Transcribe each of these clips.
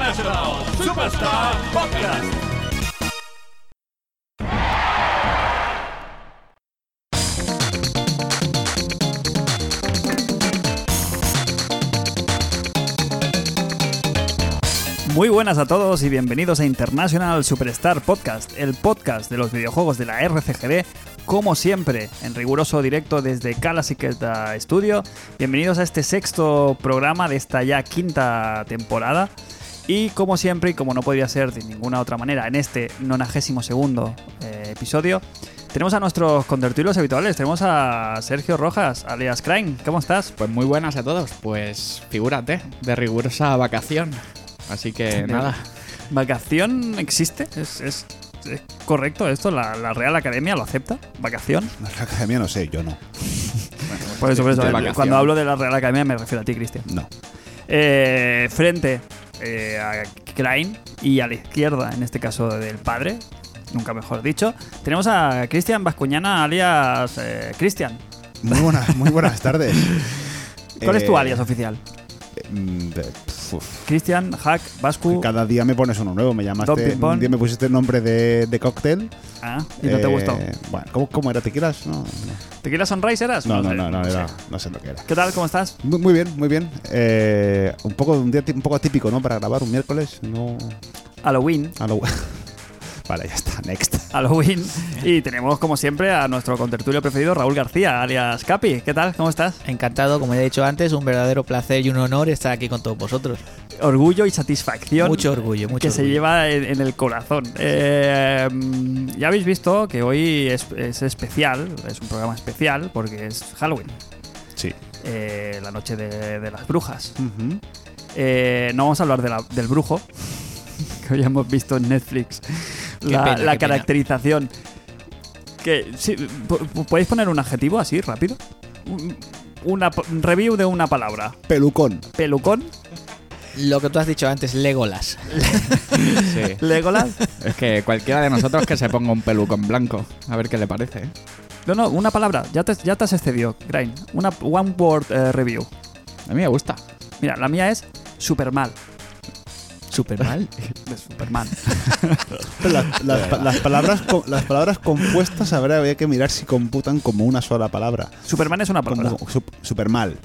International Superstar Podcast. Muy buenas a todos y bienvenidos a International Superstar Podcast, el podcast de los videojuegos de la RCGB, como siempre, en riguroso directo desde Calasiqueta Studio. Bienvenidos a este sexto programa de esta ya quinta temporada. Y como siempre, y como no podría ser de ninguna otra manera, en este 92 segundo eh, episodio, tenemos a nuestros contertulios habituales. Tenemos a Sergio Rojas, alias Crane. ¿Cómo estás? Pues muy buenas a todos. Pues figúrate, de rigurosa vacación. Así que nada. ¿Vacación existe? ¿Es, es- es correcto esto? ¿La, la Real Academia lo acepta? ¿Vacación? La academia no sé, yo no. Por eso, por eso. eh. Cuando hablo de la Real Academia me refiero a ti, Cristian. No. Eh, frente eh, a Klein y a la izquierda, en este caso del padre, nunca mejor dicho, tenemos a Cristian Vascuñana, alias eh, Cristian. Muy buenas, muy buenas tardes. ¿Cuál es tu Eh, alias oficial? Mm, Cristian, Hack, Vascu. cada día me pones uno nuevo. Me llamaste. Un día me pusiste el nombre de, de cóctel. Ah, y no te Eh, gustó. Bueno, ¿cómo, cómo era? ¿Tequilas? No, ¿Tequila Sunrise eras? no, no, no, no, sé. era- no sé lo que era. ¿Qué tal? ¿Cómo estás? Muy, muy bien, muy bien. Eh, un poco un día un poco atípico, ¿no? Para grabar un miércoles. No. Halloween. lo- vale, ya está. Next. Halloween. Y tenemos, como siempre, a nuestro contertulio preferido, Raúl García, alias Capi. ¿Qué tal? ¿Cómo estás? Encantado, como ya he dicho antes, un verdadero placer y un honor estar aquí con todos vosotros. Orgullo y satisfacción. Mucho orgullo, mucho que se lleva en, en el corazón. Eh, ya habéis visto que hoy es, es especial, es un programa especial porque es Halloween, Sí. eh, la noche de, de las brujas. Eh, no vamos a hablar de la- del brujo, que hoy hemos visto en Netflix. La, pena, la qué pena. caracterización. Que, sí, po- ¿Podéis poner un adjetivo así, rápido? Un- Una, p- review de una palabra. Pelucón. Pelucón, Lo que tú has dicho antes, Legolas. Sí. Legolas. Es que cualquiera de nosotros que se ponga un pelucón blanco. A ver qué le parece. ¿eh? No, no, una palabra. Ya te, ya te has excedido, Grain. Una one word eh, review. A mí me gusta. Mira, la mía es super mal. Superman. Pero las, las pa- las palabras, las palabras compuestas habrá habría que mirar si computan como una sola palabra. Superman es una palabra. Como sup- super mal.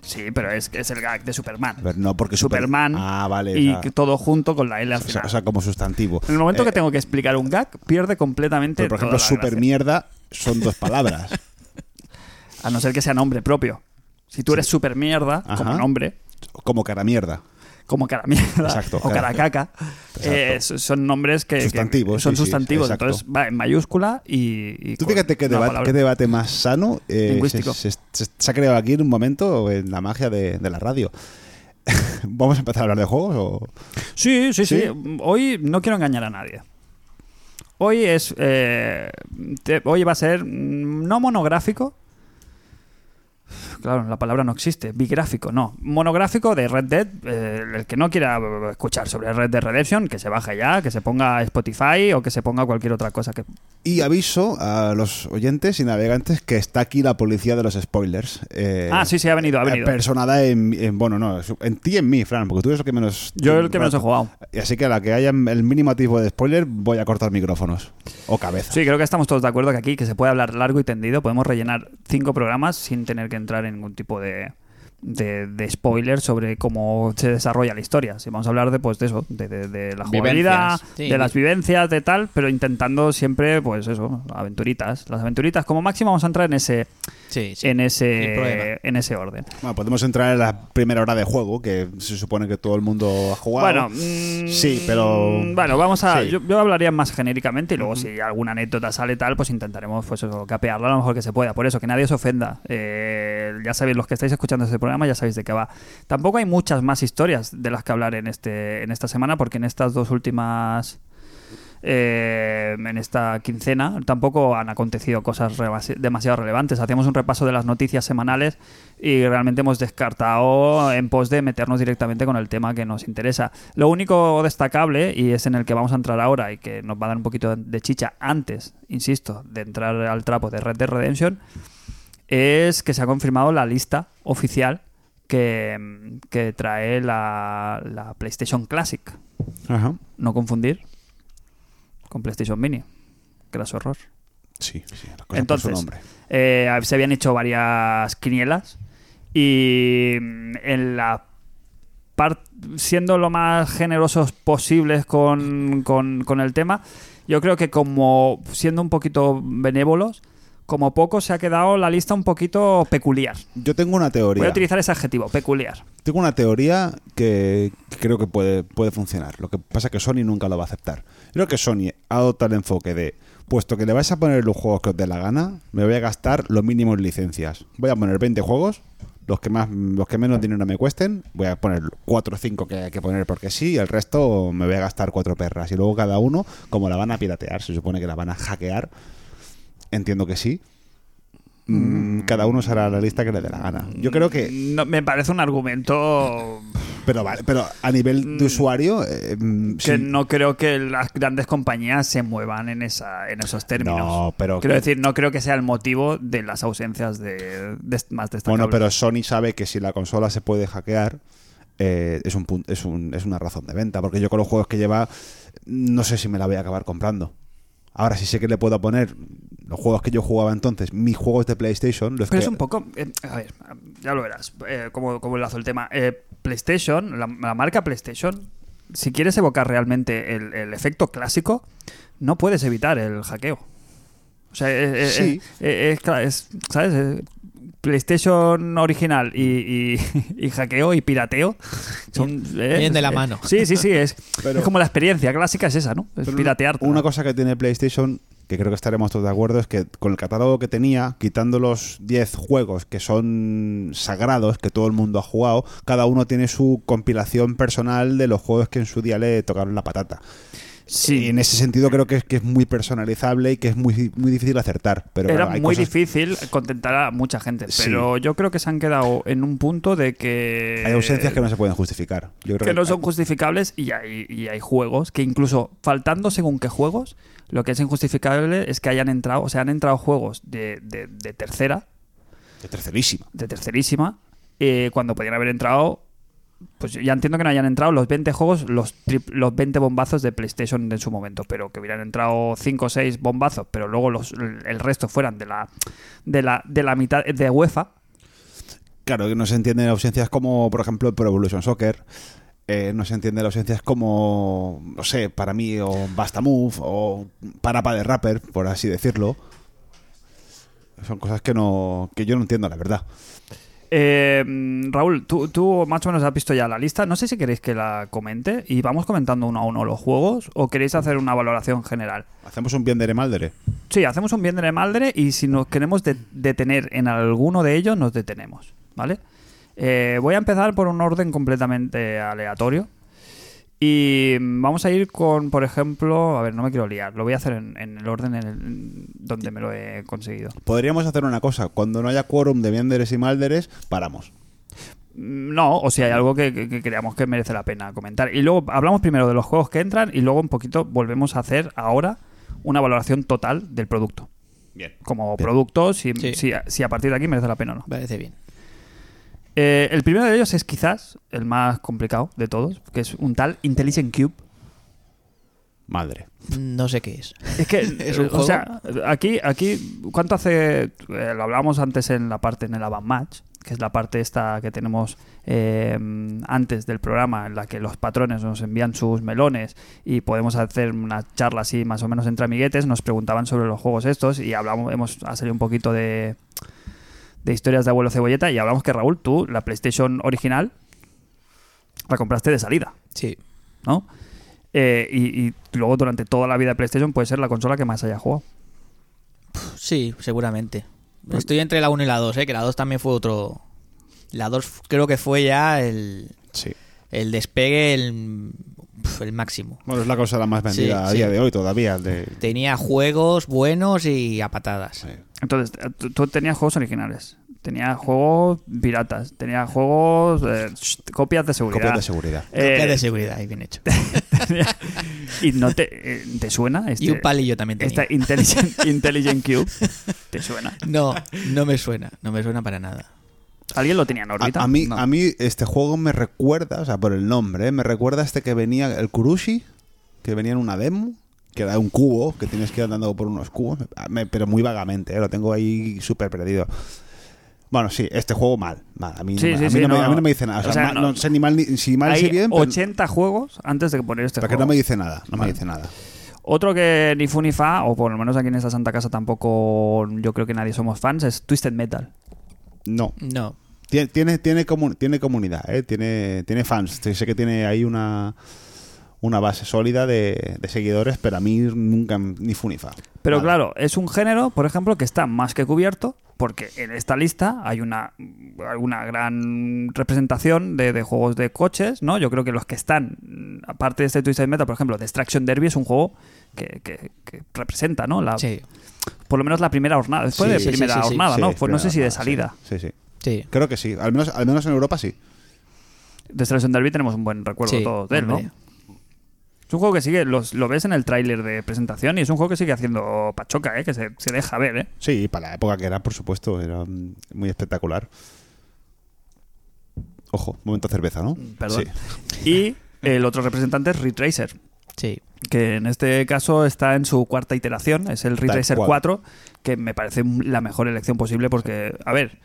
Sí, pero es, es el gag de Superman. No, porque super- Superman Ah, vale. y o sea, que todo junto con la L al o sea, final. o sea, como sustantivo. en el momento que Eh, tengo que explicar un gag, pierde completamente Pero, por toda ejemplo, la super gracia. mierda son dos palabras. A no ser que sea nombre propio. Si tú eres super mierda, como nombre, como cara mierda. Como cara mierda Exacto, o cara caca, eh, son nombres que, que Sustantivos, son sí, sustantivos. entonces va en mayúscula y. y Tú fíjate qué debate, qué debate más sano eh, Lingüístico. Se, se- se- se ha creado aquí en un momento en la magia de, de la radio. ¿Vamos a empezar a hablar de juegos o...? Sí, sí, sí, ¿Sí? Hoy no quiero engañar a nadie. Hoy es. eh, te- hoy va a ser no monográfico. Claro, la palabra no existe. Bigráfico, no. Monográfico de Red Dead. eh, el que no quiera escuchar sobre Red Dead Redemption, que se baje ya, que se ponga Spotify o que se ponga cualquier otra cosa que. Y aviso a los oyentes y navegantes que está aquí la policía de los spoilers. eh, Ah, sí, sí, ha venido, ha eh, venido. Personada en, en- Bueno, no, en ti y en mí, Fran, porque tú eres el que menos... Yo el que menos he jugado. Y Así que a la que haya el mínimo tipo de spoiler voy a cortar micrófonos. O cabeza. Sí, creo que estamos todos de acuerdo que aquí que se puede hablar largo y tendido. Podemos rellenar cinco programas sin tener que entrar en ningún tipo de, de, de spoiler sobre cómo se desarrolla la historia. Si vamos a hablar de, pues, de eso, de, de- de la jugabilidad. Sí. de las vivencias, de tal, pero intentando siempre, pues eso, aventuritas. Las aventuritas, como máximo, vamos a entrar en ese, Sí, sí. en ese, en ese orden. Bueno, podemos entrar en la primera hora de juego, que se supone que todo el mundo ha jugado. Bueno, mm, Sí, pero- Bueno, vamos a. Sí. Yo, yo hablaría más genéricamente y luego, si alguna anécdota sale tal, pues intentaremos, pues eso, capearla lo mejor que se pueda. Por eso, que nadie se ofenda. Eh, ya sabéis, los que estáis escuchando este programa, ya sabéis de qué va. Tampoco hay muchas más historias de las que hablar en, este, en esta semana, porque en estas dos últimas. eh, en esta quincena tampoco han acontecido cosas demasiado relevantes. Hacíamos un repaso de las noticias semanales y realmente hemos descartado en pos de meternos directamente con el tema que nos interesa. Lo único destacable, y es en el que vamos a entrar ahora y que nos va a dar un poquito de chicha antes, insisto, de entrar al trapo de Red Dead Redemption, es que se ha confirmado la lista oficial que, que trae la, la PlayStation Classic. Ajá. No confundir con PlayStation Mini. Graso error. Sí, sí, las cosas por su Entonces, nombre. eh, se habían hecho varias quinielas y mm, en la siendo lo más generosos posibles con, con- con el tema, yo creo que como siendo un poquito benévolos, como poco se ha quedado la lista un poquito peculiar. Yo tengo una teoría. Voy a utilizar ese adjetivo, peculiar. Tengo una teoría que, creo que puede, puede funcionar. Lo que pasa es que Sony nunca lo va a aceptar. Creo que Sony ha adoptado el enfoque de, puesto que le vais a poner los juegos que os dé la gana, me voy a gastar lo mínimo en licencias. Voy a poner 20 juegos, los que más los que menos dinero me cuesten, voy a poner 4 o 5 que hay que poner porque sí, y el resto me voy a gastar cuatro perras. Y luego cada uno, como la van a piratear, se supone que la van a hackear, entiendo que sí. mm, Cada uno será la lista que le dé la gana. Yo creo que No, me parece un argumento pero vale, pero a nivel de usuario, eh, mm, que sí. no creo que las grandes compañías se muevan en esa en esos términos. No, pero Quiero decir, no creo que sea el motivo de las ausencias de, de- más destacables. bueno, pero Sony sabe que si la consola se puede hackear eh, es un es un es una razón de venta, porque yo con los juegos que lleva no sé si me la voy a acabar comprando. Ahora sí sé que le puedo poner los juegos que yo jugaba entonces, mis juegos de PlayStation, los Pero que es un poco. eh, a ver, ya lo verás. Eh, como, como enlazo el tema. Eh, PlayStation, la, la marca PlayStation, si quieres evocar realmente el, el efecto clásico, no puedes evitar el hackeo. O sea, eh, Sí. eh, es, es- ¿sabes? Eh, PlayStation original y, y- y hackeo y pirateo son eh, Vienen de la eh, mano. Sí, sí, sí. Es, Pero- es como la experiencia clásica, es esa, ¿no? Es piratear. Una cosa que tiene PlayStation, que creo que estaremos todos de acuerdo, es que con el catálogo que tenía, quitando los 10 juegos que son sagrados, que todo el mundo ha jugado, cada uno tiene su compilación personal de los juegos que en su día le tocaron la patata. Sí. Y en ese sentido creo que es, que es muy personalizable y que es muy, muy difícil acertar. Pero Era claro, hay muy cosas- difícil contentar a mucha gente, Sí. pero yo creo que se han quedado en un punto de que... Hay ausencias que no se pueden justificar. Yo creo que no son justificables y hay, y hay juegos que incluso faltando según qué juegos, lo que es injustificable es que hayan entrado, o sea, han entrado juegos de, de- de tercera, Es tercerísima. de tercerísima, eh, cuando podían haber entrado, pues ya entiendo que no hayan entrado los 20 juegos, los, los 20 bombazos de PlayStation en su momento, pero que hubieran entrado 5 o 6 bombazos, pero luego los, el resto fueran de la, de la, de la mitad de UEFA, Claro, que no se entienden ausencias como, por ejemplo, Pro Evolution Soccer. eh, no se entienden ausencias como, no sé, para mí, o Basta Move, o Parapa de Rapper, por así decirlo. Son cosas que no que yo no entiendo, la verdad. Eh, Raúl, tú, tú más o menos has visto ya la lista. No sé si queréis que la comente y vamos comentando uno a uno los juegos o queréis hacer una valoración general. Hacemos un bien de Maldere. Sí, hacemos un bien de madre y si nos queremos de- detener en alguno de ellos, nos detenemos. ¿Vale? Eh, voy a empezar por un orden completamente aleatorio. Y vamos a ir con, por ejemplo, a ver, no me quiero liar, lo voy a hacer en, en el orden en el- en donde me lo he conseguido. Podríamos hacer una cosa. Cuando no haya quórum de Vienderes y Malderes, paramos. Mm, No, o si hay algo que, que- que creamos que merece la pena comentar. Y luego hablamos primero de los juegos que entran y luego un poquito volvemos a hacer ahora una valoración total del producto. Bien. Como producto, si, Sí. si, si a partir de aquí merece la pena o no. Parece bien. Eh, el primero de ellos es quizás el más complicado de todos, que es un tal Intelligent Cube. Madre. No sé qué es. Es que, ¿Es un o juego? sea, aquí, aquí, ¿cuánto hace? eh, lo hablábamos antes en la parte, en el Avant Match, que es la parte esta que tenemos eh, antes del programa, en la que los patrones nos envían sus melones y podemos hacer una charla así más o menos entre amiguetes. Nos preguntaban sobre los juegos estos y hablamos, hemos ha salido un poquito de, de historias de abuelo cebolleta y hablamos que Raúl, tú, la PlayStation original, la compraste de salida. Sí. ¿no? Eh, y, y luego durante toda la vida de PlayStation puede ser la consola que más haya jugado. Sí, seguramente. Estoy entre la 1 y la 2, ¿eh? que la 2 también fue otro... La 2 creo que fue ya el, Sí. el despegue, el, el máximo. Bueno, es la consola más vendida Sí, a día de hoy todavía. De... Tenía juegos buenos y a patadas. Sí. Entonces, eh, tú, tenías juegos originales, tenías juegos piratas, tenías juegos eh, sh- copias de seguridad. Copias de seguridad. Eh, Copia de seguridad, y bien hecho. y no te, eh, te suena este, y un palillo también tenía. esta Intelligent, Intelligent Cube. ¿Te suena? No, no me suena. No me suena para nada. ¿Alguien lo tenía en A, órbita? a mí, No. a mí este juego me recuerda, o sea, por el nombre, ¿eh? me recuerda a este que venía, el Kurushi, que venía en una demo, que era un cubo, que tienes que ir andando por unos cubos, me- pero muy vagamente, ¿eh? lo tengo ahí súper perdido. Bueno, sí, este juego mal, mal. A mí, Sí, no, sí, me- a mí sí, no, me, no. a mí no me dice nada. O sea, O sea, mal- no- no, sé ni mal ni si mal Hay si bien, pero, 80 juegos antes de poner este pero que juego. no me dice nada, no me dice nada. Otro que ni fu ni fa, o por lo menos aquí en esta santa casa tampoco yo creo que nadie somos fans, es Twisted Metal. No, No. tiene, tiene, tiene, comu- tiene comunidad, ¿eh? tiene, tiene fans. Sé que tiene ahí una, una base sólida de, de seguidores, pero a mí nunca ni fu ni fa. Pero Nada. claro, es un género, por ejemplo, que está más que cubierto, porque en esta lista hay una, una gran representación de, de juegos de coches, ¿no? Yo creo que los que están, aparte de este Twisted Metal, por ejemplo, Destruction Derby es un juego que, que- que representa, ¿no? La, Sí, Por lo menos la primera jornada, después Sí, de primera sí, sí, sí. jornada, Sí, ¿no? Fue- no sé si de salida. Sí, sí. sí. sí. Creo que sí. Al menos, al menos en Europa sí. Destruction Derby tenemos un buen recuerdo Sí, todos de él, ¿no? Es un juego que sigue, los, lo ves en el tráiler de presentación y es un juego que sigue haciendo pachoca, ¿eh? que se, se deja ver. ¿eh? Sí, para la época que era, por supuesto, era mm, muy espectacular. Ojo, momento cerveza, ¿no? Perdón. Sí. Y el otro representante es Retracer, Sí. que en este caso está en su cuarta iteración, es el Retracer cual. 4, que me parece la mejor elección posible porque, a ver,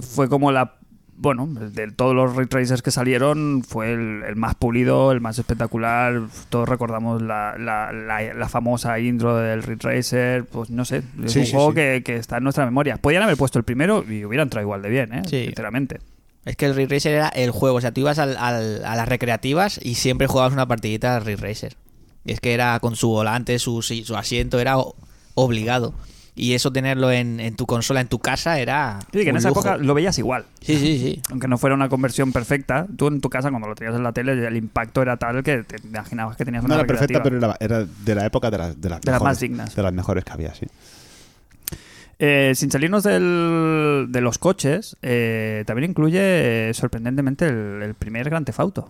fue como la... Bueno, de todos los Retracers que salieron, fue el, el más pulido, el más espectacular. Todos recordamos la, la- la- la famosa intro del Retracer. Pues no sé, es Sí, un sí, juego sí. Que, que está en nuestra memoria. Podían haber puesto el primero y hubiera entrado igual de bien, ¿eh? Sí. sinceramente. Es que el Ridge Racer era el juego. O sea, tú ibas al- al- a las recreativas y siempre jugabas una partidita al Ridge Racer. Y es que era con su volante, su, su asiento, era obligado. Y eso tenerlo en, en tu consola, en tu casa, era. Sí, que en esa lujo. época lo veías igual. Sí, sí, sí. aunque no fuera una conversión perfecta, tú en tu casa cuando lo tenías en la tele el impacto era tal que te imaginabas que tenías No una era perfecta, pero era, era de la época de, las de las De las mejores, más dignas. De las mejores que había, sí. Eh, sin salirnos del- de los coches, eh, también incluye eh, sorprendentemente el, el primer Gran Theft Auto.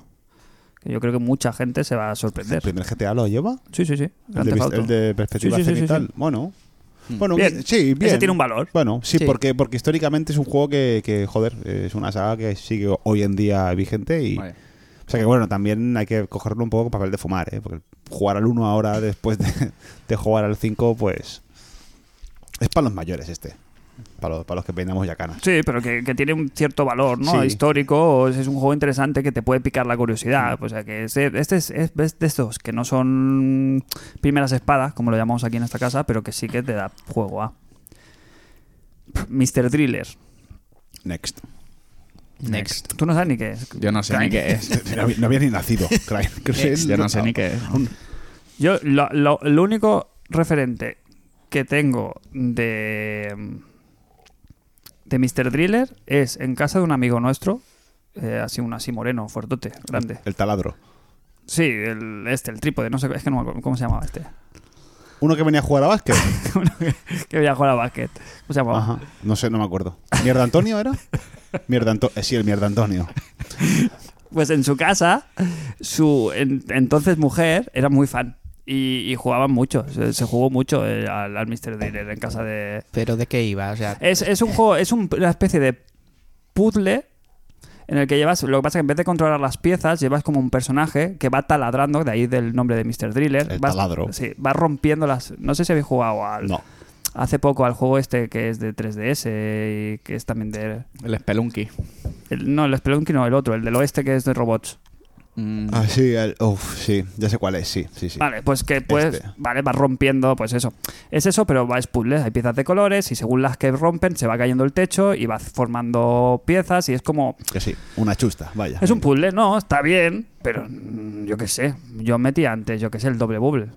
Que yo creo que mucha gente se va a ¿El sorprender. primer GTA lo lleva? Sí, sí, sí. El de, el de perspectiva Sí, sí, sí, cenital. sí, sí. Bueno. Mm. Bueno, Bien. sí, bien. Ese tiene un valor. Bueno, sí, Sí. Porque, porque históricamente es un juego que, que, joder, es una saga que sigue hoy en día vigente y... Vale. O sea que bueno, también hay que cogerlo un poco con papel de fumar, ¿eh? Porque jugar al 1 ahora después de, de jugar al 5, pues... Es para los mayores este. Para los, para los que peinamos ya canas. Sí, pero que, que tiene un cierto valor, ¿no? Sí. Histórico, o es es un juego interesante que te puede picar la curiosidad. O sea, que este es, es- es de estos que no son primeras espadas, como lo llamamos aquí en esta casa, pero que sí que te da juego a. Mr. Driller. Next. Next. Tú no sabes ni qué es. Yo no sé ni qué es. No había, no había ni nacido. Crane. Yo no sé ni qué es. Yo, lo, lo- lo único referente que tengo de. De Mr. Driller es en casa de un amigo nuestro, eh, así un así moreno, fuertote, grande. El taladro. Sí, el, este, el trípode, no sé, es que no me acuerdo cómo se llamaba este. Uno que venía a jugar a básquet. Uno que, que veía jugar a básquet. ¿Cómo se llamaba? Ajá. No sé, no me acuerdo. ¿Mierda Antonio era? Mierda Antonio. sí, el Mierda Antonio. Pues en su casa, su en- entonces mujer era muy fan. Y, y jugaban mucho, se, se jugó mucho eh, al, al Mr. Driller en casa de... Pero ¿de qué iba? O sea, Es, es un juego, es un- una especie de puzzle en el que llevas, lo que pasa es que en vez de controlar las piezas, llevas como un personaje que va taladrando, de ahí del nombre de Mr. Driller. El vas- taladro. Sí, va rompiendo las... No sé si habéis jugado al... No. Hace poco al juego este que es de 3DS y que es también de... El Spelunky. el- no, el Spelunky no, el otro, el del oeste que es de robots. Mm, Ah, sí, el, uf, sí, ya sé cuál es, sí, sí, sí. Vale, pues que pues, Este. vale, vas rompiendo, pues eso. Es eso, pero va es puzzle, hay piezas de colores y según las que rompen se va cayendo el techo y vas formando piezas y es como... Que sí, una chusta, vaya. Es un puzzle, no, está bien, pero mm, yo qué sé. Yo metí antes, yo qué sé, el doble bubble.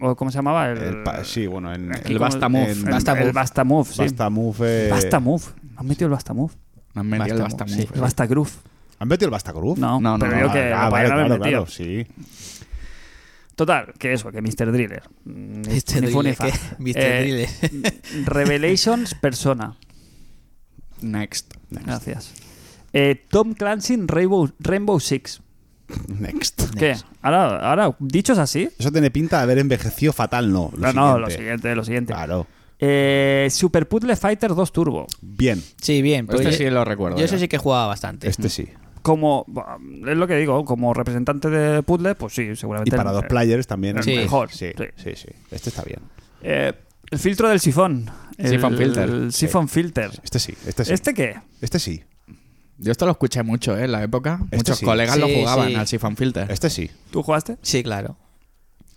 ¿O cómo se llamaba? El, El sí, bueno, en el Basta Move. el- Basta el Move. Basta Move, sí. Basta Move. eh, Basta Move. ¿Han metido el Basta Move? han metido el Basta Move. El Basta Groove. ¿Han metido el Basta Groove? No, No, no, pero no, yo ah, que Ah, lo vale, claro, claro, sí. Total, que eso, que Mr. Driller. Mm, Mr. ni fu ni Driller. ¿qué? Mr. Eh, Driller. Revelations Persona. Next. Gracias. Eh, Tom Clancy Rainbow, Rainbow Six. Next. ¿Qué? Ahora, ahora, dichos así. Eso tiene pinta de haber envejecido fatal, ¿no? Lo no, no, lo siguiente. lo siguiente. Claro. Eh, Super Puzzle Fighter 2 Turbo. Bien, Sí, bien. Este yo- sí lo recuerdo. Yo ese sí que jugaba bastante. este sí. Como, es lo que digo, como representante de puzzle, pues sí, Y seguramente. para dos eh, players también. el Sí. mejor. Sí, Sí. sí, sí. Este está bien. Eh, el filtro del sifón. El, Siphon filter. El siphon filter. Este sí, este sí. ¿Este qué? Este sí. Yo esto lo escuché mucho ¿eh? en la época. Este Muchos sí. colegas lo jugaban sí. al Siphon Filter. Este sí. ¿Tú jugaste? Sí, claro.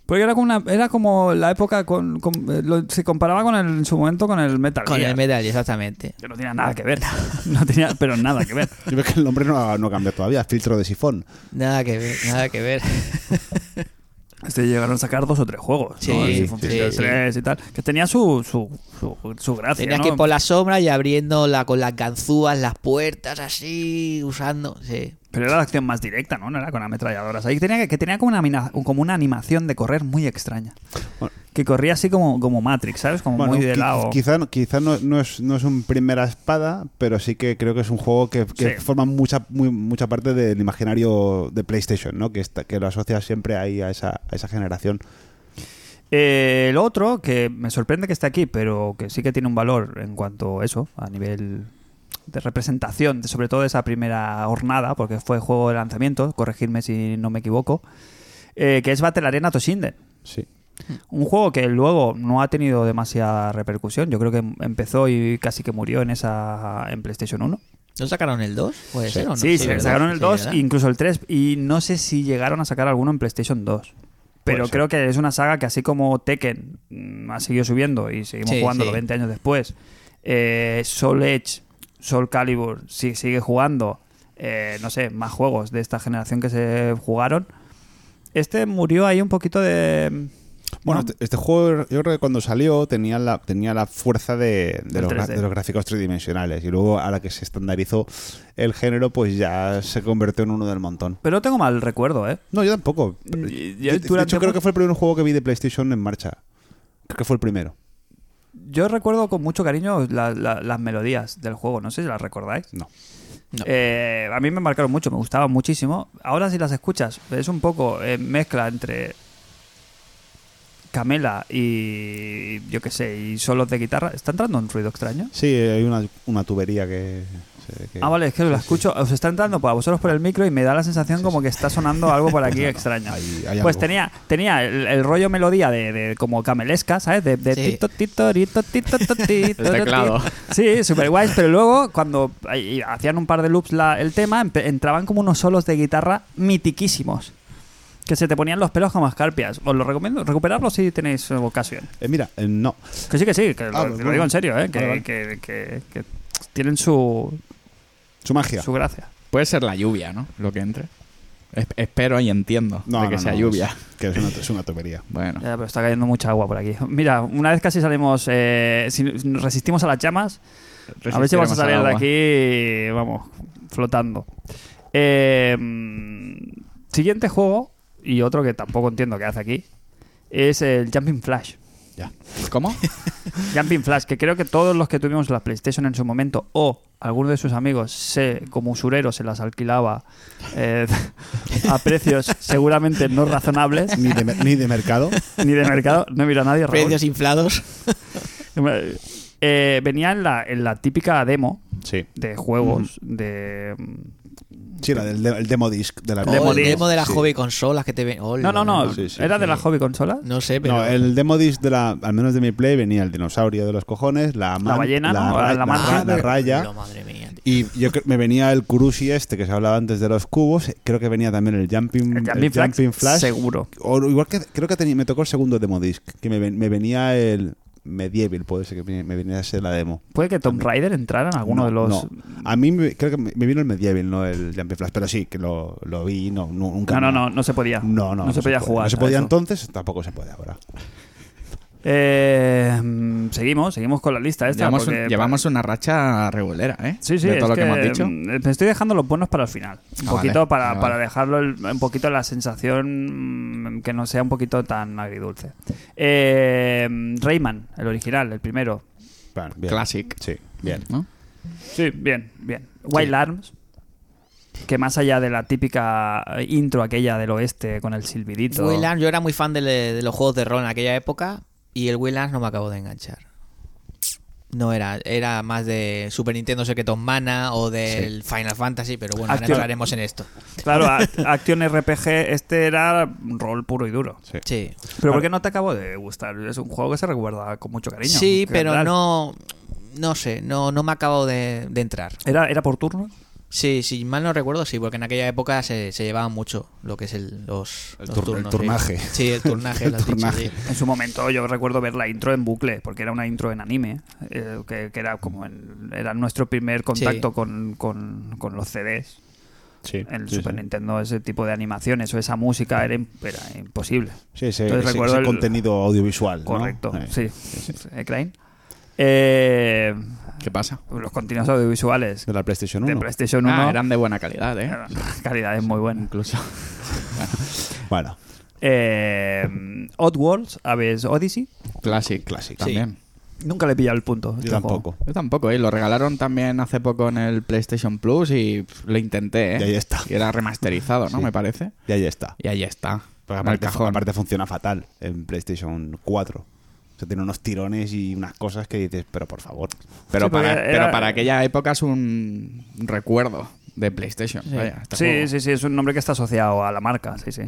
Porque era como, una, era como la época, con, con- eh, lo- se comparaba con el, en su momento con el Metal Con Gear, el medal, exactamente. Que no tenía nada que ver. No tenía, pero nada que ver. Yo veo que el nombre no ha, no cambiado todavía. Filtro de sifón. Nada que ver, nada que ver. Este llegaron a sacar dos o tres juegos. Sí, ¿no? El sí. 3 y tal. Que tenía su, su, su, su gracia. Tenías ¿no? que ir por la sombra y abriendo la, con las ganzúas las puertas así, usando. Sí. Pero era la acción más directa, ¿no? No era con ametralladoras. Ahí tenía que, que tenía como una, como una animación de correr muy extraña. Bueno. Que corría así como, como Matrix, ¿sabes? Como Bueno, muy de lado. Quizá, quizá no, no es, no es un primera espada, pero sí que creo que es un juego que, que Sí. forma mucha, muy- mucha parte del imaginario de PlayStation, ¿no? Que, está, que lo asocia siempre ahí a esa, a esa generación. Eh, el otro, que me sorprende que esté aquí, pero que sí que tiene un valor en cuanto a eso, a nivel de representación, de- sobre todo de esa primera jornada, porque fue juego de lanzamiento, corregirme si no me equivoco, eh, que es Battle Arena Toshinden. Sí. Un juego que luego no ha tenido demasiada repercusión. Yo creo que empezó y casi que murió en esa en PlayStation 1. ¿No sacaron el 2? ¿Puede ser o no? Sí, sacaron el Sí, 2 ¿verdad? incluso el 3 y no sé si llegaron a sacar alguno en PlayStation 2. Pero creo que es una saga que así como Tekken mm, ha seguido subiendo y seguimos Sí, jugando sí. 20 años después, eh, Soul Edge, Soul Calibur sigue jugando, eh, no sé, más juegos de esta generación que se jugaron. Este murió ahí un poquito de... Bueno, ¿no? este, este juego yo creo que cuando salió tenía la, tenía la fuerza de, de los, gra- 3D. de los gráficos tridimensionales y luego a la que se estandarizó el género pues ya se convirtió en uno del montón. Pero no tengo mal recuerdo, ¿eh? No, yo tampoco. Y- De, y- de durante hecho creo que fue el primer juego que vi de PlayStation en marcha. Creo que fue el primero. Yo recuerdo con mucho cariño la- la- las melodías del juego, no sé si las recordáis. No. No. Eh, a mí me marcaron mucho, me gustaban muchísimo. Ahora si las escuchas, es un poco eh, mezcla entre Camela y yo qué sé, y solos de guitarra. ¿Está entrando un ruido extraño? Sí, hay una, una tubería que... que- Ah, vale, es que lo escucho, os está entrando por a vosotros por el micro y me da la sensación como que está sonando algo por aquí extraño. Hay- hay Pues algo. tenía, tenía el, el rollo melodía de, de como camelesca, ¿sabes? De, de Sí. tito, tito, rito, tito, tito, tito, El teclado. tito. Sí, súper guays, pero luego cuando hacían un par de loops la- el tema, entraban como unos solos de guitarra mitiquísimos. Que se te ponían los pelos como escarpias. Os lo recomiendo, recuperarlo si tenéis ocasión. Eh, mira, eh, no. Que sí, que sí, que Ah, lo, pues lo digo en serio, ¿eh? Que, Vale, vale. que- que- que tienen su, Su magia. su gracia. Puede ser la lluvia, ¿no? Lo que entre. Es- espero y entiendo No, de que no, sea no, lluvia. es- que es una, es una tubería. Bueno. Ya, pero está cayendo mucha agua por aquí. Mira, una vez casi salimos, eh, si nos resistimos a las llamas, a ver si vamos a salir de aquí, vamos, flotando. Eh, mm, siguiente juego, y otro que tampoco entiendo qué hace aquí, es el Jumping Flash. Ya. ¿Cómo? Jumping Flash, que creo que todos los que tuvimos la PlayStation en su momento, o alguno de sus amigos, se, como usurero, se las alquilaba eh, a precios seguramente no razonables, Ni de, ni de mercado. ni de mercado, no mira a nadie. Raúl. Precios inflados. Eh, venía en la, en la típica demo Sí. de juegos de... Sí, la del de- el demo disc de la O Demo el demo de las sí. hobby consolas que te ven. No, no, no, Sí, sí, era de la hobby consola. No sé, pero. No, el demo disc de la, al menos de mi play, venía el dinosaurio de los cojones, la, man- ballena, la, ¿no? ra- La la raya. No, madre mía. Y yo creo- me venía el Kurushi este que se hablaba antes de los cubos. Creo que venía también el Jumping, El Jumping, el Flash, Jumping Flash. seguro. O igual que creo que tenía- me tocó el segundo demo disc. Que me, ven- me venía el Medieval, puede ser que me, viniera a ser la demo. Puede que Tomb Raider entrara en alguno No, de los... no. A mí me- creo que me vino el Medieval, no el Jumping Flash. Pero sí, que lo, lo vi. No, nunca No, no, no, no se podía. No, no, No se podía jugar No se podía eso. entonces, tampoco se puede ahora. Eh, mm, seguimos, seguimos con la lista esta. Llevamos, un- una racha regulera, ¿eh? Sí, sí, De todo es lo que, hemos dicho. mm, Me estoy dejando los buenos para el final. Un Ah, poquito vale, para, vale, para vale. dejarlo el- un poquito la sensación mm, que no sea un poquito tan agridulce. Eh, Rayman, el original, el primero. Bueno. Classic. Sí, bien. ¿no? Sí, bien, bien. Wild Arms, que más allá de la típica eh, intro aquella del oeste con el silbidito. Wayland, yo era muy fan de, de los juegos de rol en aquella época y el Wayland no me acabo de enganchar. no era. Era más de Super Nintendo Secret of Mana o del Final Fantasy, pero bueno, ahora Acción. entraremos en esto. Claro, Action RPG, este era rol puro y duro. Sí. Sí. Pero ¿por qué no te acabó de gustar? Es un juego que se recuerda con mucho cariño. Sí, ¿Qué pero tal? no. No sé, no, no me ha acabado de, de entrar. ¿Era, ¿Era por turnos? Sí, si mal no recuerdo, sí, porque en aquella época se, se llevaba mucho lo que es el, los, El los tur- el turnos, sí. turnaje. Sí, el turnaje. El dicho, turnaje. sí. En su momento yo recuerdo ver la intro en bucle, porque era una intro en anime, eh, que, que era como en- era nuestro primer contacto Sí. con, con- con los CDs. Sí, En sí, Super sí. Nintendo ese tipo de animaciones o esa música era, im- era imposible. Sí, ese, Entonces ese- recuerdo ese el- contenido audiovisual. ¿no? Correcto, Eh, sí. ¿Eh, Klein? Eh, ¿Qué pasa? los contenidos audiovisuales De la PlayStation 1. de PlayStation 1 Ah, eran de buena calidad, ¿eh? calidad es muy buena. Incluso. Bueno, Eh, Oddworlds, Aves Odyssey, Classic. Classic. También. nunca le he pillado el punto. yo este tampoco. Yo tampoco, ¿eh? Lo regalaron también hace poco en el PlayStation Plus y lo intenté, ¿eh? Y ahí está. Y era remasterizado, ¿no? Sí. Me parece. Y ahí está. Y ahí está. Porque en el aparte, cajón. aparte funciona fatal en PlayStation 4. O sea, tiene unos tirones y unas cosas que dices, pero por favor. Pero, Sí, para, era- pero para aquella época es un recuerdo de PlayStation. Vaya, este Sí, sí, sí, es un nombre que está asociado a la marca, sí, sí.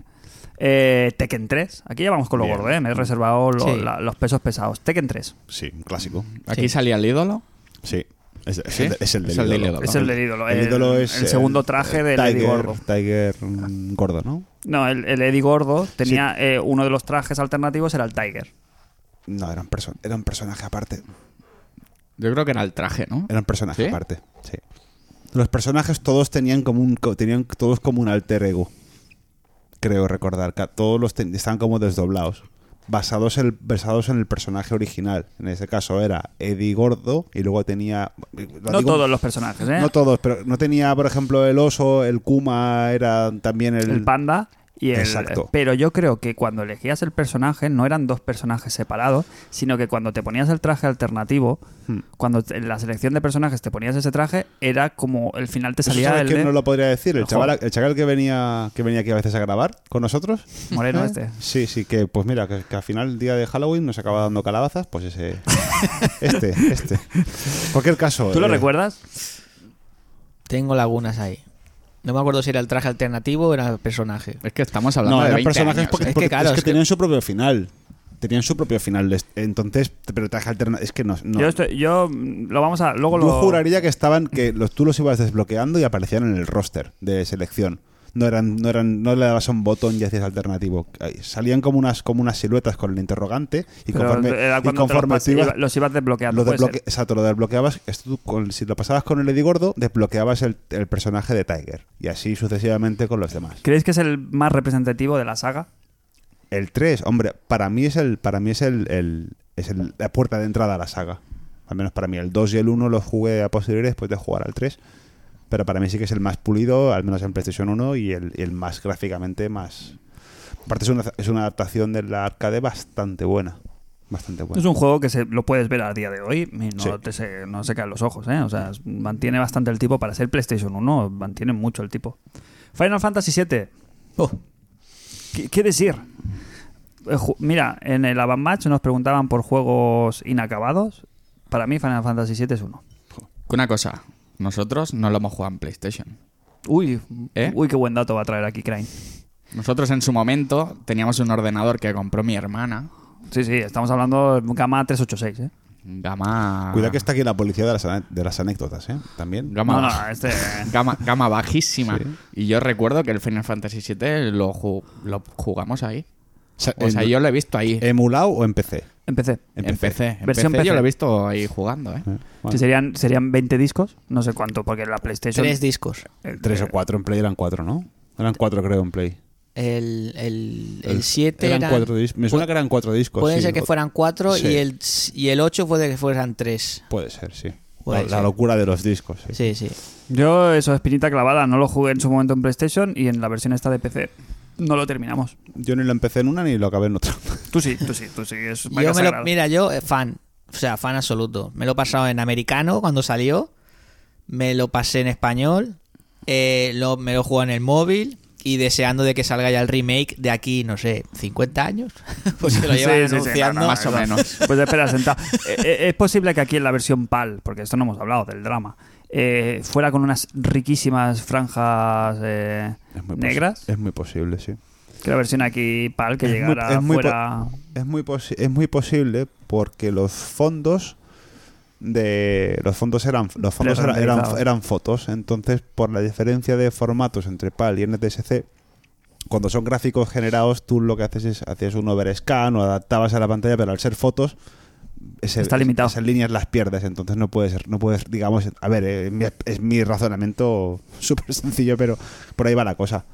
Eh, Tekken 3, aquí ya vamos con lo Bien. gordo, ¿eh? me he reservado lo- Sí. la- los pesos pesados. Tekken 3, Sí, un clásico. Aquí Sí. salía el ídolo. Sí. Es, es ¿Sí? el, de- es el del Es el del ídolo. es el del ídolo. El ídolo es el segundo traje del Eddie Tiger, Gordo. Tiger mm, gordo, ¿no? No, el, el Eddie Gordo tenía eh, uno de los trajes alternativos, era el Tiger. No, era un, perso- era un personaje aparte. Yo creo que era el traje, ¿no? Era un personaje ¿Sí? aparte. Sí. Los personajes todos tenían como un tenían todos como un alter ego. Creo recordar que todos los estaban como desdoblados, basados en, el, basados en el personaje original. En ese caso era Eddie Gordo y luego tenía lo No digo- todos los personajes, ¿eh? no todos, pero no tenía, por ejemplo, el oso, el Kuma era también el, el panda y el Exacto. pero yo creo que cuando elegías el personaje no eran dos personajes separados sino que cuando te ponías el traje alternativo Hmm. cuando te- en la selección de personajes te ponías ese traje era como el final te ¿Eso salía sabes el quién de no lo podría decir? El chaval, el chaval que venía que venía aquí a veces a grabar con nosotros. moreno ¿Eh? este Sí, sí, que pues mira, que, que al final el día de Halloween nos acaba dando calabazas, pues ese. este, este. Cualquier caso. ¿tú lo eh, recuerdas? Tengo lagunas ahí. No me acuerdo si era el traje alternativo o era el personaje. Es que estamos hablando No, de eran 20 personajes años, porque, ¿eh? Es que porque- claro, es que es que- tenían su propio final. Tenían su propio final. Entonces, pero traje alternativo. Es que no. no. yo estoy- yo mm, lo vamos a luego Yo lo juraría que estaban, que los, tú los ibas desbloqueando y aparecían en el roster de selección. No eran, no eran, no le dabas a un botón y hacías alternativo. Salían como unas, como unas siluetas con el interrogante y pero conforme, era y los, ibas- iba- los ibas desbloqueando lo desbloque- exacto, lo desbloqueabas. esto con- si lo pasabas con el Eddie Gordo, desbloqueabas el, el personaje de Tiger. Y así sucesivamente con los demás. ¿creéis que es el más representativo de la saga? El 3, hombre, para mí es el, para mí es el, el- es el- la puerta de entrada a la saga. Al menos para mí. El 2 y el 1 los jugué a posteriori después de jugar al 3. Pero para mí sí que es el más pulido, al menos en PlayStation 1, y el, y el más gráficamente más. Aparte, es una, es una adaptación de la arcade bastante buena. Bastante buena. Es un juego que se, lo puedes ver a día de hoy y no, Sí. te se, no se caen los ojos, ¿eh? O sea, mantiene bastante el tipo para ser PlayStation 1, mantiene mucho el tipo. Final Fantasy VII. Oh, ¿Qué, qué decir? Eh, Mira, en el Avant Match nos preguntaban por juegos inacabados. Para mí Final Fantasy VII es uno. Una cosa, nosotros no lo hemos jugado en PlayStation. Uy, ¿Eh? uy, qué buen dato va a traer aquí Crane. Nosotros en su momento teníamos un ordenador que compró mi hermana. Sí, sí, estamos hablando de Gama 386, ¿eh? Gama. Cuidado que está aquí la policía de las, ane- de las anécdotas, ¿eh? También. Gama, No, este... gama, gama bajísima. Sí. Y yo recuerdo que el Final Fantasy VII lo, ju- lo jugamos ahí. O sea, en- yo lo he visto ahí. ¿Emulado o en PC? Empecé. En en PC. En Versión PC yo lo he visto ahí jugando, ¿eh? Eh, bueno. Sí, serían, serían 20 discos, no sé cuánto, porque la PlayStation... tres discos. el- Tres o cuatro en Play eran cuatro, ¿no? Eran cuatro, creo, en Play. El, el, el 7 eran eran- cuatro discos. Me suena que eran cuatro discos. Puede sí. ser que fueran cuatro Sí. y el y el 8 puede que fueran tres. Puede ser, sí. Puede la, locura de los discos. sí. Sí, sí. Yo, eso, espinita clavada, no lo jugué en su momento en PlayStation y en la versión esta de PC no lo terminamos. Yo ni lo empecé en una ni lo acabé en otra. Tú sí, tú sí, tú sí. Es Yo me lo, mira, yo eh, fan, o sea, fan absoluto. Me lo he pasado en americano cuando salió, me lo pasé en español, eh, lo, me lo he jugado en el móvil y deseando de que salga ya el remake de aquí, no sé, 50 años. pues que lo llevan Sí, sí, sí, anunciando. no, no, Más o menos. Pues espera, sentado. Eh, eh, es posible que aquí en la versión PAL, porque esto no hemos hablado del drama, eh, fuera con unas riquísimas franjas eh, Es muy posi- negras. Es muy posible, sí. Que la versión aquí PAL que Es muy- llegara es muy fuera. Es muy, es muy posible porque los fondos de los fondos eran los fondos era- eran, eran fotos entonces por la diferencia de formatos entre PAL y NTSC cuando son gráficos generados tú lo que haces es hacías un overscan o adaptabas a la pantalla pero al ser fotos ese- Está limitado. esas líneas las pierdes entonces no puedes no puedes digamos a ver eh, mi- es mi razonamiento súper sencillo pero por ahí va la cosa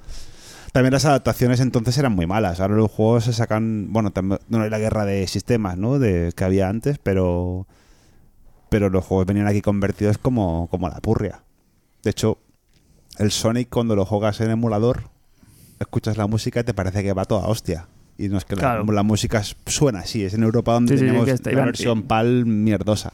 también las adaptaciones entonces eran muy malas. Ahora los juegos se sacan, bueno, también no hay la guerra de sistemas, ¿no? De que había antes, pero pero los juegos venían aquí convertidos como como la purria. De hecho, el Sonic cuando lo juegas en emulador, escuchas la música y te parece que va toda hostia. Y no es que la- Claro. la, música suena así, es en Europa donde Sí, sí, sí, tenemos está- la versión PAL mierdosa.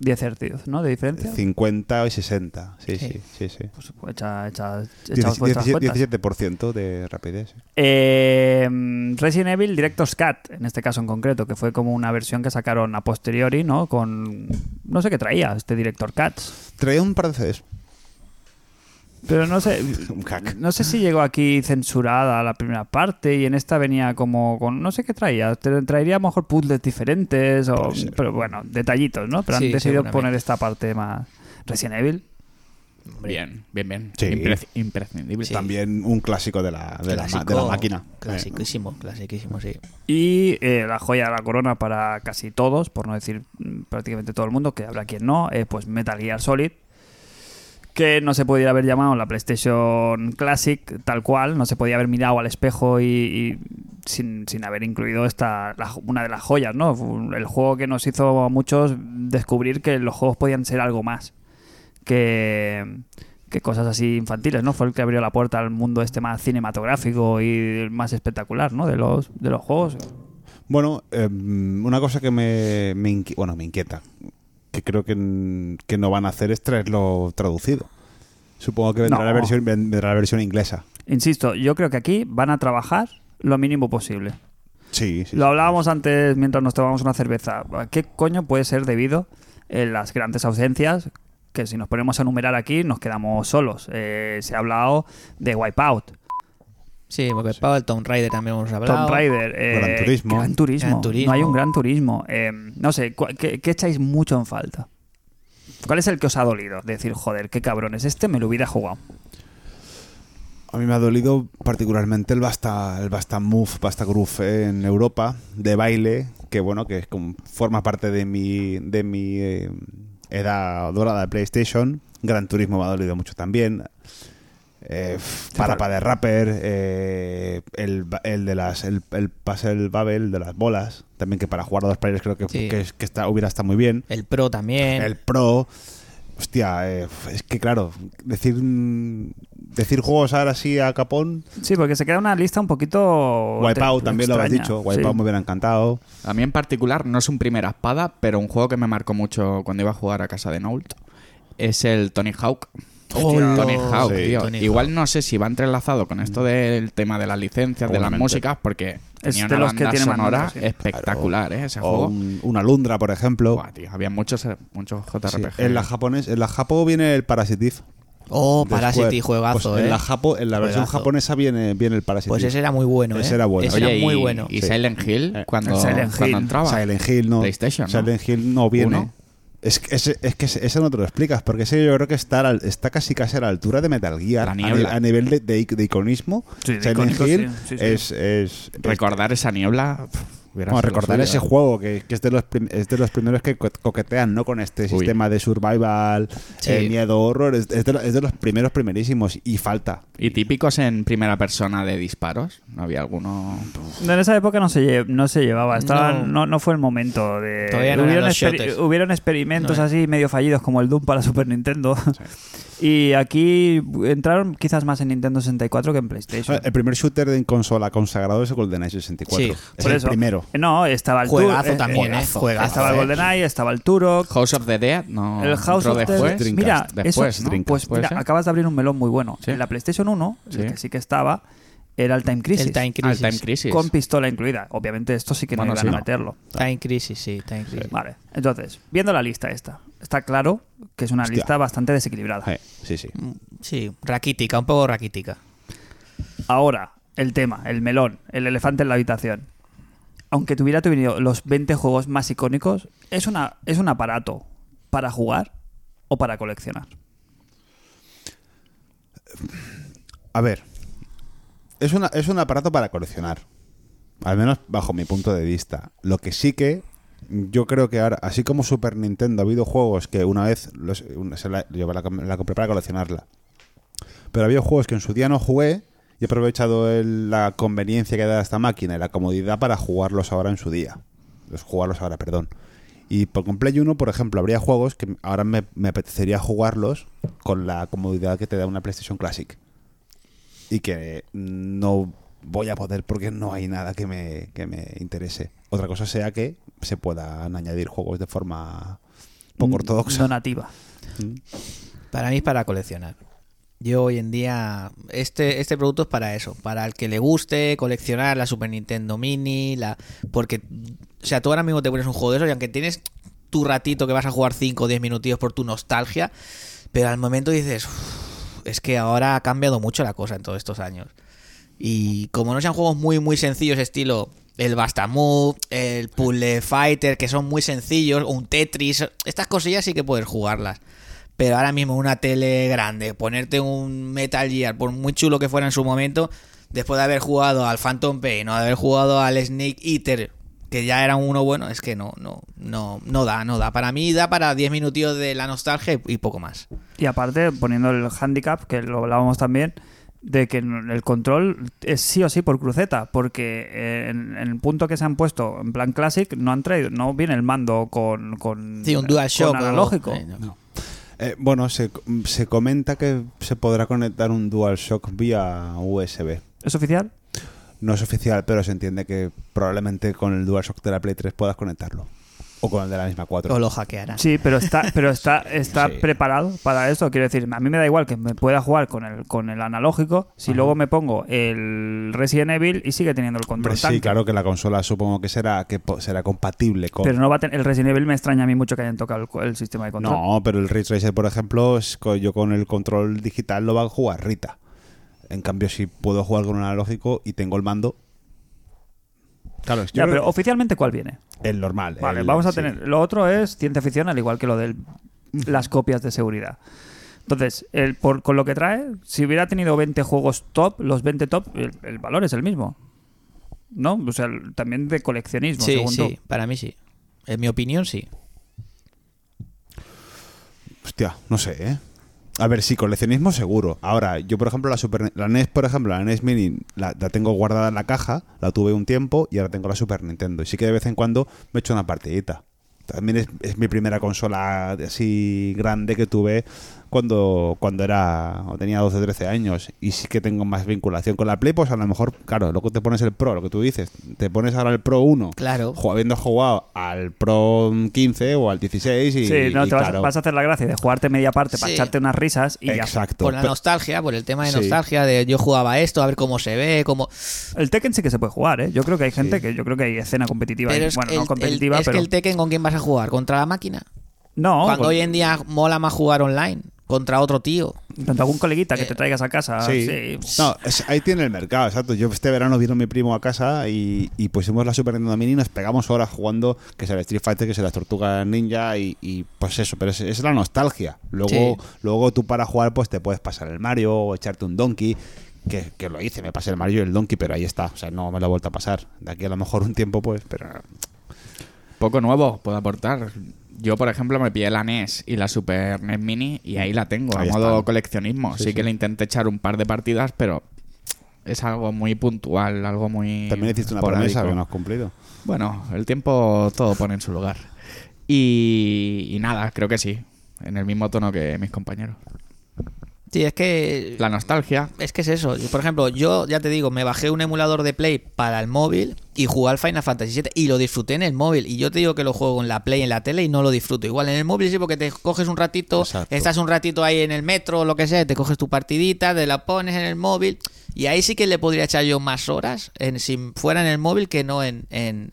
10 hercios, ¿no? De diferencia. 50 y 60. Sí, sí, Sí. sí, sí. Pues, echa, echa, echaos 17, vuestras cuentas. 17% de rapidez. Eh, Resident Evil Director's Cut, en este caso en concreto, que fue como una versión que sacaron a posteriori, ¿no? Con. No sé qué traía este Director Cut. Traía un par de CDs. Pero no sé. Un hack. No sé si llegó aquí censurada la primera parte y en esta venía como con. No sé qué traía. Te- Traería a lo mejor puzzles diferentes o. Pero bueno, detallitos, ¿no? Pero Sí, han decidido poner esta parte más. Resident Evil. Bien, bien, bien. Sí. Imprescindible. Sí. También un clásico de la, de la, ma- de la clásico- máquina. Clasiquísimo, clasiquísimo, sí. Y eh, la joya de la corona para casi todos, por no decir mm, prácticamente todo el mundo, que habrá quien no, eh, pues Metal Gear Solid, que no se podía haber llamado la PlayStation Classic tal cual, no se podía haber mirado al espejo y, sin, sin haber incluido esta una de las joyas, ¿no? El juego que nos hizo a muchos descubrir que los juegos podían ser algo más que, que cosas así infantiles, ¿no? Fue el que abrió la puerta al mundo este más cinematográfico y más espectacular, ¿no? De los, de los juegos. Bueno, em, una cosa que me, bueno, me inquieta, que creo que, que no van a hacer es traerlo traducido. Supongo que vendrá, No. la, versión, vendrá la versión inglesa. Insisto, yo creo que aquí van a trabajar lo mínimo posible. Sí, sí. Lo sí. hablábamos antes mientras nos tomábamos una cerveza. ¿A qué coño puede ser debido en las grandes ausencias? Que si nos ponemos a enumerar aquí nos quedamos solos. Eh, se ha hablado de Wipeout, Sí, porque Pau, el Tomb Raider también hemos hablado. Tomb Raider, eh, Gran Turismo. Gran Turismo. Gran Turismo. No hay un Gran Turismo. Eh, no sé, ¿cu- ¿qué, qué echáis mucho en falta? ¿Cuál es el que os ha dolido? Decir, joder, qué cabrones, este me lo hubiera jugado. A mí me ha dolido particularmente el Basta, el Basta Move, Basta Groove en Europa, de baile, que bueno, que es como- forma parte de mi, de mi eh, edad dorada de PlayStation. Gran Turismo me ha dolido mucho también. Eh, Parapa de Rapper, eh, el, el de las el, el Puzzle Babel de las bolas, también que para jugar a dos players creo que, Sí. que, que está, hubiera estado muy bien. El Pro también. El Pro. Hostia, eh, es que claro, decir mm, decir juegos ahora sí a capón. Sí, porque se queda una lista un poquito. Wipeout también lo extraña. dicho. Wipeout Sí. me hubiera encantado. A mí en particular no es un primera espada, pero un juego que me marcó mucho cuando iba a jugar a casa de Noult es el Tony Hawk. Hostia. Tony Hawk, Sí. tío. Tony Igual no sé si va entrelazado con esto del tema de las licencias, de las músicas, porque Es tenía de una los que banda tiene sonora sí. espectacular, ¿eh? Ese O juego. un- una Lundra, por ejemplo. Buah, tío, había muchos, eh, muchos Sí, JRPG. En la japonés, en la Japo viene el Parasitive. Oh, Square. juegazo, Pues eh. En la, Japo, en la versión Juegazo. japonesa viene, viene el Parasitive. Pues ese era muy bueno, ¿eh? Ese era bueno. Ese Oye, era muy y, bueno. y Sí. Silent Hill, Eh, cuando, Silent cuando Hill. entraba. Silent Hill no. PlayStation, ¿no? Silent Hill no viene. Uno. Es que, ese, es que ese no te lo explicas, porque ese yo creo que está, al- está casi casi a la altura de Metal Gear. A, niebla. ni- a nivel de, de, de iconismo. Sí, de Silent icónico, Hill sí, sí, sí. Es, es, es- Recordar esa niebla. Sido recordar ese juego que, que es, de los es de los primeros que co- coquetean ¿no? con este Uy. sistema de survival, Sí. eh, miedo, horror. Es, es de, lo- es de los primeros primerísimos y falta. ¿Y típicos en primera persona de disparos? ¿No había alguno? En esa época no se, lle- no se llevaba, estaba, No. no. No, fue el momento de... Todavía no hubieron, exper- hubieron experimentos No. así medio fallidos como el Doom para Super Nintendo. Y aquí entraron quizás más en Nintendo 64 que en PlayStation. El primer shooter en consola consagrado es el GoldenEye 64. Sí, es Por el eso. primero. No, estaba el Juegazo Tur- eh, también, eh, ¿eh? Juegazo. Estaba el GoldenEye, estaba el Turok. House of the Dead, no. El House of the. Dreamcast. Mira, Después, eso, ¿no? Pues ¿Puede mira, acabas de abrir un melón muy bueno. Sí. En la PlayStation 1, Sí. el que sí que estaba, era el Time Crisis. El Time Ah, el Crisis. Time Crisis. Con pistola incluida. Obviamente esto sí que no Bueno, iban sí, a no. meterlo. Time Crisis, sí, Time Crisis. Vale, entonces, viendo la lista esta, está claro que es una Hostia. lista bastante desequilibrada. Eh, sí, sí. Mm, Sí, raquítica, un poco raquítica. Ahora, el tema, el melón, el elefante en la habitación. Aunque tuviera tenido los 20 juegos más icónicos, ¿es, una, ¿es un aparato para jugar o para coleccionar? A ver, es, una, es un aparato para coleccionar. Al menos bajo mi punto de vista. Lo que sí que yo creo que ahora, así como Super Nintendo, ha habido juegos que una vez los, se la, yo la, compré para coleccionarla. Pero había juegos que en su día no jugué y he aprovechado la conveniencia que da esta máquina y la comodidad para jugarlos ahora en su día. Los jugarlos ahora, perdón. Y por con Play 1, por ejemplo, habría juegos que ahora me, me apetecería jugarlos con la comodidad que te da una PlayStation Classic. Y que no voy a poder porque no hay nada que me, que me interese. Otra cosa sea que se puedan añadir juegos de forma poco ortodoxa. No nativa. Para mí es para coleccionar. Yo hoy en día, este, este producto es para eso, para el que le guste coleccionar la Super Nintendo Mini, la porque, o sea, tú ahora mismo te pones un juego de eso y aunque tienes tu ratito que vas a jugar 5 o 10 minutillos por tu nostalgia, pero al momento dices, "Uf, es que ahora ha cambiado mucho la cosa en todos estos años. Y como no sean juegos muy, muy sencillos, estilo el Bastamove, el Puzzle Fighter, que son muy sencillos, o un Tetris, estas cosillas sí que puedes jugarlas. Pero ahora mismo una tele grande, ponerte un Metal Gear, por muy chulo que fuera en su momento, después de haber jugado al Phantom Pain o de haber jugado al Snake Eater, que ya era uno bueno, es que no, no, no, no da, no da. Para mí da para 10 minutillos de la nostalgia y, poco más. Y aparte, poniendo el handicap, que lo hablábamos también, de que el control es sí o sí por cruceta, porque eh, en, en el punto que se han puesto en plan Classic no han traído, no viene el mando con, con, Sí, un DualShock con o- analógico. eh, no. Eh, bueno, se, se comenta que se podrá conectar un DualShock vía USB. ¿Es oficial? No es oficial, pero se entiende que probablemente con el DualShock de la Play 3 puedas conectarlo. O con el de la misma 4. O lo hackearán. Sí, pero está, pero está, está Sí. preparado para eso. Quiero decir, a mí me da igual que me pueda jugar con el, con el analógico si luego me pongo el Resident Evil y sigue teniendo el control Hombre, sí, claro que la consola supongo que será que será compatible con. Pero no va a tener, el Resident Evil me extraña a mí mucho que hayan tocado el, el sistema de control. No, pero el Ray Tracer, por ejemplo, es co- yo con el control digital lo va a jugar Rita. En cambio, si puedo jugar con un analógico y tengo el mando. Claro, es que Ya, pero oficialmente, ¿cuál viene? el normal. Vale, el- vamos a sí. tener. Lo otro es ciencia ficción, al igual que lo de las copias de seguridad. Entonces, el, por, con lo que trae, si hubiera tenido 20 juegos top, los 20 top, el, el valor es el mismo. ¿No? O sea, el- también de coleccionismo, Sí, según sí, tú. para mí sí. En mi opinión, sí. Hostia, no sé, ¿eh? A ver, sí, coleccionismo seguro. Ahora, yo, por ejemplo, la Super la NES, por ejemplo, la NES Mini la, la tengo guardada en la caja, la tuve un tiempo y ahora tengo la Super Nintendo. Y sí que de vez en cuando me echo una partidita. También es, es mi primera consola así grande que tuve cuando, cuando era o tenía 12 13 años. Y sí que tengo más vinculación con la Play, pues a lo mejor, claro, luego te pones el Pro, lo que tú dices. Te pones ahora el Pro 1. Claro. Habiendo jugado al Pro 15 o al 16 y, Sí, no, y te vas, claro. vas a hacer la gracia de jugarte media parte para echarte unas risas y ya. Exacto. Por la Pero- nostalgia, por el tema de Sí. nostalgia, de yo jugaba esto, a ver cómo se ve, cómo... El Tekken sí que se puede jugar, ¿eh? Yo creo que hay gente que yo creo que hay escena competitiva. Pero es, bueno, el, no competitiva, el- es pero. que el Tekken con quién vas a jugar, contra la máquina. no, Cuando con- hoy en día mola más jugar online, contra otro tío. tanto algún coleguita que Eh, te traigas a casa. Sí. sí. No, es- ahí tiene el mercado, exacto. Yo este verano vino mi primo a casa y, y pusimos la Super Nintendo Mini y nos pegamos horas jugando que sea el Street Fighter, que sea las Tortugas Ninja y, y, pues eso, pero es, es la nostalgia. Luego, Sí. luego tú para jugar pues te puedes pasar el Mario o echarte un Donkey. Que, que lo hice, me pasé el Mario y el Donkey, pero ahí está. O sea, no me lo he vuelto a pasar. De aquí a lo mejor un tiempo, pues, pero Poco nuevo puedo aportar. Yo, por ejemplo, me pillé la NES y la Super NES Mini y ahí la tengo, Ahí a modo están. coleccionismo. Sí, que le intenté echar un par de partidas, pero es algo muy puntual, algo muy. también hiciste una promesa que no has cumplido. Bueno, el tiempo todo pone en su lugar. Y, y nada, creo que sí. En el mismo tono que mis compañeros. Sí, es que La nostalgia. Es que es eso. Por ejemplo, yo ya te digo, me bajé un emulador de Play para el móvil y jugué al Final Fantasy VII y lo disfruté en el móvil. Y yo te digo que lo juego en la Play, en la tele y no lo disfruto. Igual en el móvil sí, porque te coges un ratito, Exacto. estás un ratito ahí en el metro o lo que sea, te coges tu partidita, te la pones en el móvil. Y ahí sí que le podría echar yo más horas en, si fuera en el móvil que no en, en,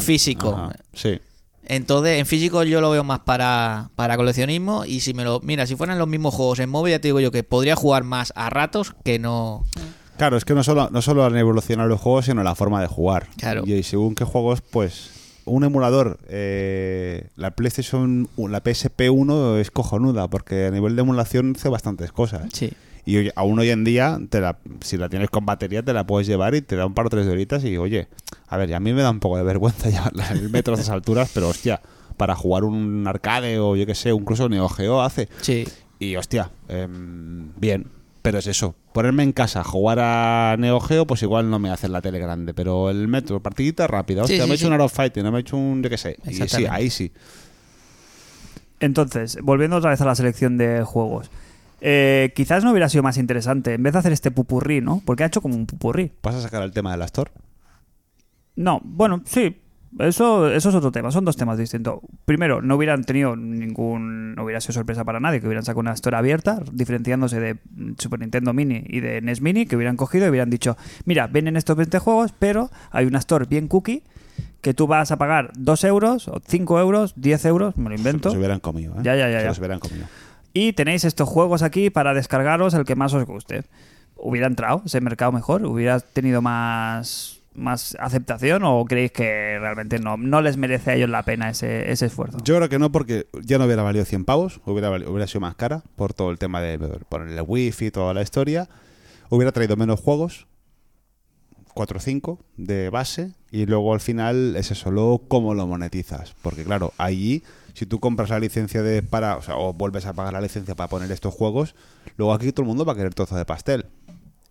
físico. Ajá, Sí. Entonces, en físico yo lo veo más para, para coleccionismo. Y si me lo. Mira, si fueran los mismos juegos en móvil, ya te digo yo que podría jugar más a ratos que no. Claro, es que no solo, no solo han evolucionado los juegos, sino la forma de jugar. Claro. Y según qué juegos, pues un emulador, eh, la PlayStation, la PSP 1 es cojonuda, porque a nivel de emulación hace bastantes cosas. Sí. Y hoy- aún hoy en día, te la, si la tienes con batería, te la puedes llevar y te da un par o tres de horitas. Y oye, a ver, a mí me da un poco de vergüenza llevarla en el metro a estas alturas, pero hostia, para jugar un arcade o yo que sé, incluso Neo Geo hace. Sí. Y hostia, em, bien, pero es eso. Ponerme en casa, jugar a Neo Geo, pues igual no me hace la tele grande, pero el metro, partidita rápida. Hostia, Sí, sí, me he hecho sí. un Arrow Fighting, no me he hecho un, yo qué sé. Y sí, ahí sí. Entonces, volviendo otra vez a la selección de juegos. Eh, quizás no hubiera sido más interesante, en vez de hacer este pupurrí, ¿no? Porque ha hecho como un pupurrí. ¿Vas a sacar el tema de la Store? No, bueno, sí. Eso, eso es otro tema, son dos temas distintos. Primero, no hubieran tenido ningún. No hubiera sido sorpresa para nadie que hubieran sacado una store abierta, diferenciándose de Super Nintendo Mini y de NES Mini, que hubieran cogido y hubieran dicho: Mira, vienen estos 20 juegos, pero hay una store bien cookie que tú vas a pagar 2 euros, o 5 euros, 10 euros, me lo invento. Se hubieran comido, ¿eh? Ya, ya, ya, Se ya. los hubieran comido. Y tenéis estos juegos aquí para descargaros el que más os guste. ¿Hubiera entrado ese mercado mejor? ¿Hubiera tenido más, más aceptación? ¿O creéis que realmente no, no les merece a ellos la pena ese, esfuerzo? Yo creo que no, porque ya no hubiera valido 100 pavos, hubiera, hubiera sido más cara por todo el tema de ponerle wifi y toda la historia. Hubiera traído menos juegos, 4 o 5 de base, y luego al final es eso, cómo lo monetizas. Porque claro, allí, si tú compras la licencia de para, o, sea, o vuelves a pagar la licencia para poner estos juegos, luego aquí todo el mundo va a querer trozo de pastel.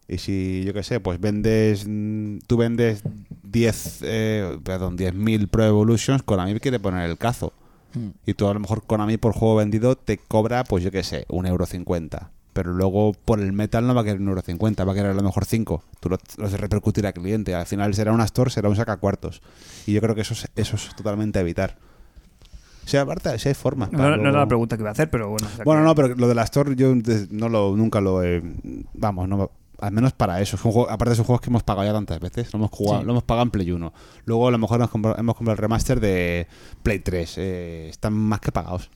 Y si, yo qué sé, pues vendes, mm, tú vendes 10, eh, perdón, 10.000 Pro Evolutions, Konami quiere poner el cazo. Y tú a lo mejor Konami por juego vendido te cobra, pues yo qué sé, un euro cincuenta. Pero luego por el metal no va a querer un euro cincuenta, va a querer a lo mejor cinco. Tú lo, lo repercutir al cliente. Al final será una store, será un sacacuartos. Y yo creo que eso es, eso es totalmente evitar. O sea, aparte, si hay formas. No, no era la pregunta que iba a hacer, pero bueno. o sea bueno, que- no, pero lo de la Store yo no lo, nunca lo he... Vamos, no, al menos para eso. Es un juego- aparte son juegos que hemos pagado ya tantas veces. Lo hemos, jugado, Sí. lo hemos pagado en Play 1. Luego a lo mejor hemos comprado, hemos comprado el remaster de Play 3. Eh, están más que pagados.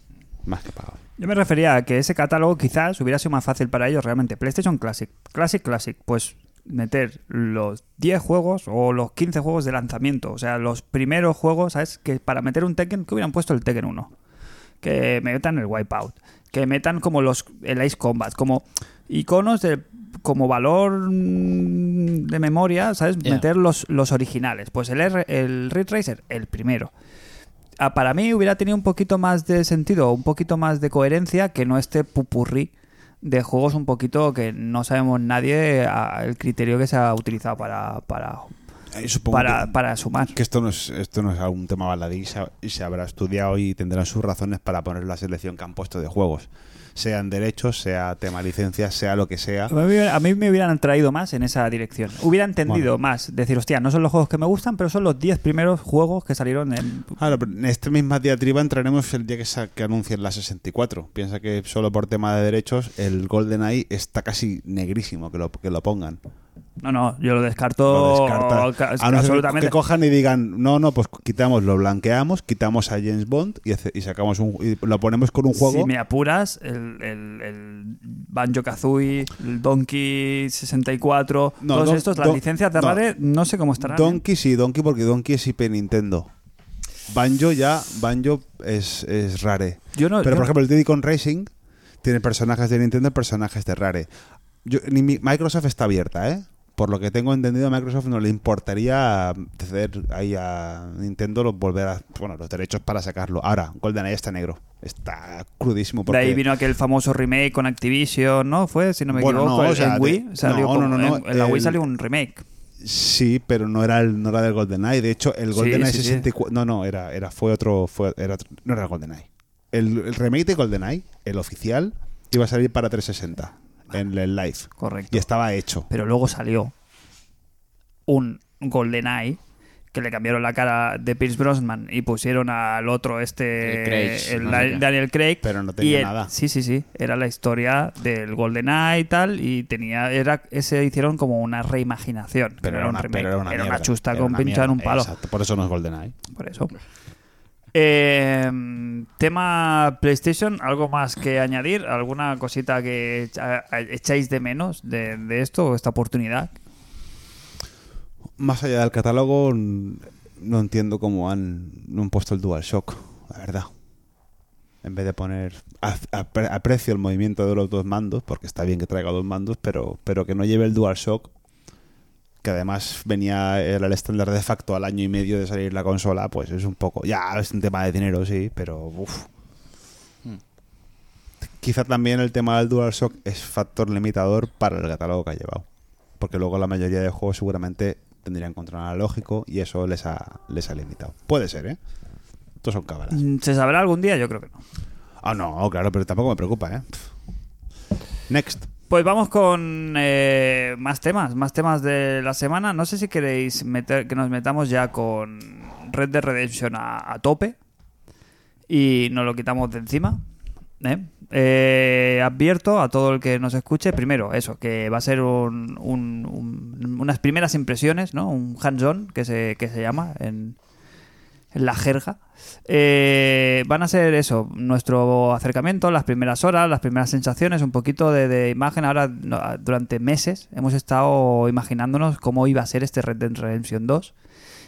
Más que pagados. Yo me refería a que ese catálogo quizás hubiera sido más fácil para ellos realmente. PlayStation Classic, Classic, Classic, pues meter los 10 juegos o los 15 juegos de lanzamiento. O sea, los primeros juegos, ¿sabes? Que para meter un Tekken, que hubieran puesto el Tekken 1. Que metan el Wipeout. Que metan como los el Ace Combat. Como iconos de como valor mm, de memoria, ¿sabes? Meter los, los originales. Pues el, R, el Ridge Racer, el primero. Ah, para mí hubiera tenido un poquito más de sentido, un poquito más de coherencia que no este pupurrí de juegos un poquito que no sabemos nadie el criterio que se ha utilizado para, para, para, que, para sumar. que esto no es esto no es algún tema baladí y se, y se habrá estudiado y tendrán sus razones para poner la selección que han puesto de juegos. Sean derechos, sea tema licencias, sea lo que sea. A mí, me hubieran traído más en esa dirección. Hubiera entendido Bueno. más. Decir, hostia, no son los juegos que me gustan, pero son los 10 primeros juegos que salieron en. Claro, pero en esta misma diatriba entraremos el día que, que anuncien la 64. Piensa que solo por tema de derechos el GoldenEye está casi negrísimo que lo, que lo pongan. No, no, yo lo descarto Lo A no absolutamente. que cojan y digan, no, no, pues quitamos, lo blanqueamos, quitamos a James Bond y, hace- y sacamos un, y lo ponemos con un juego. Si me apuras, el, el, el Banjo Kazooie, el Donkey 64, No, todos Don- estos, las Don- licencias de no. Rare, no sé cómo estarán. ¿eh? Donkey sí, Donkey porque Donkey es IP Nintendo. Banjo ya, Banjo es, es Rare. Yo no- Pero yo- por ejemplo el Diddy Kong Racing tiene personajes de Nintendo y personajes de Rare. Yo- ni mi- Microsoft está abierta, ¿eh? Por lo que tengo entendido, a Microsoft no le importaría ceder ahí a Nintendo los volver a, bueno, los derechos para sacarlo. Ahora, GoldenEye está negro. Está crudísimo. De ahí vino aquel famoso remake con Activision, ¿no? Fue, si no me Bueno, equivoco, no, o en- sea, en Wii salió no, como- no, no, en, en la Wii el- salió un remake. Sí, pero no era el, no era del GoldenEye. De hecho, el GoldenEye sí, sí. 64. No, no, era, era, fue otro. Fue, era no era el GoldenEye. El, el remake de GoldenEye, el oficial, iba a salir para 360 en el live. Correcto. Y estaba hecho. Pero luego salió un GoldenEye que le cambiaron la cara de Pierce Brosnan y pusieron al otro este El Craig, el no sé qué. Daniel Craig Pero no tenía y el- nada. sí sí sí era la historia del GoldenEye y tal y tenía era ese hicieron como una reimaginación que Pero era un una, remake, pero era una, mierda. chusta Era con en un palo Exacto, por eso no es GoldenEye. por eso Eh, tema PlayStation, ¿algo más que añadir? ¿Alguna cosita que echáis de menos de, de esto o esta oportunidad? Más allá del catálogo, no entiendo cómo han, no puesto el DualShock, la verdad. En vez de poner aprecio el movimiento de los dos mandos, porque está bien que traiga dos mandos, pero, pero que no lleve el DualShock, que además venía era el estándar de facto al año y medio de salir la consola, pues es un poco, ya es un tema de dinero, sí, pero uff. Quizá también el tema del DualShock es factor limitador para el catálogo que ha llevado. Porque luego la mayoría de juegos seguramente tendrían control analógico y eso les ha, les ha limitado. Puede ser, ¿eh? Estos son cábalas. Mm, ¿Se sabrá algún día? Yo creo que no. Ah, no, claro, pero tampoco me preocupa, ¿eh? Next. Pues vamos con eh, más temas, más temas de la semana. No sé si queréis meter, que nos metamos ya con Red Dead Redemption a, tope y nos lo quitamos de encima. ¿eh? Eh, advierto a todo el que nos escuche, primero, eso, que va a ser un- un- un- unas primeras impresiones, ¿no? Un hands-on que se, que se llama en la jerga. Eh, van a ser eso, nuestro acercamiento, las primeras horas, las primeras sensaciones, un poquito de, imagen. Ahora, durante meses, hemos estado imaginándonos cómo iba a ser este Red Dead Redemption 2.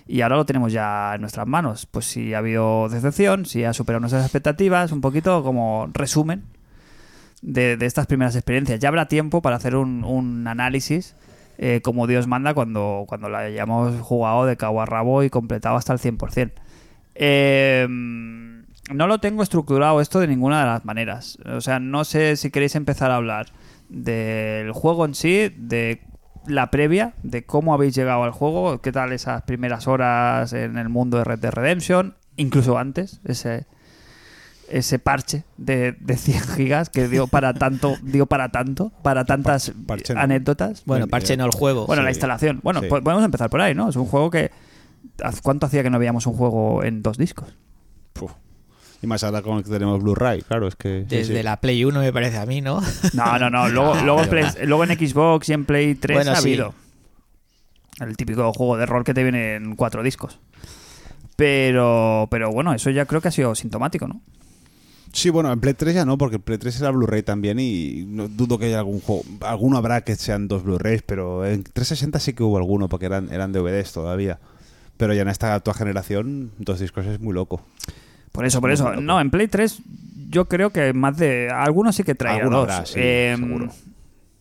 Y ahora lo tenemos ya en nuestras manos. Pues si ha habido decepción, si ha superado nuestras expectativas, un poquito como resumen de, estas primeras experiencias. Ya habrá tiempo para hacer un, un análisis eh, como Dios manda cuando, cuando la hayamos jugado de cabo a rabo y completado hasta el 100%. Eh, no lo tengo estructurado esto de ninguna de las maneras. O sea, no sé si queréis empezar a hablar del juego en sí, de la previa, de cómo habéis llegado al juego, qué tal esas primeras horas en el mundo de Red Dead Redemption, incluso antes, ese ese parche de, de 100 gigas que dio para tanto, dio para tanto, para tantas Parche- parche no. anécdotas. Bueno, parche no el juego. Bueno, la instalación. Bueno, Sí. pues podemos empezar por ahí, ¿no? Es un juego que. ¿Haz- ¿Cuánto hacía que no veíamos un juego en dos discos? Puf. Y más ahora con el que tenemos Blu-ray, claro, es que... Desde sí. la Play 1 me parece a mí, ¿no? No, no, no. Luego, luego, Play- luego en Xbox y en Play 3 Bueno, ha sí. habido. El típico juego de rol que te viene en cuatro discos. Pero, pero bueno, eso ya creo que ha sido sintomático, ¿no? Sí, bueno, en Play 3 ya no, porque el Play 3 era Blu-ray también y no dudo que haya algún juego. Alguno habrá que sean dos Blu-rays, pero en 360 sí que hubo alguno, porque eran, eran DVDs todavía. Pero ya en esta actual generación, dos discos es muy loco. Por eso, por eso. No, en Play 3 yo creo que más de... Algunos sí que traía dos. habrá, sí, seguro.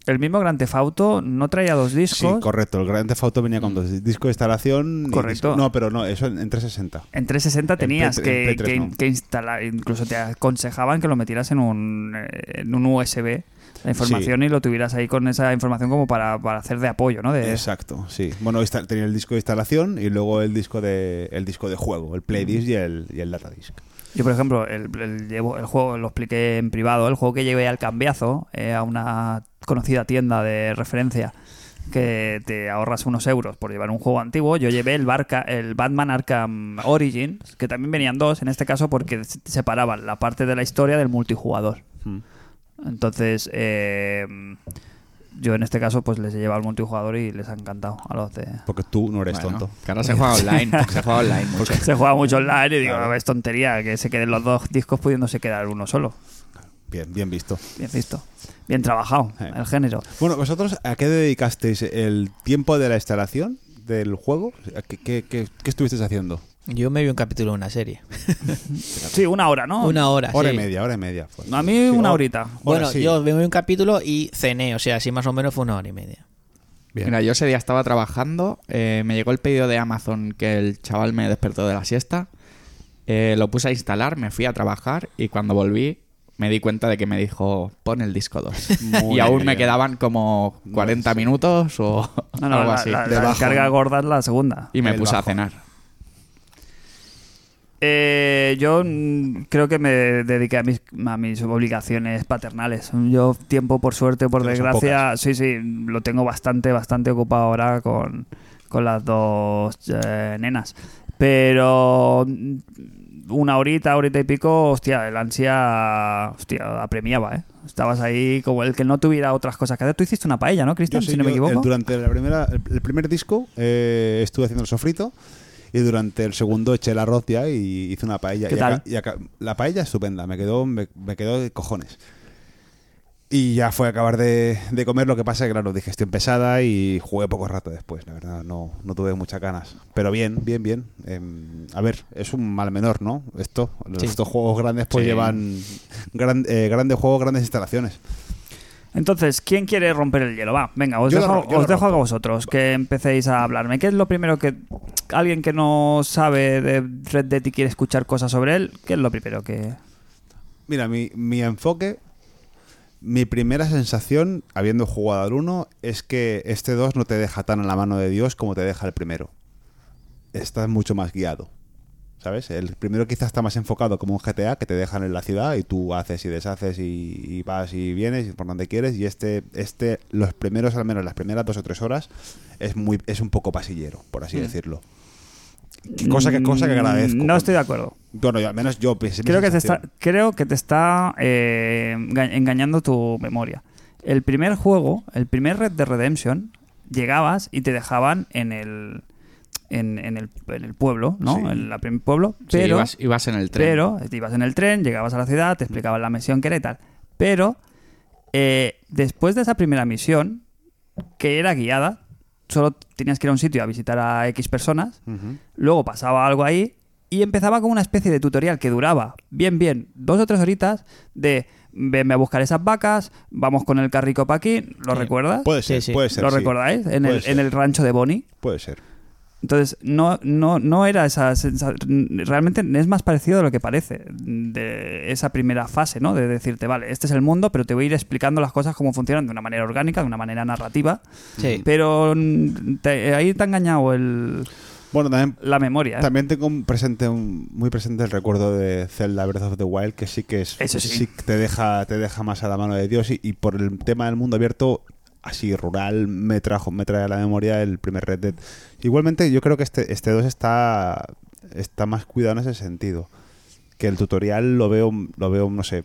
El mismo Theft Auto no traía dos discos. Sí, correcto. El Theft Auto venía con dos discos de instalación. Correcto. disco- no, pero no, eso en, en 360. En 360 tenías en que, Play 3 que- no. que instalar, incluso te aconsejaban que lo metieras en un, eh, en un USB, la información, y lo tuvieras ahí con esa información como para, para hacer de apoyo, ¿no? De, Exacto, sí. Bueno, tenía el disco de instalación y luego el disco de, el disco de juego, el Play Disc y el, y el Data Disc. Yo, por ejemplo, el, el llevo- el juego lo expliqué en privado, el juego que llevé al cambiazo eh, a una conocida tienda de referencia que te ahorras unos euros por llevar un juego antiguo. Yo llevé el, Barca, el Batman Arkham Origins, que también venían dos, en este caso porque se- separaban la parte de la historia del multijugador. Hmm. Entonces, eh, yo en este caso pues les he llevado al multijugador y les ha encantado a los de... Porque tú no eres Bueno, tonto. Que ahora se juega online. se juega online mucho. Se juega mucho online y digo, Claro. es tontería que se queden los dos discos pudiéndose quedar uno solo. Bien, bien visto. Bien visto. Bien trabajado el género. Bueno, ¿vosotros a qué dedicasteis el tiempo de la instalación del juego? ¿A ¿Qué, qué, qué- qué estuvisteis haciendo? Yo me vi un capítulo de una serie. Sí, una hora, ¿no? Una hora. Hora sí. y media, hora y media. fue. A mí Sí, una hora- horita. Bueno, hora, sí. yo me vi un capítulo y cené, o sea, así más o menos fue una hora y media. Bien. Mira, yo ese día estaba trabajando, eh, me llegó el pedido de Amazon que el chaval me despertó de la siesta, eh, lo puse a instalar, me fui a trabajar y cuando volví me di cuenta de que me dijo pon el disco 2. Muy y aún me quedaban como 40 minutos o No, no, algo la, así. la- la descarga gorda es la segunda. y me el puse a cenar. Eh, yo mm, creo que me dediqué a mis, a mis obligaciones paternales. Yo tiempo, por suerte, por Pero son desgracia, sí, sí, lo tengo bastante, bastante ocupado ahora con, con las dos eh, nenas. Pero mm, una horita, horita y pico, hostia, el ansia, hostia, apremiaba, ¿eh? Estabas ahí como el que no tuviera otras cosas que hacer. Tú hiciste una paella, ¿no, Cristian? Yo sí, si no me yo, equivoco. eh, durante la primera, el, el primer disco eh, estuve haciendo el sofrito y durante el segundo eché el arroz ya y hice una paella. La paella estupenda, me quedó, me, me quedó de cojones. Y ya fue a acabar de, de comer, lo que pasa es que, claro, digestión pesada y jugué poco rato después, la verdad, no, no tuve muchas ganas. Pero bien, bien, bien. Em, a ver, es un mal menor, ¿no? Esto, Sí. estos juegos grandes pues Sí. llevan gran- eh, grandes juegos, grandes instalaciones. Entonces, ¿quién quiere romper el hielo? Va, venga, os Yo dejo, lo os dejo a vosotros que empecéis a hablarme. ¿Qué es lo primero que alguien que no sabe de Red Dead y quiere escuchar cosas sobre él, qué es lo primero que... Mira, mi, mi enfoque, mi primera sensación, habiendo jugado al 1, es que este 2 no te deja tan en la mano de Dios como te deja el primero. Estás mucho más guiado. ¿Sabes? El primero quizás está más enfocado como un GTA que te dejan en la ciudad y tú haces y deshaces y, y vas y vienes y por donde quieres. Y este, este, los primeros, al menos las primeras dos o tres horas, es muy, es un poco pasillero, por así decirlo. Cosa que, cosa que Mm, agradezco. No estoy de acuerdo. Bueno, yo- al menos yo pensé. Creo que te está, creo que te está eh, enga- engañando tu memoria. El primer juego, el primer Red Dead Redemption, llegabas y te dejaban en el en, en el, en el pueblo, ¿no? Sí. En el primer pueblo, Sí, pero ibas, ibas en el tren. Pero te ibas en el tren, llegabas a la ciudad, te explicaban la misión que era y tal. Pero eh, después de esa primera misión, que era guiada, solo tenías que ir a un sitio a visitar a X personas, luego pasaba algo ahí y empezaba como una especie de tutorial que duraba bien, bien, dos o tres horitas de venme a buscar esas vacas, vamos con el carrico para aquí, ¿lo Sí. recuerdas? Puede ser, Sí, sí. puede ser. ¿Lo sí. recordáis? En el, en el rancho de Bonnie. Puede ser. Entonces, no, no, no era esa sensación. Realmente es más parecido de lo que parece. De esa primera fase, ¿no? De decirte, vale, este es el mundo, pero te voy a ir explicando las cosas cómo funcionan de una manera orgánica, de una manera narrativa. Sí. Pero mm, te- ahí te ha engañado el, Bueno, también, la memoria. ¿eh? también tengo un presente, un- muy presente el recuerdo de Zelda Breath of the Wild, que sí que es, Eso sí. que te deja, te deja más a la mano de Dios y, y por el tema del mundo abierto así rural me trajo, me trae a la memoria el primer Red Dead. Igualmente yo creo que este, este 2 está, está más cuidado en ese sentido. Que el tutorial lo veo, lo veo, no sé.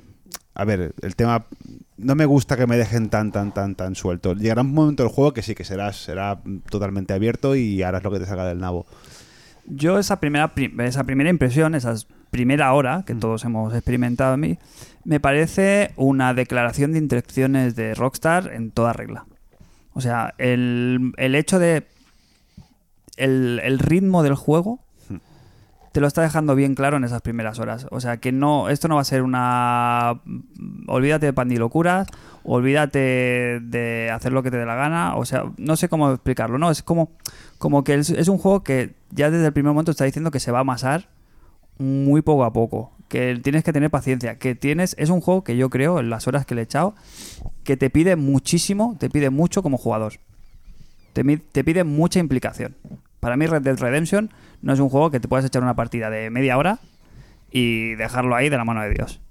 A ver, el tema no me gusta que me dejen tan, tan, tan, tan suelto. Llegará un momento del juego que sí, que será, será totalmente abierto y harás lo que te salga del nabo. Yo esa primera, prim- esa primera impresión, esa primera hora que todos hemos experimentado a mí, me parece una declaración de intenciones de Rockstar en toda regla. O sea, el, el hecho de... El, el ritmo del juego te lo está dejando bien claro en esas primeras horas. O sea, que no esto no va a ser una... Olvídate de pandilocuras, olvídate de hacer lo que te dé la gana. O sea, no sé cómo explicarlo, ¿no? Es como, como que es, es un juego que ya desde el primer momento está diciendo que se va a amasar muy poco a poco. Que tienes que tener paciencia. Que tienes... Es un juego que yo creo, en las horas que le he echado, que te pide muchísimo, te pide mucho como jugador. Te, te pide mucha implicación. Para mí Red Dead Redemption no es un juego que te puedas echar una partida de media hora y dejarlo ahí de la mano de Dios.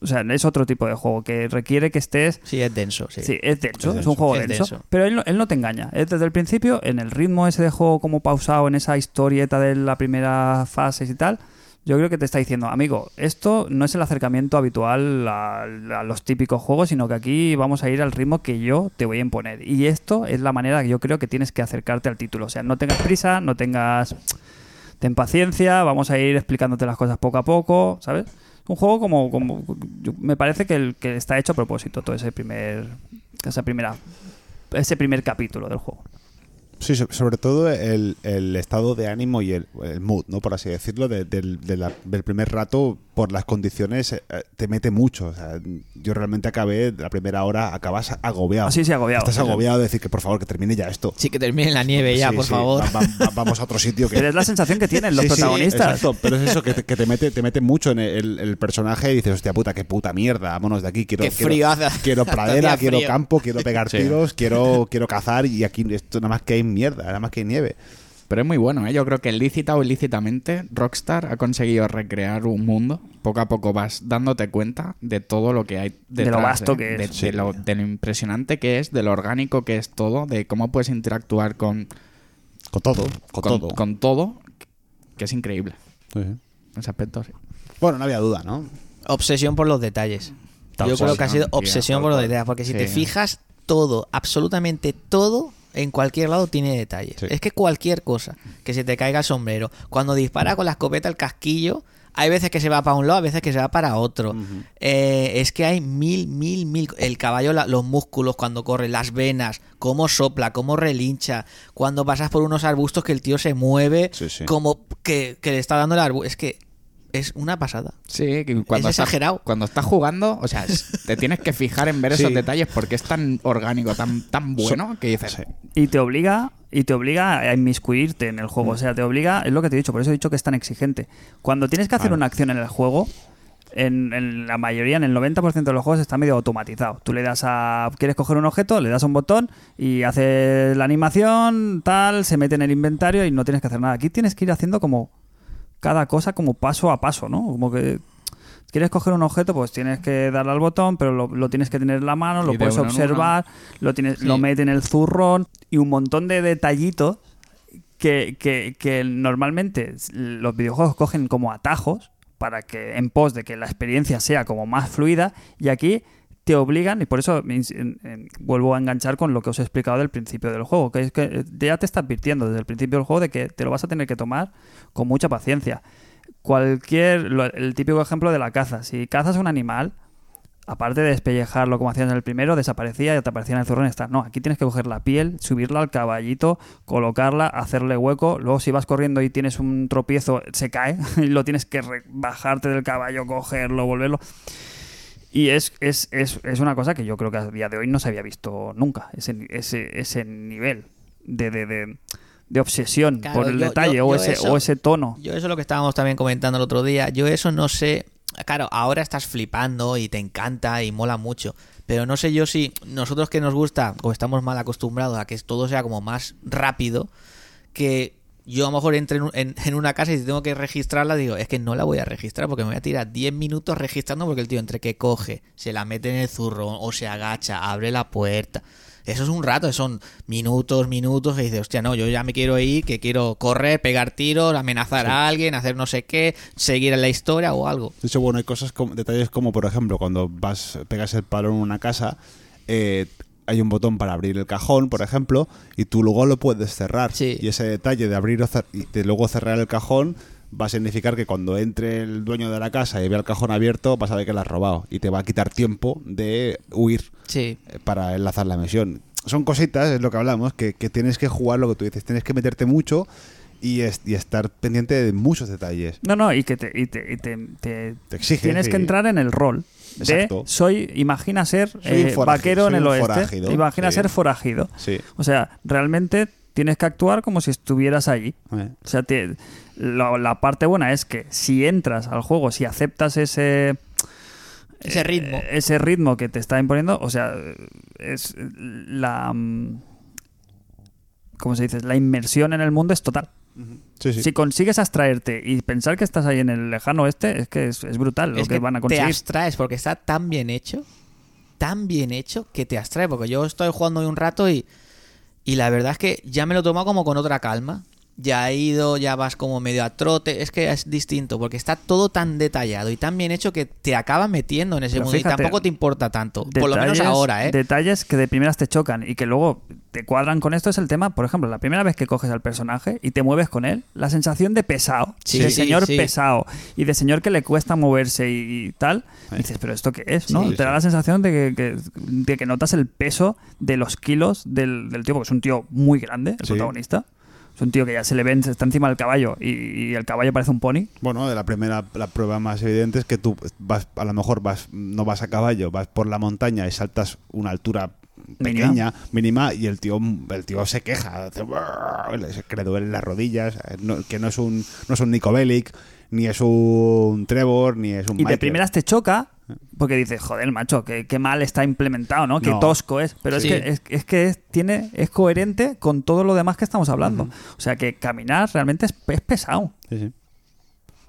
O sea, es otro tipo de juego que requiere que estés... Sí, es denso. Sí. Sí, es denso, Es es, un juego Es denso, denso. Pero él, no- él no te engaña. Es desde el principio, en el ritmo ese de juego como pausado, en esa historieta de la primera fase y tal, yo creo que te está diciendo, amigo, esto no es el acercamiento habitual a, los típicos juegos, sino que aquí vamos a ir al ritmo que yo te voy a imponer. Y esto es la manera que yo creo que tienes que acercarte al título. O sea, no tengas prisa, no tengas... Ten paciencia, vamos a ir explicándote las cosas poco a poco, ¿sabes? Un juego como... como me parece que, el, que está hecho a propósito, todo ese primer... Esa primera... Ese primer capítulo del juego. Sí, so- sobre todo el, el estado de ánimo y el, mood, ¿no? Por así decirlo, del primer rato, por las condiciones, eh, te mete mucho. O sea, yo realmente acabé, la primera hora, acabas agobiado. Así, sí, agobiado. Estás Sí, sí. agobiado de decir que por favor, que termine ya esto. Sí, que termine en la nieve ya, Sí, por sí, favor. va- va- vamos a otro sitio que... Pero es la sensación que tienen los Sí, sí, protagonistas. exacto, pero es eso, que te, que te mete, te mete mucho en el, el personaje y dices, hostia puta, qué puta mierda, vámonos de aquí. Quiero, Qué quiero- frío. Quiero pradera, quiero campo, quiero pegar Sí. tiros, quiero, quiero cazar y aquí esto nada más que hay mierda, nada más que hay nieve. Pero es muy bueno, ¿eh? Yo creo que lícita o ilícitamente, Rockstar ha conseguido recrear un mundo. Poco a poco vas dándote cuenta de todo lo que hay De lo vasto ¿eh? que es. De, Sí. de lo, de lo impresionante que es, de lo orgánico que es todo, de cómo puedes interactuar con, Con todo, con, con, todo. con todo, que es increíble. Sí. En ese aspecto, sí. Bueno, no había duda, ¿no? Obsesión por los detalles. Tal Yo creo que ha sido obsesión por los detalles. Porque si Sí. te fijas, todo, absolutamente todo, en cualquier lado tiene detalles. Sí. Es que cualquier cosa, que se te caiga el sombrero, cuando dispara con la escopeta el casquillo, hay veces que se va para un lado, a veces que se va para otro. Eh, es que hay mil, mil, mil. El caballo, la- los músculos cuando corre, las venas, cómo sopla, cómo relincha. Cuando pasas por unos arbustos que el tío se mueve, Sí, sí. como que, que le está dando el arbusto. Es que es una pasada. Sí, que cuando Es estás, exagerado. cuando estás jugando, o sea, te tienes que fijar en ver Sí. esos detalles porque es tan orgánico, tan, tan bueno que dices, Sí. Y te obliga y te obliga a inmiscuirte en el juego. O sea, te obliga, es lo que te he dicho, por eso he dicho que es tan exigente. Cuando tienes que hacer una acción en el juego, en, en la mayoría, en el 90% de los juegos está medio automatizado. Tú le das a. Quieres coger un objeto, le das a un botón y hace la animación, tal, se mete en el inventario y no tienes que hacer nada. Aquí tienes que ir haciendo como cada cosa como paso a paso, ¿no? Como que. ¿Quieres coger un objeto? Pues tienes que darle al botón, pero lo, lo tienes que tener en la mano, lo de puedes observar, lo, tienes, Sí. lo mete en el zurrón y un montón de detallitos que, que- que normalmente los videojuegos cogen como atajos para que en pos de que la experiencia sea como más fluida y aquí te obligan y por eso ins- en- en- vuelvo a enganchar con lo que os he explicado del principio del juego que es que eh, ya te está advirtiendo desde el principio del juego de que te lo vas a tener que tomar con mucha paciencia cualquier el típico ejemplo de la caza si cazas un animal aparte de despellejarlo como hacías en el primero, desaparecía y te aparecía en el zurrón. No, aquí tienes que coger la piel, subirla al caballito, colocarla, hacerle hueco. Luego, si vas corriendo y tienes un tropiezo, se cae y lo tienes que bajarte del caballo, cogerlo, volverlo. Y es, es, es, es una cosa que yo creo que a día de hoy no se había visto nunca, ese, ese, ese nivel de, de, de, de obsesión Claro, por el yo- detalle yo- o, yo ese, eso- o ese tono. Yo eso es lo que estábamos también comentando el otro día. Yo eso no sé. Claro, ahora estás flipando y te encanta y mola mucho. Pero no sé yo si nosotros que nos gusta o estamos mal acostumbrados a que todo sea como más rápido, que yo a lo mejor entre en, un- en- en una casa y si tengo que registrarla, digo, es que no la voy a registrar porque me voy a tirar 10 minutos registrando porque el tío entre que coge, se la mete en el zurrón o se agacha, abre la puerta. Eso es un rato, son minutos, minutos, que dices, hostia, no, yo ya me quiero ir, que quiero correr, pegar tiros, amenazar a alguien, hacer no sé qué, seguir en la historia o algo. De hecho, bueno, hay cosas como, detalles como, por ejemplo, cuando vas, pegas el palo en una casa, eh, hay un botón para abrir el cajón, por ejemplo, y tú luego lo puedes cerrar. Sí. Y ese detalle de abrir o y de luego cerrar el cajón va a significar que cuando entre el dueño de la casa y vea el cajón abierto, vas a ver que lo has robado. Y te va a quitar tiempo de huir Sí. eh, para enlazar la misión. Son cositas, es lo que hablamos, que, que tienes que jugar lo que tú dices. Tienes que meterte mucho y, es- y estar pendiente de muchos detalles. No, no, y que te, y te, y te, te- Te exige, tienes sí. que entrar en el rol. De soy, imagina ser Soy eh, vaquero en el oeste. forajido, Imagina sí. ser forajido. Sí. O sea, realmente tienes que actuar como si estuvieras allí. Eh. O sea, te- lo- la parte buena es que si entras al juego, si aceptas ese Ese ritmo. eh, ese ritmo que te está imponiendo, o sea, es la mm, ¿cómo se dice? La inmersión en el mundo es total. Sí, sí. Si consigues abstraerte y pensar que estás ahí en el lejano oeste, es que es, es brutal lo que, que, van a te conseguir. abstraes porque está tan bien hecho, tan bien hecho que te abstrae. Porque yo estoy jugando hoy un rato y, y la verdad es que ya me lo he tomado como con otra calma. Ya he ido, ya vas como medio a trote. Es que es distinto porque está todo tan detallado y tan bien hecho que te acaba metiendo en ese Pero mundo fíjate, y tampoco te importa tanto. por lo menos ahora, ¿eh? Detalles que de primeras te chocan y que luego te cuadran con esto es el tema, por ejemplo, la primera vez que coges al personaje y te mueves con él, la sensación de pesado, Sí, de sí, señor sí. pesado y de señor que le cuesta moverse y, y tal, dices, pero ¿esto qué es? ¿no? Sí, te da la sensación de que, que- de que notas el peso de los kilos del, del tío, porque es un tío muy grande, el Sí. protagonista. Es un tío que ya se le ven, está encima del caballo y, y el caballo parece un pony. Bueno, de la primera la prueba más evidente es que tú vas, a lo mejor vas, no vas a caballo, vas por la montaña y saltas una altura pequeña, mínima, y el tío, el tío se queja, que le duelen las rodillas, eh, no- que no es un, no es un Nico Bellic, ni es un Trevor, ni es un Y de primeras te choca Porque dices, joder, macho, qué, qué mal está implementado, ¿no? Qué No. tosco es. Pero Sí. es que, es, es que es, tiene, es coherente con todo lo demás que estamos hablando. O sea, que caminar realmente es, es pesado. Sí, sí.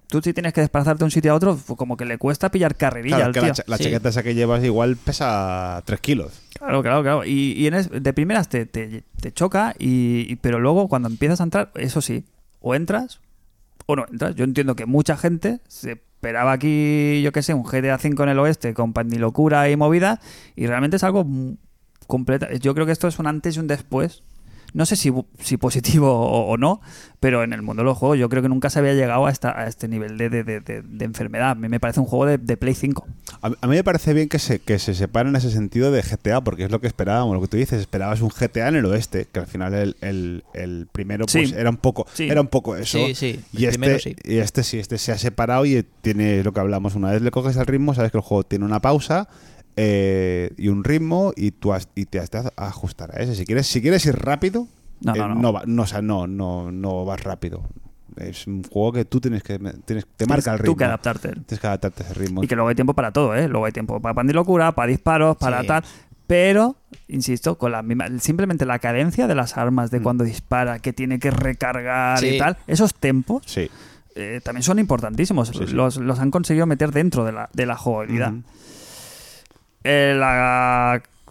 Tú si tienes que desplazarte de un sitio a otro, pues como que le cuesta pillar carrerilla Claro, al que tío. la, cha- la Sí. chaqueta esa que llevas igual pesa 3 kilos. Claro, claro, claro. Y, y en es- de primeras te, te- te choca, y, y- pero luego cuando empiezas a entrar, eso sí, o entras o no entras. Yo entiendo que mucha gente se esperaba aquí, yo qué sé, un GTA V en el oeste con pandilocura y movida, y realmente es algo completa. Yo creo que esto es un antes y un después. No sé si, positivo o, o no, pero en el mundo de los juegos yo creo que nunca se había llegado a, esta, a este nivel de, de- de- de- de enfermedad. A mí me parece un juego de, Play 5. A, a mí me parece bien que se, que se separen en ese sentido de GTA, porque es lo que esperábamos, lo que tú dices, esperabas un GTA en el oeste, que al final el, el- el primero pues Sí. era un poco Sí. era un poco eso. Sí, Y este, primero y este sí, este se ha separado y tiene lo que hablamos, una vez le coges el ritmo, sabes que el juego tiene una pausa eh, y un ritmo y tú has- y te has de ajustar a ese. Si quieres, si quieres ir rápido, No, eh, no, no. va- no, o sea, no, no, no vas rápido. Es un juego que tú tienes que tienes, te marca el ritmo. tú que adaptarte. Tienes que adaptarte a ese ritmo. Y que luego hay tiempo para todo, ¿eh? Luego hay tiempo para pandilocura, para disparos, para Sí. tal. Pero, insisto, con la misma, simplemente la cadencia de las armas, de cuando dispara, que tiene que recargar y tal, esos tempos Sí. eh, también son importantísimos. Sí, sí. Los, los han conseguido meter dentro de la, de la jugabilidad. Ujú. Eh, el,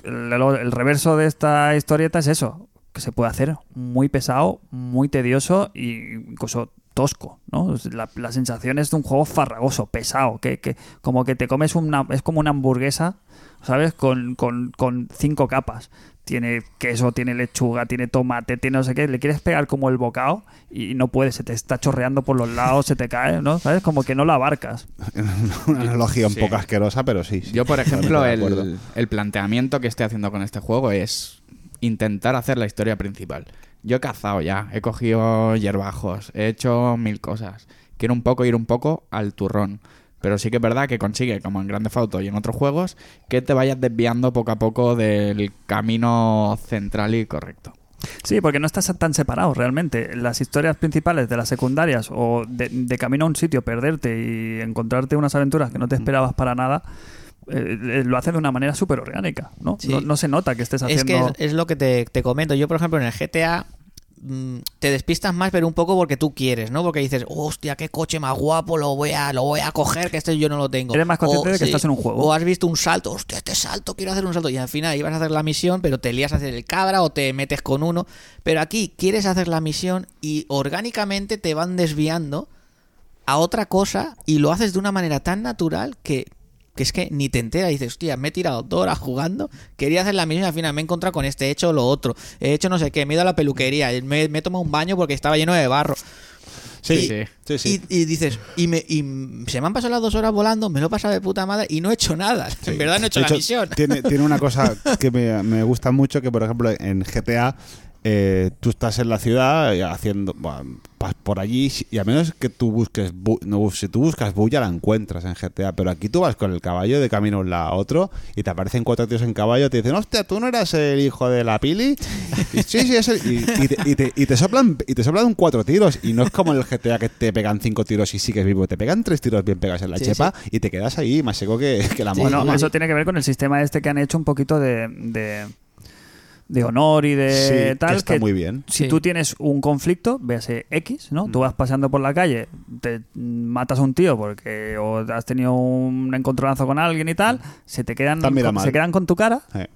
el reverso de esta historieta es eso, que se puede hacer muy pesado, muy tedioso e incluso tosco, ¿no? La, la sensación es de un juego farragoso, pesado, que, que como que te comes una... es como una hamburguesa, ¿sabes? Con, con, con cinco capas. Tiene queso, tiene lechuga, tiene tomate, tiene no sé qué. Le quieres pegar como el bocado y no puedes, se te está chorreando por los lados, se te cae, ¿no? ¿Sabes? Como que no lo abarcas. Una analogía un Sí. poco asquerosa, pero sí. sí. Yo, por ejemplo, el, el planteamiento que estoy haciendo con este juego es intentar hacer la historia principal. Yo he cazado ya, he cogido hierbajos, he hecho mil cosas. Quiero un poco ir un poco al turrón. Pero sí que es verdad que consigue, como en Grand Theft Auto y en otros juegos, que te vayas desviando poco a poco del camino central y correcto. Sí, porque no estás tan separado realmente. Las historias principales de las secundarias o de, de camino a un sitio, perderte y encontrarte unas aventuras que no te esperabas para nada, eh, eh, lo hace de una manera súper orgánica. ¿no? Sí. No, no se nota que estés Es haciendo... que es, es lo que te, te comento. Yo, por ejemplo, en el GTA mm, te despistas más, pero un poco porque tú quieres, ¿no? Porque dices, hostia, qué coche más guapo, lo voy a, lo voy a coger, que este yo no lo tengo. Eres más consciente O, de que estás en un juego. O has visto un salto, hostia, este salto, quiero hacer un salto. Y al final ibas a hacer la misión, pero te lías a hacer el cabra o te metes con uno. Pero aquí quieres hacer la misión y orgánicamente te van desviando a otra cosa y lo haces de una manera tan natural que, que es que ni te enteras. Dices, hostia, me he tirado dos horas jugando, quería hacer la misión y al final me he encontrado con este, he hecho lo otro, he hecho no sé qué, me he ido a la peluquería, me, me he tomado un baño porque estaba lleno de barro. Sí, Sí. sí, sí. Y, y dices, y, me, y se me han pasado las dos horas volando, me lo he pasado de puta madre y no he hecho nada. En verdad no he hecho la misión. Tiene, tiene una cosa que me, me gusta mucho, que por ejemplo en GTA eh, tú estás en la ciudad eh, haciendo bueno, vas por allí y a menos que tú busques bu- no, si tú buscas bulla la encuentras en GTA, pero aquí tú vas con el caballo de camino de un lado a otro y te aparecen cuatro tíos en caballo, te dicen, hostia, tú no eras el hijo de la Pili. Y, sí, sí, es el- y, y te, y te- y te soplan y te soplan cuatro tiros y no es como en el GTA que te pegan cinco tiros y sigues vivo, te pegan tres tiros bien pegados en la Sí, chepa y te quedas ahí más seco que, que la mona. Bueno, eso tiene que ver con el sistema este que han hecho un poquito de, de, de honor y de Sí, que tal. está muy bien. Si Sí. tú tienes un conflicto, véase X, ¿no? Tú vas paseando por la calle, te matas a un tío porque o has tenido un encontronazo con alguien y tal, se te quedan, con, se quedan con tu cara Eh.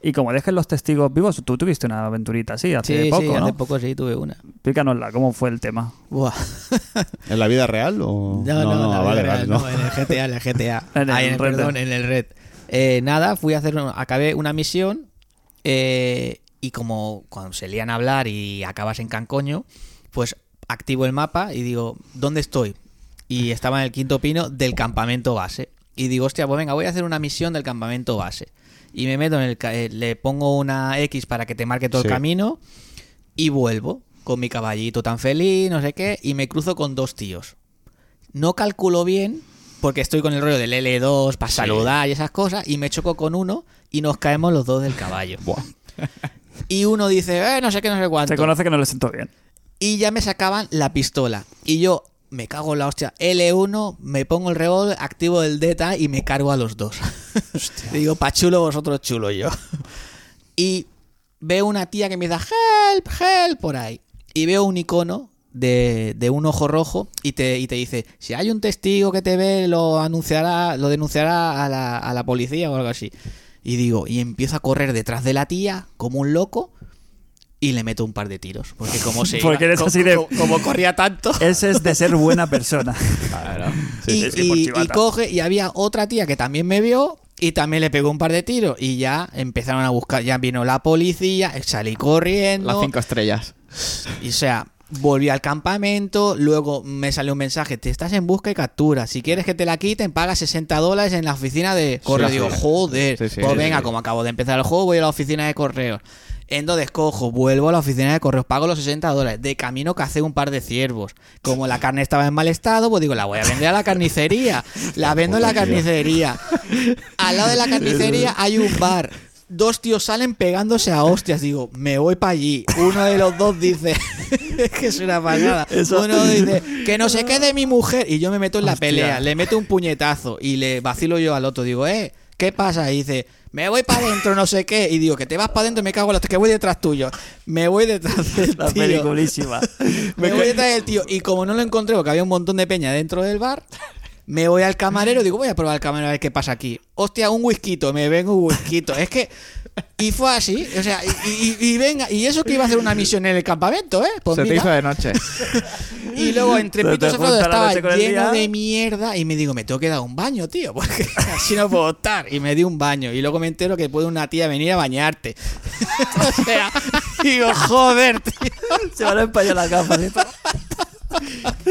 y como dejes los testigos vivos, tú tuviste una aventurita así hace Sí, poco, sí, ¿no? hace poco sí tuve una. Explícanosla, ¿cómo fue el tema? Buah. ¿En la vida real o...? No, no, la vale, vida vale, real, no. no, en el GTA, en el GTA. En el Ay, en el- Red perdón, en el Red. Eh, nada, fui a hacer, acabé una misión eh, y como cuando se lían a hablar y acabas en Cancoño, pues activo el mapa y digo, ¿dónde estoy? Y estaba en el quinto pino del campamento base. Y digo, hostia, pues venga, voy a hacer una misión del campamento base. Y me meto en el... eh, le pongo una X para que te marque todo Sí. el camino y vuelvo con mi caballito tan feliz, no sé qué, y me cruzo con dos tíos. No calculo bien, porque estoy con el rollo del L2 para saludar y esas cosas, y me choco con uno y nos caemos los dos del caballo. Buah. Y uno dice, eh, no sé qué, no sé cuánto. Se conoce que no le siento bien. Y ya me sacaban la pistola. Y yo me cago en la hostia. L1, me pongo el revólver, activo el DETA y me cargo a los dos. Digo, pa' chulo vosotros, chulo yo. y veo una tía que me dice, help, help, por ahí. Y veo un icono de, de un ojo rojo y te, y te dice, si hay un testigo que te ve, lo anunciará, lo denunciará a la, a la policía o algo así. Y digo, y empiezo a correr detrás de la tía como un loco y le meto un par de tiros. Porque como se Porque iba- eres co- así de- co- como corría tanto. Ese es de ser buena persona. y, sí, sí, por y- y coge, y había otra tía que también me vio y también le pegó un par de tiros. Y ya empezaron a buscar, ya vino la policía, salí corriendo. Las cinco estrellas. Y o sea, volví al campamento, luego me salió un mensaje, te estás en busca y captura. Si quieres que te la quiten, paga 60 dólares en la oficina de correo. Sí, Digo, joder, Sí, sí, pues venga, como acabo de empezar el juego, voy a la oficina de correos. Entonces cojo, vuelvo a la oficina de correos, pago los 60 dólares. De camino cacé un par de ciervos. Como la carne estaba en mal estado, pues digo, la voy a vender a la carnicería. La vendo en la carnicería. Al lado de la carnicería hay un bar. Dos tíos salen pegándose a hostias. Digo, me voy para allí. Uno de los dos dice, es que es una pasada. Uno dice, que no se quede mi mujer. Y yo me meto en la pelea, le meto un puñetazo y le vacilo yo al otro. Digo, eh, ¿qué pasa? Y dice, me voy para adentro, no sé qué. Y digo, que te vas para adentro, me cago en los que voy detrás tuyo. Me voy detrás del La tío. peliculísima. Me voy detrás del tío. Y como no lo encontré, porque había un montón de peña dentro del bar, me voy al camarero. Digo, voy a probar el camarero a ver qué pasa aquí. Hostia, un whisky, me vengo un whisky. Es que. Y fue así, o sea, y, y- y venga, y eso que iba a hacer una misión en el campamento, ¿eh? Pues Se te hizo de noche. Y luego entre pitos y flautas estaba lleno de mierda y me digo, me tengo que dar un baño, tío, porque así no puedo estar. Y me di un baño y luego me entero que puede una tía venir a bañarte. o sea, digo, joder, tío. Se van a empañar las gafas. ¿eh?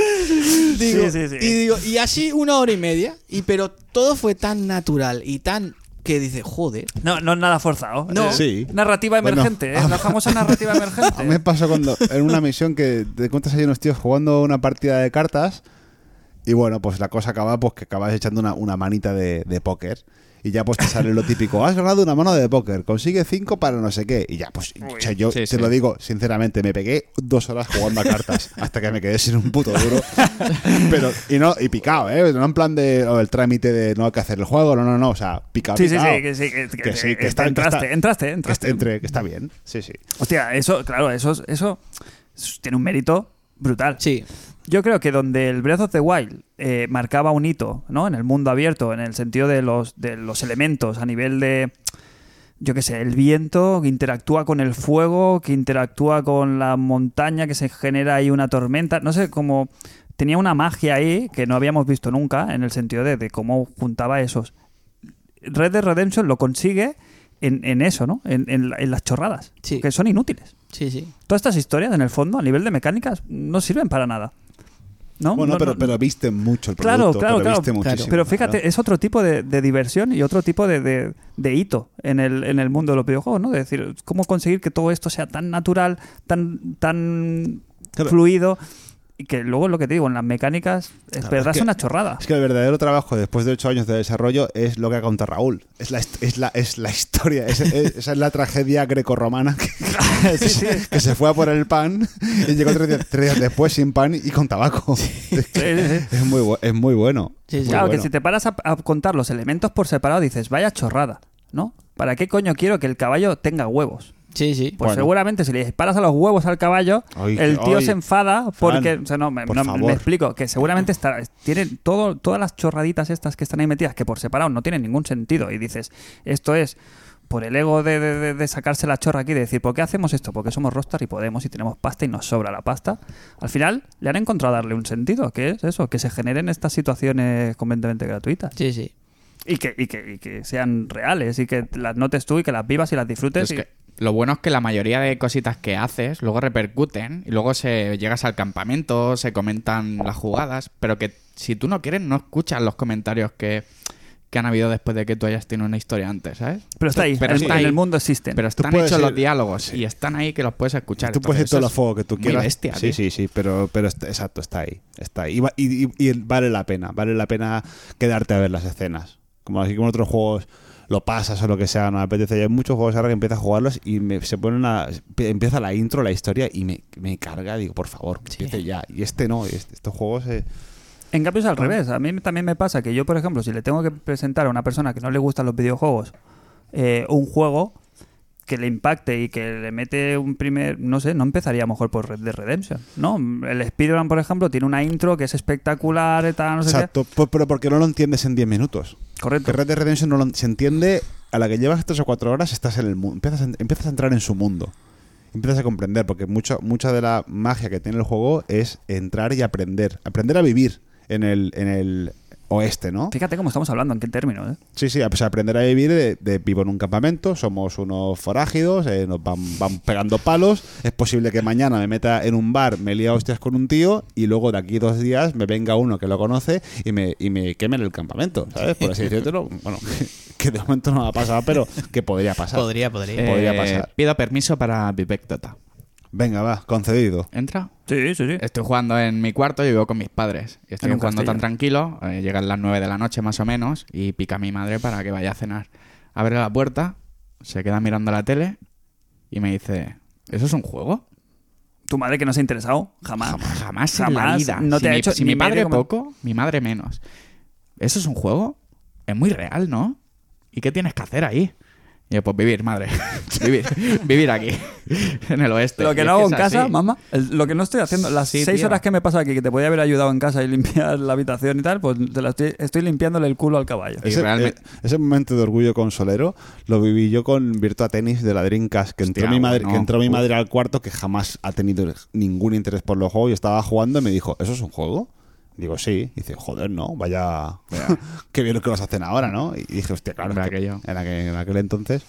Digo, Sí, sí, sí. Y digo, y así una hora y media, y pero todo fue tan natural y tan que dice, joder. No, no es nada forzado. No. Eh, Sí. Narrativa Bueno. emergente, ¿eh? La famosa narrativa A mí me emergente. pasó cuando en una misión que te encuentras ahí unos tíos jugando una partida de cartas y bueno, pues la cosa acaba pues que acabas echando una, una manita de, de póker y ya pues te sale lo típico, has ganado una mano de póker, consigue cinco para no sé qué y ya pues o sea, yo Sí, te sí. lo digo sinceramente, me pegué dos horas jugando a cartas hasta que me quedé sin un puto duro pero y no y picado, ¿eh? no en plan de o el trámite de no hay que hacer el juego, no, no, no, o sea, picado, Sí, sí, picado. sí, que sí, que, que- Que sí, que está- que entraste, está- entraste, entraste. entre, que está bien, sí, sí Hostia, eso, claro, eso, eso tiene un mérito brutal. Sí, Yo creo que donde el Breath of the Wild eh, marcaba un hito, ¿no? En el mundo abierto, en el sentido de los, de los elementos, a nivel de, yo qué sé, el viento que interactúa con el fuego, que interactúa con la montaña, que se genera ahí una tormenta, no sé, como tenía una magia ahí que no habíamos visto nunca, en el sentido de, de cómo juntaba esos. Red Dead Redemption lo consigue en, en eso, ¿no? En, en en las chorradas, Sí. que son inútiles. sí, sí. Todas estas historias, en el fondo, a nivel de mecánicas, no sirven para nada. ¿No? Bueno, No, pero, no- pero viste mucho el Claro, producto. claro, pero claro. viste Claro. muchísimo, Pero fíjate, es otro tipo de, de diversión y otro tipo de, de- de hito en el, en el mundo de los videojuegos, ¿no? De decir, cómo conseguir que todo esto sea tan natural, tan, tan Claro. fluido, y que luego lo que te digo, en las mecánicas, es Claro, verdad, es que- una chorrada. Es que el verdadero trabajo después de ocho años de desarrollo es lo que ha contado Raúl. Es la, es la, es la historia, es- es- esa es la tragedia grecorromana que, Sí, sí. que se fue a por el pan y llegó tres días, tres días después sin pan y con tabaco. Es, Sí, muy, es muy bueno. Sí, sí. Muy Claro, bueno. que si te paras a, a contar los elementos por separado, dices, vaya chorrada, ¿no? ¿Para qué coño quiero que el caballo tenga huevos? Sí, sí. Pues Bueno. seguramente si le disparas a los huevos al caballo, Ay, el tío ay. se enfada porque... Fran, o sea, no, me, no, explico, que seguramente está, tiene todo, todas las chorraditas estas que están ahí metidas, que por separado no tienen ningún sentido. Y dices, esto es por el ego de, de- de- de sacarse la chorra aquí, de decir, ¿por qué hacemos esto? Porque somos Rostar y podemos y tenemos pasta y nos sobra la pasta. Al final le han encontrado darle un sentido, que es eso, que se generen estas situaciones completamente gratuitas. Sí, sí. Y que, y que, y que sean reales y que las notes tú y que las vivas y las disfrutes. Es y- que lo bueno es que la mayoría de cositas que haces luego repercuten y luego se llegas al campamento, se comentan las jugadas, pero que si tú no quieres no escuchas los comentarios que, que han habido después de que tú hayas tenido una historia antes, ¿sabes? Pero está ahí, Pero en, está en ahí. el mundo existen. Pero están hechos ir- los diálogos y están ahí que los puedes escuchar. Tú puedes ir todo el fuego que tú quieras. bestia, sí, tío. sí, sí, pero, pero est- exacto, está ahí. Está ahí. Y- y- y vale la pena, vale la pena quedarte a ver las escenas. Como así como en otros juegos lo pasas o lo que sea, no me apetece. Y hay muchos juegos ahora que empiezas a jugarlos y me, se pone una, empieza la intro, la historia y me, me carga. Digo, por favor, que empiece ya. Y este no, este- estos juegos. eh, En cambio es al revés. A mí también me pasa que yo, por ejemplo, si le tengo que presentar a una persona que no le gustan los videojuegos eh, un juego que le impacte y que le mete un primer... No sé, no empezaría mejor por Red Dead Redemption. No, el Spider-Man, por ejemplo, tiene una intro que es espectacular y tal, no sé exacto, pues, pero porque no lo entiendes en 10 minutos. Correcto. Que Red Dead Redemption no lo- se entiende a la que llevas 3 o 4 horas, estás en el mundo. Empiezas, a- empiezas a entrar en su mundo. Empiezas a comprender, porque mucho, mucha de la magia que tiene el juego es entrar y aprender. Aprender a vivir en el, en el oeste, ¿no? Fíjate cómo estamos hablando, en qué términos, ¿eh? Sí, sí, pues aprender a vivir de, de vivo en un campamento, somos unos forágidos, eh, nos van, van pegando palos, es posible que mañana me meta en un bar, me lía hostias con un tío y luego de aquí dos días me venga uno que lo conoce y me, y me queme en el campamento, ¿sabes? Por así decirlo, bueno, que de momento no ha pasado, pero que podría pasar. Podría, podría. Eh, Podría pasar. Pido permiso para Vivek Dota. Venga, va, concedido. ¿Entra? Sí, sí, sí. Estoy jugando en mi cuarto y vivo con mis padres. Y estoy En jugando tan tranquilo. eh, llegan las 9 de la noche más o menos y pica mi madre para que vaya a cenar. Abre la puerta, se queda mirando la tele y me dice, ¿eso es un juego? Tu madre que no se ha interesado, jamás. Jamás, en la Jamás, vida. no si te ha mi, hecho si ni mi padre poco, mi madre menos. ¿Eso es un juego? Es muy real, ¿no? ¿Y qué tienes que hacer ahí? Y yo, pues vivir, madre. vivir, vivir aquí, en el oeste. Lo que no hago en casa, así. mamá, el- lo que no estoy haciendo, las Sí, seis tío. horas que me pasa aquí, que te podía haber ayudado en casa y limpiar la habitación y tal, pues te la estoy, estoy limpiándole el culo al caballo. Y Ese, realmente- eh, ese momento de orgullo consolero lo viví yo con Virtua Tennis de la Dreamcast, que entró, Hostia, mi madre, que entró mi madre al cuarto, que jamás ha tenido ningún interés por los juegos, y estaba jugando y me dijo, ¿eso es un juego? Digo, sí. Y dice, joder, no, vaya... Qué bien lo que los hacen ahora, ¿no? Y dije, hostia, claro, que aquello. en, aquel, en aquel entonces...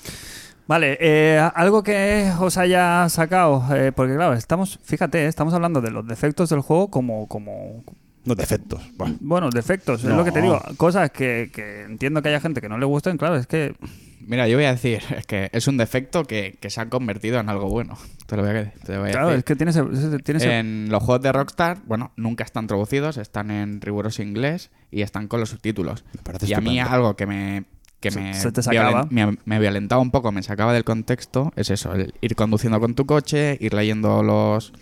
Vale, eh, algo que os haya sacado, eh, porque claro, estamos, fíjate, eh, estamos hablando de los defectos del juego como, como No, defectos. Buah. bueno, defectos, es lo que te digo, cosas que, que entiendo que haya gente que no le gusten, claro, es que Mira, yo voy a decir, es que es un defecto que, que se ha convertido en algo bueno. Te lo voy a, te lo voy a claro, decir. es que tiene ese, ese- tiene ese- En los juegos de Rockstar, bueno, nunca están traducidos, están en riguroso inglés y están con los subtítulos. Me parece y a mí estupendo. algo que me que me, se te sacaba. me, me violentaba un poco, me sacaba del contexto, es eso, el ir conduciendo con tu coche, ir leyendo los,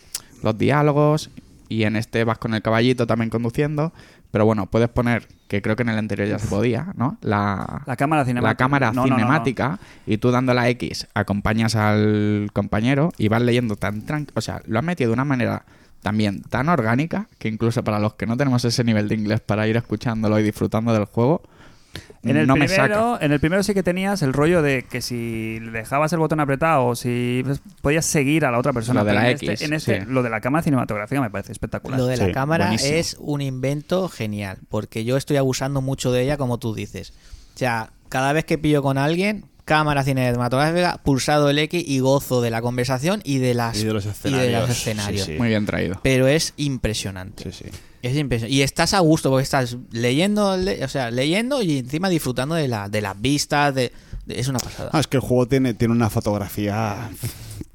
los diálogos y en este vas con el caballito también conduciendo, pero bueno, puedes poner, que creo que en el anterior ya se podía, ¿no? La, la cámara cinemática. la cámara No, no, no, no. cinemática y tú dando la X acompañas al compañero y vas leyendo tan tranquilo. O sea, lo han metido de una manera también tan orgánica que incluso para los que no tenemos ese nivel de inglés para ir escuchándolo y disfrutando del juego, En el, no me saca. primero, en el primero sí que tenías el rollo de que si le dejabas el botón apretado o si pues, podías seguir a la otra persona. Lo de la en este, X, en este, sí. lo de la cámara cinematográfica me parece espectacular. Lo de la Sí, cámara buenísimo. es un invento genial, porque yo estoy abusando mucho de ella, como tú dices. O sea, cada vez que pillo con alguien, cámara cinematográfica, pulsado el X y gozo de la conversación y de las Y de los de escenarios. los escenarios. Sí, sí. Muy bien traído. Pero es impresionante. Sí, sí. Es impresionante. Y estás a gusto porque estás leyendo, le- o sea, leyendo y encima disfrutando de, la, de las vistas. De, de- es una pasada. Ah, es que el juego tiene, tiene una fotografía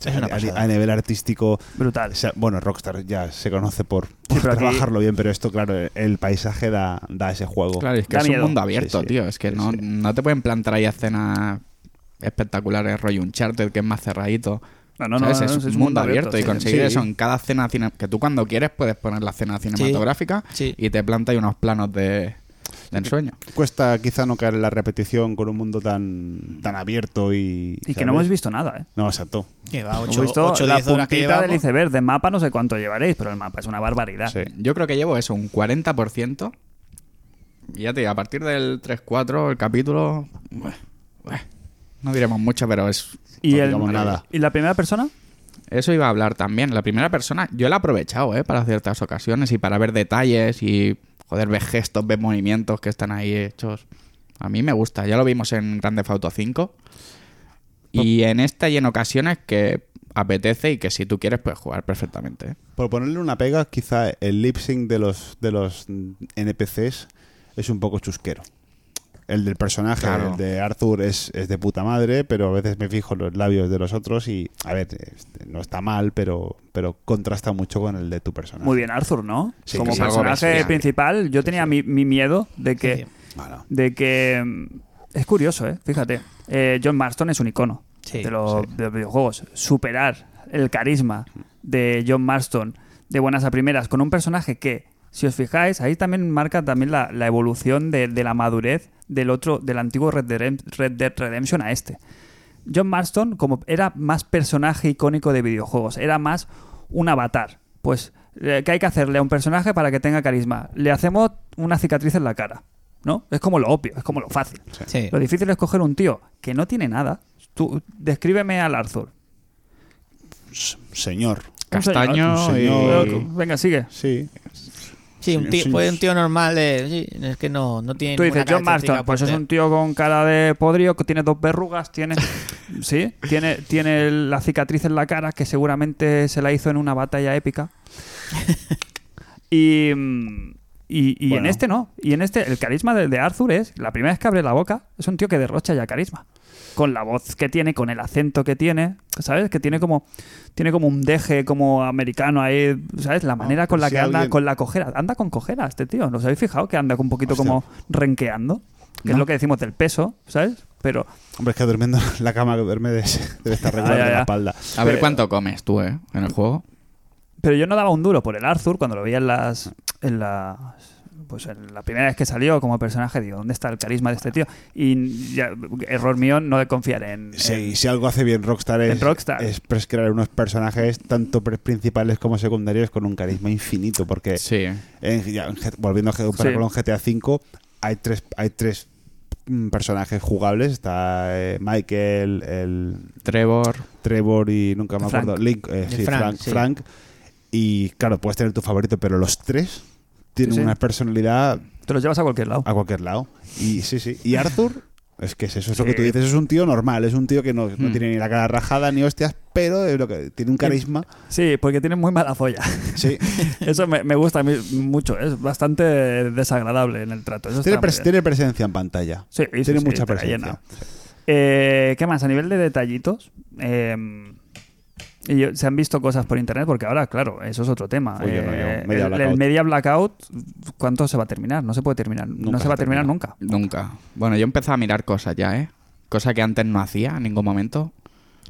Es una a- pasada. a, nivel artístico. Brutal. o sea, bueno, Rockstar ya se conoce por, por pero aquí- trabajarlo bien, pero esto, claro, el paisaje da, da ese juego. Claro, es que Da es miedo. un mundo abierto, Sí, sí. tío. Es que Sí, no, sí. no te pueden plantar ahí escenas espectaculares, rollo Uncharted, que es más cerradito. No, no, no, es, es un mundo abierto, y sí. conseguir Sí. eso en cada escena cine- que tú cuando quieres puedes poner la escena cinematográfica Sí. y te planta ahí unos planos de, de ensueño. Cuesta quizá no caer en la repetición con un mundo tan, tan abierto y... Y que no hemos visto nada, ¿eh? No, exacto. Que va, Hemos 8 visto 8 la 10 horas que puntita llevamos. del iceberg. De mapa no sé cuánto llevaréis, pero el mapa es una barbaridad. Sí. Yo creo que llevo eso, un 40%. Y ya te digo, a partir del 3-4, el capítulo. bueh, bueh, no diremos mucho, pero es. ¿Y, No el- digamos nada. ¿Y la primera persona? Eso iba a hablar también. La primera persona, yo la he aprovechado, ¿eh? Para ciertas ocasiones y para ver detalles y. Joder, ves gestos, ves movimientos que están ahí hechos. A mí me gusta. Ya lo vimos en Grande Auto 5. Y en esta y en ocasiones que apetece y que si tú quieres puedes jugar perfectamente. ¿eh? Por ponerle una pega, quizá el lip sync de los, de los NPCs es un poco chusquero. El del personaje, Claro. el de Arthur, es, es de puta madre, pero a veces me fijo en los labios de los otros y, a ver, este, no está mal, pero, pero contrasta mucho con el de tu personaje. Muy bien, Arthur, ¿no? Sí, Como personaje principal, yo tenía mi, mi miedo de que. Bueno, de que mm, Es curioso, ¿eh? Fíjate. Eh, John Marston es un icono Sí, de, los, de los videojuegos. Superar el carisma de John Marston de buenas a primeras con un personaje que, si os fijáis, ahí también marca también la, la evolución de, de la madurez del otro, del antiguo Red Dead, Red Dead Redemption a este. John Marston como era más personaje icónico de videojuegos, era más un avatar. Pues, eh, ¿qué hay que hacerle a un personaje para que tenga carisma? Le hacemos una cicatriz en la cara, ¿no? Es como lo obvio, es como lo fácil. Sí. Lo difícil es coger un tío que no tiene nada. Tú, descríbeme al Arthur. S- Señor. Castaño y... señor. Venga, sigue. Sí. Sí, un tío, sí. pues un tío normal. eh, sí, es que no, no tiene Tú dices John Marston, pues es fuerte. un tío con cara de podrido, que tiene dos verrugas, tiene. sí, tiene, tiene la cicatriz en la cara que seguramente se la hizo en una batalla épica. y. Y, y en este no. Y en este, el carisma de, de Arthur es, la primera vez que abre la boca, es un tío que derrocha ya carisma. Con la voz que tiene, con el acento que tiene, ¿sabes? Que tiene como tiene como un deje como americano ahí, ¿sabes? La manera con la si que anda, alguien- con la cojera. Anda con cojera este tío. ¿Nos habéis fijado que anda un poquito Hostia. como renqueando? Que es lo que decimos del peso, ¿sabes? Pero Hombre, es que durmiendo en la cama que duerme de- debe estar regular de la espalda. A ver cuánto comes tú, ¿eh? En el juego. Pero yo no daba un duro por el Arthur cuando lo veía en las. En las pues en la primera vez que salió como personaje, digo, ¿dónde está el carisma de este tío? Y ya, error mío no de confiar en. Sí, en- si algo hace bien Rockstar es, Rockstar. es crear unos personajes tanto principales como secundarios con un carisma infinito. Porque Sí. en- ya, en G- volviendo a comparar Sí. con GTA V, hay tres, hay tres mm, personajes jugables. Está eh, Michael, el Trevor. Trevor y nunca me Frank. acuerdo. Link, eh, sí, Frank, Frank, sí. Frank. Y claro, puedes tener tu favorito, pero los tres Sí, sí. una personalidad Te los llevas a cualquier lado. a cualquier lado. Y sí, sí. Y Arthur, es que es eso, es lo que tú dices, es un tío normal, es un tío que no, no Hmm. tiene ni la cara rajada ni hostias, pero es lo que tiene un carisma. Sí, porque tiene muy mala folla. Sí. Eso me, me gusta a mí mucho. Es bastante desagradable en el trato. Eso tiene, pres- tiene presencia en pantalla. Sí, sí, tiene sí, mucha presencia. Eh, ¿Qué más? A nivel de detallitos. eh, y yo- se han visto cosas por internet porque ahora, claro, eso es otro tema. Uy, yo no, yo, Eh, Media el. Media Blackout, ¿cuánto se va a terminar? No se puede terminar. no se va a terminar termina. nunca. Nunca. Bueno, yo empecé a mirar cosas ya, ¿eh? Cosa que antes no hacía en ningún momento.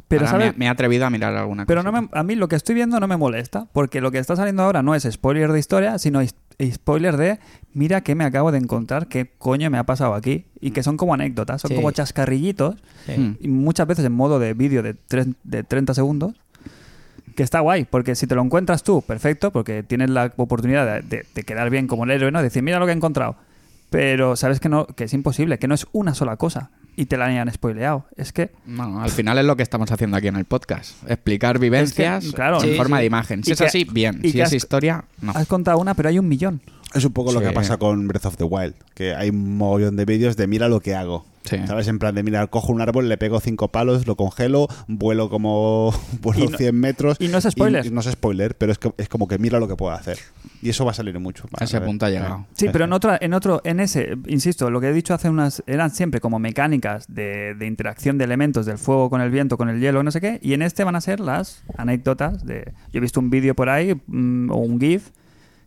Pero, Ahora me, me he atrevido a mirar alguna Pero cosa. no me- a mí lo que estoy viendo no me molesta, porque lo que está saliendo ahora no es spoiler de historia, sino spoiler de mira qué me acabo de encontrar, qué coño me ha pasado aquí, y que son como anécdotas, son Sí. como chascarrillitos, Sí. Y muchas veces en modo de vídeo de, tres- de 30 segundos, que está guay, porque si te lo encuentras tú, perfecto, porque tienes la oportunidad de, de- de quedar bien como el héroe, ¿no? Decir, mira lo que he encontrado. Pero sabes que no, que es imposible, que no es una sola cosa, y te la hayan spoileado. Es que No, al final es lo que estamos haciendo aquí en el podcast. Explicar vivencias claro, en sí, forma sí. de imagen. Si Y es que- así, bien. y Si es has- historia, no. has contado una, pero hay un millón. Es un poco lo que pasa con Breath of the Wild, que hay un mogollón de vídeos de mira lo que hago. Sí. ¿Sabes? En plan de, mira, cojo un árbol, le pego cinco palos, lo congelo, vuelo como vuelo no- 100 metros. y no es spoiler. y no es spoiler, pero es, que, es como que mira lo que puedo hacer. Y eso va a salir mucho. A ese punto ha llegado. Sí, pero en otra, en otro, en ese, insisto, lo que he dicho hace unas, eran siempre como mecánicas de, de interacción de elementos del fuego con el viento, con el hielo, no sé qué, y en este van a ser las anécdotas de. Yo he visto un vídeo por ahí mm, o un GIF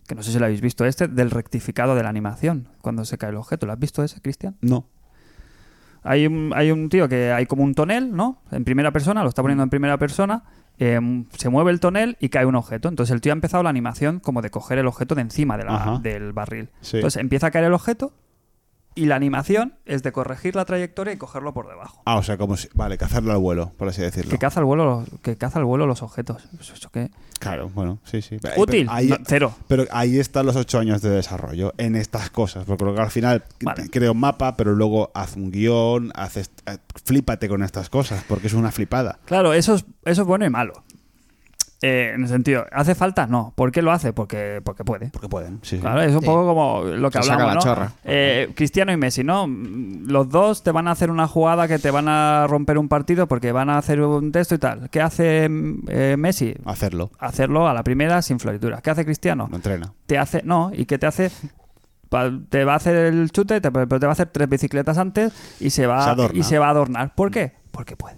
que no sé si lo habéis visto este del rectificado de la animación cuando se cae el objeto. ¿Lo has visto ese, Cristian? No. Hay un, hay un tío que hay como un tonel, ¿no? En primera persona, lo está poniendo en primera persona. eh, se mueve el tonel y cae un objeto. Entonces el tío ha empezado la animación como de coger el objeto de encima de la- Ajá. del barril. Sí. Entonces empieza a caer el objeto y la animación es de corregir la trayectoria y cogerlo por debajo. Ah, o sea, como si. Vale, cazarlo al vuelo, por así decirlo. Que caza al vuelo, los- que caza al vuelo los objetos. Eso, qué? Claro, bueno, sí, sí. Útil, pero ahí, No, cero. pero ahí están los ocho años de desarrollo en estas cosas. Porque al final Vale. creo un mapa, pero luego haz un guion, haces, eh, flípate con estas cosas, porque es una flipada. Claro, eso es, eso es bueno y malo. Eh, en el sentido, ¿hace falta? No. ¿Por qué lo hace? Porque, porque puede. Porque pueden, sí. Claro, es un Sí. poco como lo que Se saca hablamos, la ¿no? chorra. Eh, Cristiano y Messi, ¿no? Los dos te van a hacer una jugada que te van a romper un partido porque van a hacer un texto y tal. ¿Qué hace eh, Messi? Hacerlo. Hacerlo a la primera sin florituras. ¿Qué hace Cristiano? No entrena. Te hace, no, y que te hace te va a hacer el chute, te- pero te va a hacer tres bicicletas antes y se va Se y se va a adornar. ¿Por qué? Porque puede.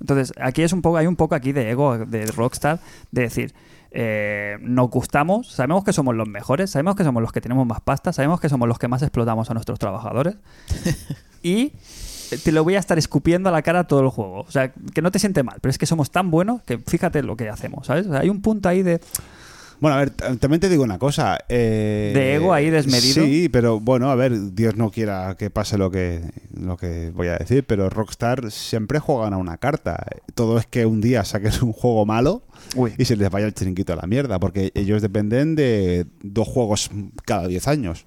Entonces, aquí es un poco, hay un poco aquí de ego de Rockstar de decir, eh, nos gustamos, sabemos que somos los mejores, sabemos que somos los que tenemos más pasta, sabemos que somos los que más explotamos a nuestros trabajadores. y te lo voy a estar escupiendo a la cara todo el juego. O sea, que no te siente mal, pero es que somos tan buenos que fíjate lo que hacemos, ¿sabes? O sea, hay un punto ahí de... Bueno, a ver, también te digo una cosa. eh, De ego ahí desmedido. Sí, pero bueno, a ver, Dios no quiera que pase lo que, lo que voy a decir, pero Rockstar siempre juegan a una carta. Todo es que un día saquen un juego malo Uy. y se les vaya el chiringuito a la mierda, porque ellos dependen de dos juegos cada 10 años.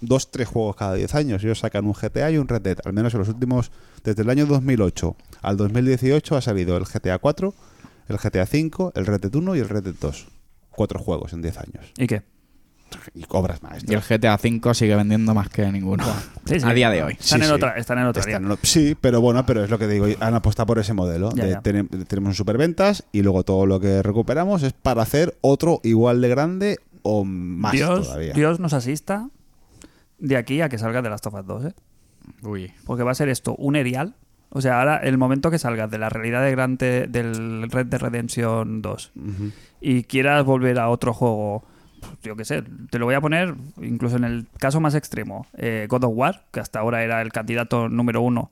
Dos, tres juegos cada 10 años. Ellos sacan un GTA y un Red Dead. Al menos en los últimos, desde el año 2008 al 2018 ha salido el GTA 4, el GTA 5, el Red Dead 1 y el Red Dead 2. Cuatro juegos en 10 años. ¿Y qué? Y obras Y el. GTA V sigue vendiendo más que ninguno. Sí, sí. A día de hoy. Están, Sí, en, sí. Otra, están en Están en lo- sí, pero bueno, pero es lo que digo. Han apostado por ese modelo. Ya, de ya. tenem- tenemos un superventas y luego todo lo que recuperamos es para hacer otro igual de grande o más Dios, todavía. Dios nos asista de aquí a que salga de Last of Us 2, ¿eh? Uy. Porque va a ser esto, un erial. O sea, ahora el momento que salgas de la realidad de grande del Red Dead Redemption 2 Ujú. y quieras volver a otro juego, pues, yo qué sé, te lo voy a poner incluso en el caso más extremo, eh, God of War, que hasta ahora era el candidato número uno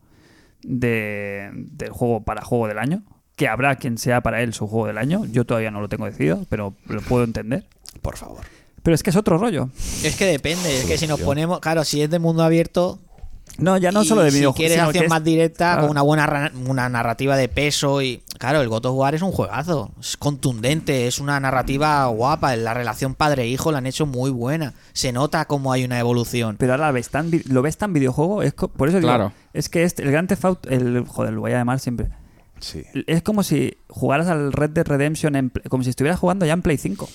de, del juego para juego del año, que habrá quien sea para él su juego del año, yo todavía no lo tengo decidido, pero lo puedo entender. Por favor. Pero es que es otro rollo. Es que depende, es que si nos ponemos, claro, si es de mundo abierto, No, ya no y solo de si videojuegos. quieres sino acción que es- más directa, claro. con una buena una narrativa de peso y claro, el God of War es un juegazo, es contundente, es una narrativa guapa, la relación padre-hijo la han hecho muy buena, se nota como hay una evolución. Pero ahora ves tan lo ves tan videojuego, es co- por eso digo, Claro. es que este, el Grand Theft Auto, el joder, lo voy a llamar siempre. Sí. Es como si jugaras al Red Dead Redemption en como si estuvieras jugando ya en Play 5.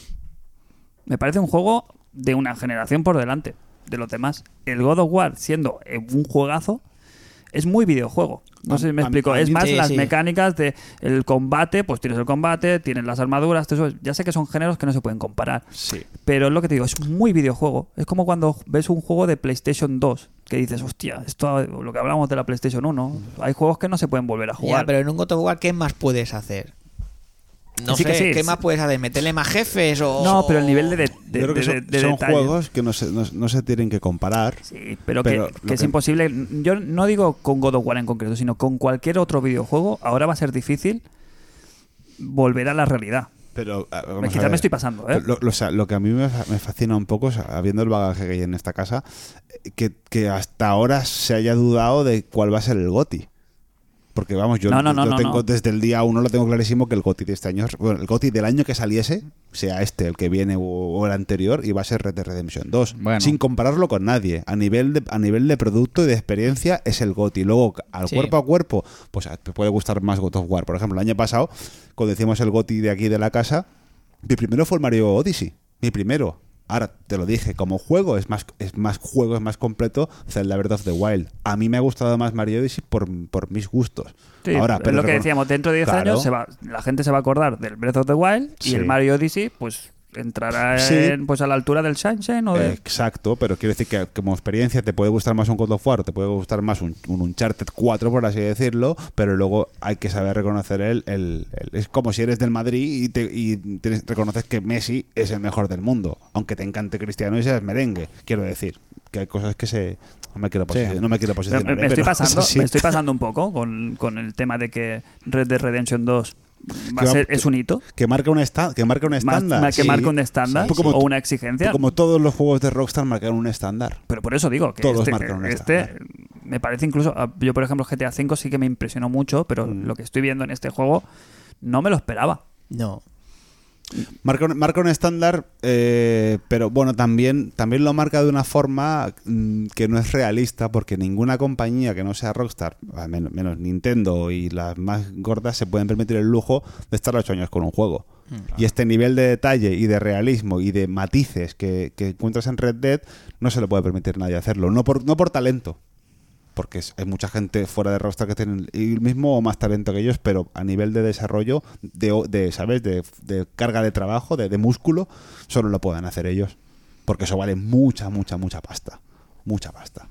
Me parece un juego de una generación por delante de los demás. El God of War siendo eh, un juegazo es muy videojuego. No sé si me explico. es más Sí, las sí. mecánicas de el combate, pues tienes el combate, tienes las armaduras, todo eso. Ya sé que son géneros que no se pueden comparar. Sí. Pero es lo que te digo, es muy videojuego. Es como cuando ves un juego de PlayStation 2, que dices, hostia, esto lo que hablamos de la PlayStation 1, hay juegos que no se pueden volver a jugar. Ya, pero en un God of War, ¿qué más puedes hacer? No Sí sé, que sí, ¿qué más puedes hacer? ¿Meterle más jefes o...? no, pero el nivel de, de, de- Yo creo que de- son, de son detalle. juegos que no se, no, no se tienen que comparar. Sí, pero, Pero que, es que- imposible. Yo no digo con God of War en concreto, sino con cualquier otro videojuego, ahora va a ser difícil volver a la realidad. Pero vamos Me- estoy pasando, ¿eh? Lo, lo- o sea, lo que a mí me, fa- me fascina un poco, o sea, habiendo el bagaje que hay en esta casa, eh, que, que hasta ahora se haya dudado de cuál va a ser el GOTI. Porque vamos, yo, No, tengo desde el día uno lo tengo clarísimo que el GOTI de este año, bueno, el GOTI del año que saliese, sea este, el que viene o, o el anterior, iba a ser Red Dead Redemption 2. Bueno. Sin compararlo con nadie. A nivel de, a nivel de producto y de experiencia es el GOTI. Luego, al Sí. cuerpo a cuerpo, pues a- te puede gustar más God of War. Por ejemplo, el año pasado, cuando decimos el GOTI de aquí de la casa, mi primero fue el Mario Odyssey. Mi primero. Ahora te lo dije, como juego es más, es más juego, es más completo Zelda Breath of the Wild. A mí me ha gustado más Mario Odyssey por, por mis gustos. Sí, Ahora, es pero lo que decíamos, dentro de 10 Claro. años se va, la gente se va a acordar del Breath of the Wild y Sí. el Mario Odyssey, pues entrará Sí. en- pues a la altura del Sunshine o de... Exacto, pero quiero decir que como experiencia te puede gustar más un God of War, te puede gustar más un, un Uncharted 4, por así decirlo, pero luego hay que saber reconocer el, el- el- Es como si eres del Madrid y, te, y tienes- reconoces que Messi es el mejor del mundo, aunque te encante Cristiano y seas merengue, quiero decir. Que hay cosas que se... No me quiero, no me quiero posicionar. me- me estoy pasando, me estoy pasando un poco con, con el tema de que Red Dead Redemption 2 va a ser, es un hito. Que marca un, esta- que marca un estándar. más que sí. marca un estándar Sí. O una exigencia. Como todos los juegos de Rockstar marcan un estándar. Pero por eso digo que Todos este, marcan un este me parece incluso. ah, Yo, por ejemplo, GTA V sí que me impresionó mucho, pero Mm. lo que estoy viendo en este juego no me lo esperaba. No. Marca un, marca un estándar, eh, pero bueno, también, también lo marca de una forma mm, que no es realista, porque ninguna compañía que no sea Rockstar, menos, menos Nintendo y las más gordas, se pueden permitir el lujo de estar ocho años con un juego. Y este nivel de detalle y de realismo y de matices que, que encuentras en Red Dead no se lo puede permitir nadie hacerlo. No por, no por talento, porque hay mucha gente fuera de Rockstar que tienen el mismo o más talento que ellos, pero a nivel de desarrollo, de, de ¿sabes? De, de carga de trabajo, de, de músculo, solo lo pueden hacer ellos. Porque eso vale mucha, mucha, mucha pasta. Mucha pasta.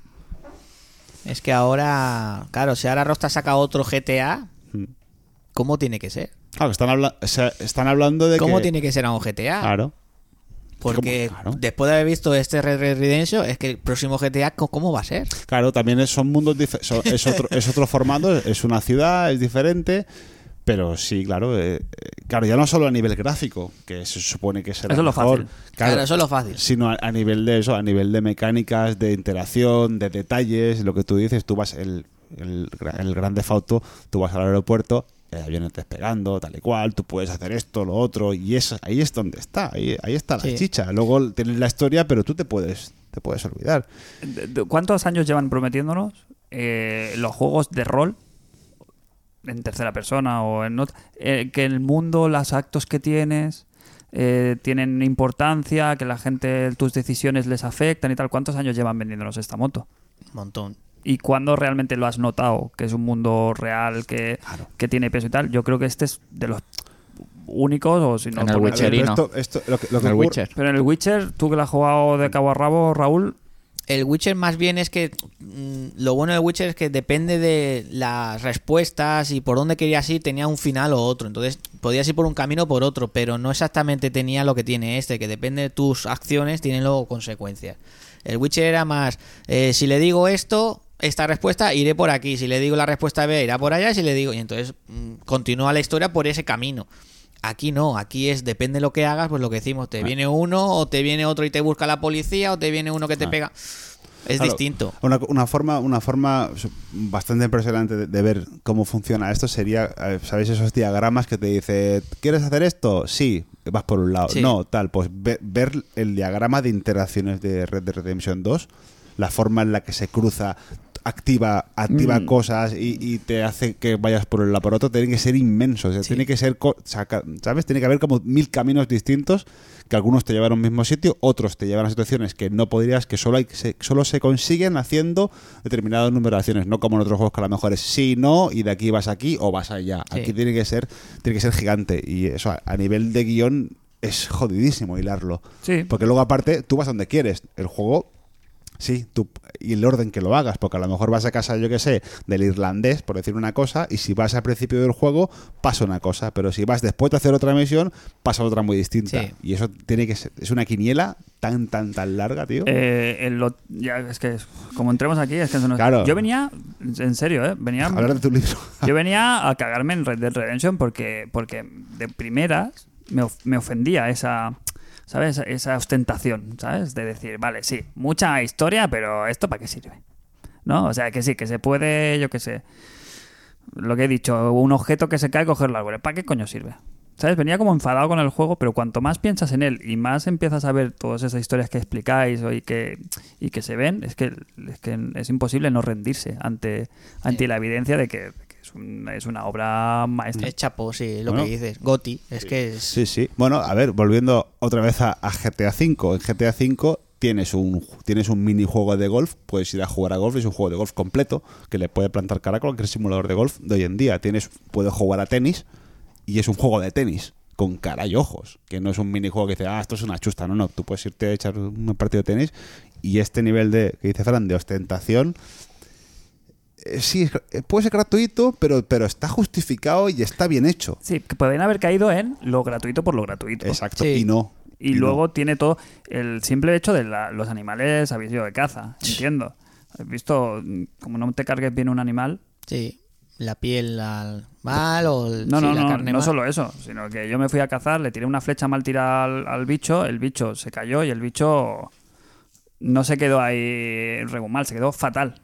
Es que ahora, claro, si ahora Rosta saca otro GTA, Mm. ¿cómo tiene que ser? Claro, están, habla- están hablando de ¿Cómo que... tiene que ser a un GTA? Claro. Porque después de haber visto este Red Red Redemption, es que el próximo GTA, ¿cómo- ¿cómo va a ser? Claro, también es- son mundos diferentes. Es otro, es otro formato, es una ciudad, es diferente. Pero sí, claro. eh, eh, claro, ya no solo a nivel gráfico, que se supone que será Eso es lo mejor, fácil. Claro, eso es lo fácil. Sino a, a nivel de eso, a nivel de mecánicas, de interacción, de detalles, lo que tú dices, tú vas el, el, el Grand Theft Auto, tú vas al aeropuerto, el avión está despegando, tal y cual, tú puedes hacer esto, lo otro, y eso, ahí es donde está, ahí, ahí está la Sí. chicha. Luego tienes la historia, pero tú te puedes, te puedes olvidar. ¿Cuántos años llevan prometiéndonos eh, los juegos de rol en tercera persona o en otra? eh, que el mundo, los actos que tienes eh, tienen importancia, que la gente, tus decisiones les afectan y tal. ¿Cuántos años llevan vendiéndonos esta moto? Un montón. ¿Y cuándo realmente lo has notado? Que es un mundo real, que, que tiene peso y tal. Yo creo que este es de los únicos, o si no... En el Witcher. Pero Witcherino. esto- esto- lo que, lo que el ocurre- Witcher. Pero en el Witcher, tú que lo has jugado de cabo a rabo, Raúl, El Witcher más bien es que mm, lo bueno del Witcher es que depende de las respuestas y por dónde querías ir tenía un final o otro. Entonces podías ir por un camino o por otro, pero no exactamente tenía lo que tiene este, que depende de tus acciones, tiene luego consecuencias. El Witcher era más, eh, si le digo esto, esta respuesta, iré por aquí. Si le digo la respuesta B, irá por allá. Y si le digo, y entonces mm, continúa la historia por ese camino. Aquí no, aquí es, depende de lo que hagas, pues lo que decimos, te viene uno o te viene otro y te busca la policía o te viene uno que te Ah. pega. Es Claro, distinto. Una, una forma, una forma bastante impresionante de, de ver cómo funciona esto sería, eh, ¿sabéis esos diagramas que te dice, ¿quieres hacer esto? Sí, vas por un lado. Sí. No, tal, pues ve- ver el diagrama de interacciones de Red Dead Redemption 2, la forma en la que se cruza, activa, activa Mm. cosas y, y te hace que vayas por por otro, tiene que ser inmenso. O sea, Sí. tiene que ser, ¿sabes? Tiene que haber como mil caminos distintos que algunos te llevan a un mismo sitio, otros te llevan a situaciones que no podrías, que solo, hay, se, solo se consiguen haciendo determinado número de acciones, no como en otros juegos que a lo mejor es sí, no, y de aquí vas aquí o vas allá. Sí. Aquí tiene que ser, tiene que ser gigante. Y eso a, a nivel de guion es jodidísimo hilarlo. Sí. Porque luego aparte, tú vas donde quieres. El juego Sí, tú, y el orden que lo hagas, porque a lo mejor vas a casa, yo que sé, del irlandés, por decir una cosa, y si vas al principio del juego, pasa una cosa, pero si vas después de hacer otra misión, pasa otra muy distinta. Sí. Y eso tiene que ser, es una quiniela tan, tan, tan larga, tío. Eh, el lo- ya, es que como entremos aquí, es que eso no- Claro. Yo venía, en serio, ¿eh? Venía, Hablar de tu libro. yo venía a cagarme en Red Dead Redemption porque, porque de primeras me, of- me ofendía esa, ¿sabes? Esa ostentación, ¿sabes? De decir, vale, sí, mucha historia, pero ¿esto para qué sirve? ¿No? O sea, que sí, que se puede, yo qué sé, lo que he dicho, un objeto que se cae, cogerlo al árbol. ¿Para qué coño sirve? ¿Sabes? Venía como enfadado con el juego, pero cuanto más piensas en él y más empiezas a ver todas esas historias que explicáis y, que, y que se ven, es que, es que es imposible no rendirse ante, ante la evidencia de que es, un- es una obra maestra. Es chapo, sí, lo Bueno. que dices. Goti, es que es... Sí, sí. Bueno, a ver, volviendo otra vez a, a GTA V. En GTA V tienes un, tienes un minijuego de golf, puedes ir a jugar a golf, es un juego de golf completo que le puede plantar cara a cualquier simulador de golf de hoy en día. Tienes, puedes jugar a tenis y es un juego de tenis con cara y ojos, que no es un minijuego que dice, ah, esto es una chusta, no, no, tú puedes irte a echar un partido de tenis y este nivel de, que dice Fran, de ostentación, sí, es- eh, puede ser gratuito, pero, pero está justificado y está bien hecho. Sí, que pueden haber caído en lo gratuito por lo gratuito. Exacto, Sí. y no. Y, luego tiene todo el simple hecho de la- los animales habéis ido de caza, entiendo. Has visto, mm, como no te cargues bien un animal. Sí, la piel al mal o el- No, sí, no, la no, carne no mal. solo eso, sino que yo me fui a cazar, le tiré una flecha mal tirada al, al bicho, el bicho se cayó y el bicho no se quedó ahí mal, se quedó fatal.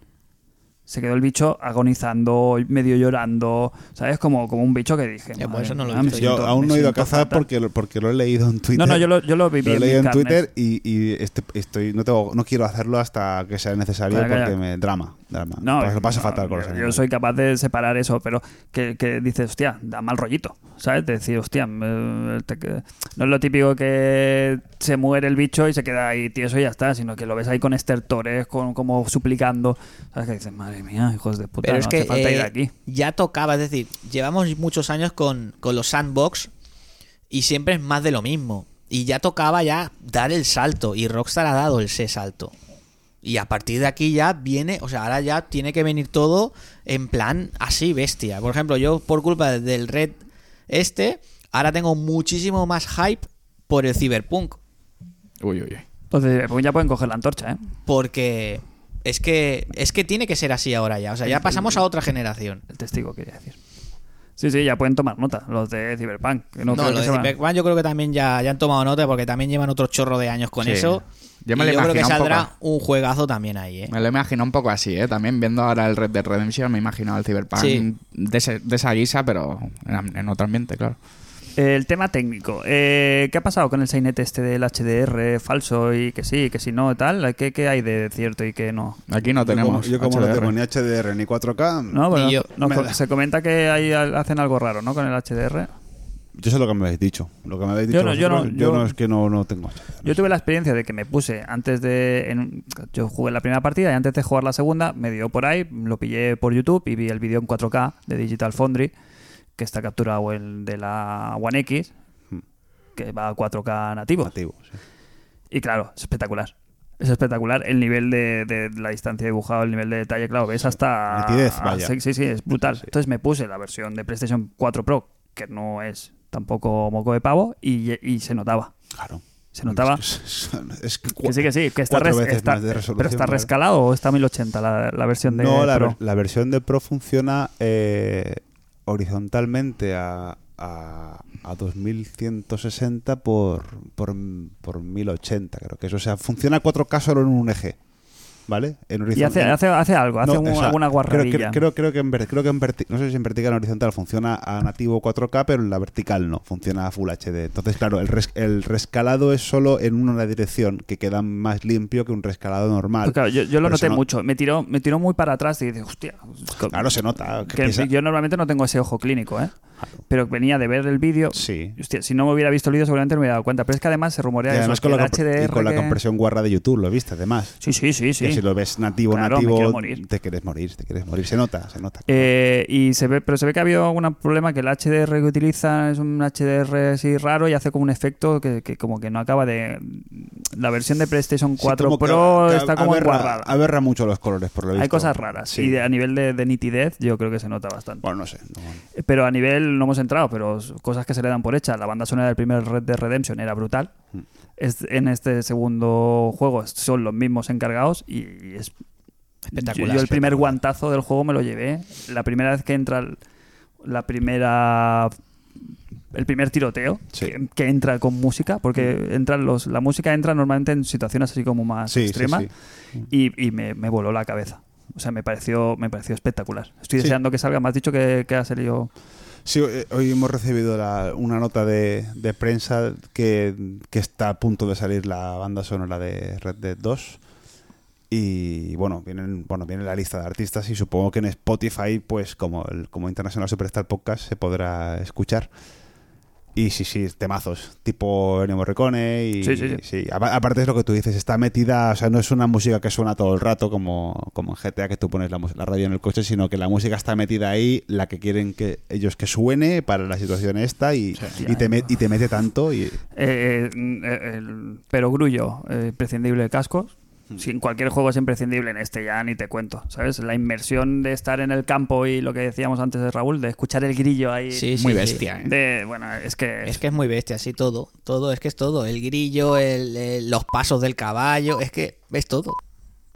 Se quedó el bicho agonizando, medio llorando, ¿sabes? Como, como un bicho que dije. Ya, pues "Madre eso no lo he visto. Yo siento- aún no he ido a cazar fatal". porque, lo- porque lo he leído en Twitter. No, no, yo lo, yo lo viví Lo he en leído en carnes. Twitter y, y este- estoy, no, tengo, no quiero hacerlo hasta que sea necesario porque me drama. drama. No, Pues lo paso no, fatal con los yo, yo animales. soy capaz de separar eso, pero que, que dices, hostia, da mal rollito, ¿sabes? De decir, hostia, me- te- que- no es lo típico que se muere el bicho y se queda ahí tieso y ya está, sino que lo ves ahí con estertores, con, como suplicando, ¿sabes? Que dices, madre mía, hijos de puta, Pero no es que hace falta ir eh, aquí. ya tocaba, es decir, llevamos muchos años con, con los sandbox y siempre es más de lo mismo. Y ya tocaba ya dar el salto y Rockstar ha dado ese salto. Y a partir de aquí ya viene, o sea, ahora ya tiene que venir todo en plan así bestia. Por ejemplo, yo por culpa del Red este, ahora tengo muchísimo más hype por el Cyberpunk. Uy, uy, uy. Entonces, pues ya pueden coger la antorcha, ¿eh? Porque es que, es que tiene que ser así ahora ya. O sea, ya pasamos a otra generación. El testigo, quería decir. Sí, sí, ya pueden tomar nota, los de Cyberpunk. no No, creo lo que de se van- Cyberpunk yo creo que también ya, ya han tomado nota porque también llevan otro chorro de años con Sí. eso. Yo me Y lo yo creo que imagino un saldrá poco. un juegazo también ahí, ¿eh? Me lo imagino un poco así, ¿eh? También viendo ahora el Red Dead Redemption me imagino al Cyberpunk Sí. de, ese- de esa guisa, pero en, en otro ambiente, claro. El tema técnico. Eh, ¿Qué ha pasado con el Sainet este del HDR falso y que sí, que si no, tal? ¿Qué, qué hay de cierto y qué no? Aquí no Yo como, tenemos yo como no HDR. tengo ni HDR ni 4K, No, yo- no- da. se comenta que ahí hacen algo raro, ¿no? Con el HDR. yo sé lo que me habéis dicho. Lo que me habéis Yo dicho no- yo no- vosotros, yo yo- no es que no, no tengo HDR. Yo tuve la experiencia de que me puse antes de. en- yo jugué la primera partida y antes de jugar la segunda, me dio por ahí, lo pillé por YouTube y vi el vídeo en 4K de Digital Foundry, que está capturado el de la One X, Hmm. que va a 4K nativo. Nativo, sí. Y claro, es espectacular. Es espectacular el nivel de, de la distancia dibujado, el nivel de detalle, claro, ves hasta... Nitidez, vaya. Sí, sí, sí, es brutal. Entonces me puse la versión de PlayStation 4 Pro, que no es tampoco moco de pavo, y, y se notaba. Claro. Se notaba. Es, es- es que sí, que sí, que está, res- está- de pero está rescalado o está 1080 la, la versión de No, la, Pro. la versión de Pro funciona eh, horizontalmente a, a, a 2160 por, por, por 1080, creo que eso. O sea, funciona a 4K solo en un eje. ¿Vale? En Y hace, hace, hace algo, hace No, un- o sea, alguna creo, guarrerilla. creo, creo, creo que en, creo que en verti- no sé si en vertical o horizontal funciona a nativo 4K, pero en la vertical no, funciona a Full HD. Entonces, claro, el, res- el rescalado es solo en una dirección, que queda más limpio que un rescalado normal. Pues claro, yo, yo lo noté no- mucho. Me tiró, me tiró muy para atrás y dije, hostia. Claro, se nota. que Que pesa- yo normalmente no tengo ese ojo clínico, ¿eh? Pero venía de ver el vídeo. Sí. Hostia, si no me hubiera visto el vídeo seguramente no me hubiera dado cuenta. Pero es que además se rumorea Y además con, la, y HDR con la compresión guarra de YouTube, lo viste, además. Sí, sí, sí, sí. Que si lo ves nativo, Claro, nativo, te quieres morir, te quieres morir. Se nota, se nota. Eh, y se ve, pero se ve que ha habido algún problema que el HDR que utiliza es un HDR así raro y hace como un efecto que, que como que no acaba de la versión de PlayStation Sí, 4 como que Pro está como aberra, enguarrada. aberra mucho los colores, por lo visto. Hay cosas raras Sí. y a nivel de, de nitidez yo creo que se nota bastante. Bueno, no sé. no- Pero a nivel, no hemos entrado, pero cosas que se le dan por hecha. La banda sonora del primer Red Dead Redemption era brutal. Mm. Es- en este segundo juego son los mismos encargados y es Espectacular. Yo, yo el primer guantazo del juego me lo llevé. La primera vez que entra el- la primera el primer tiroteo Sí. que, que entra con música porque entran los la música entra normalmente en situaciones así como más Sí, extremas sí. y, y me, me voló la cabeza o sea me pareció me pareció espectacular estoy Sí. deseando que salga me has dicho que, que ha salido Sí, eh, hoy hemos recibido la- una nota de, de prensa que, que está a punto de salir la banda sonora de Red Dead 2. Y bueno, vienen, bueno, viene la lista de artistas y supongo que en Spotify, pues como el, como International Superstar Podcast, se podrá escuchar. Y sí, sí, temazos, tipo Ennio Morricone y... Sí, sí, sí. Apa- Aparte es lo que tú dices, está metida, o sea, no es una música que suena todo el rato como, como en GTA que tú pones la, la radio en el coche, sino que la música está metida ahí, la que quieren que ellos que suene para la situación esta y, y, te, met- y te mete tanto y... Eh, eh, eh, el perogrullo eh, prescindible de cascos. Si en cualquier juego es imprescindible, en este ya ni te cuento, ¿sabes? La inmersión de estar en el campo y lo que decíamos antes de Raúl, de escuchar el grillo ahí. Sí, sí, Muy sí. bestia, ¿eh? De, bueno, es que... Es que es muy bestia, así todo. Todo, es que es todo. El grillo, el- el- los pasos del caballo, es que es todo.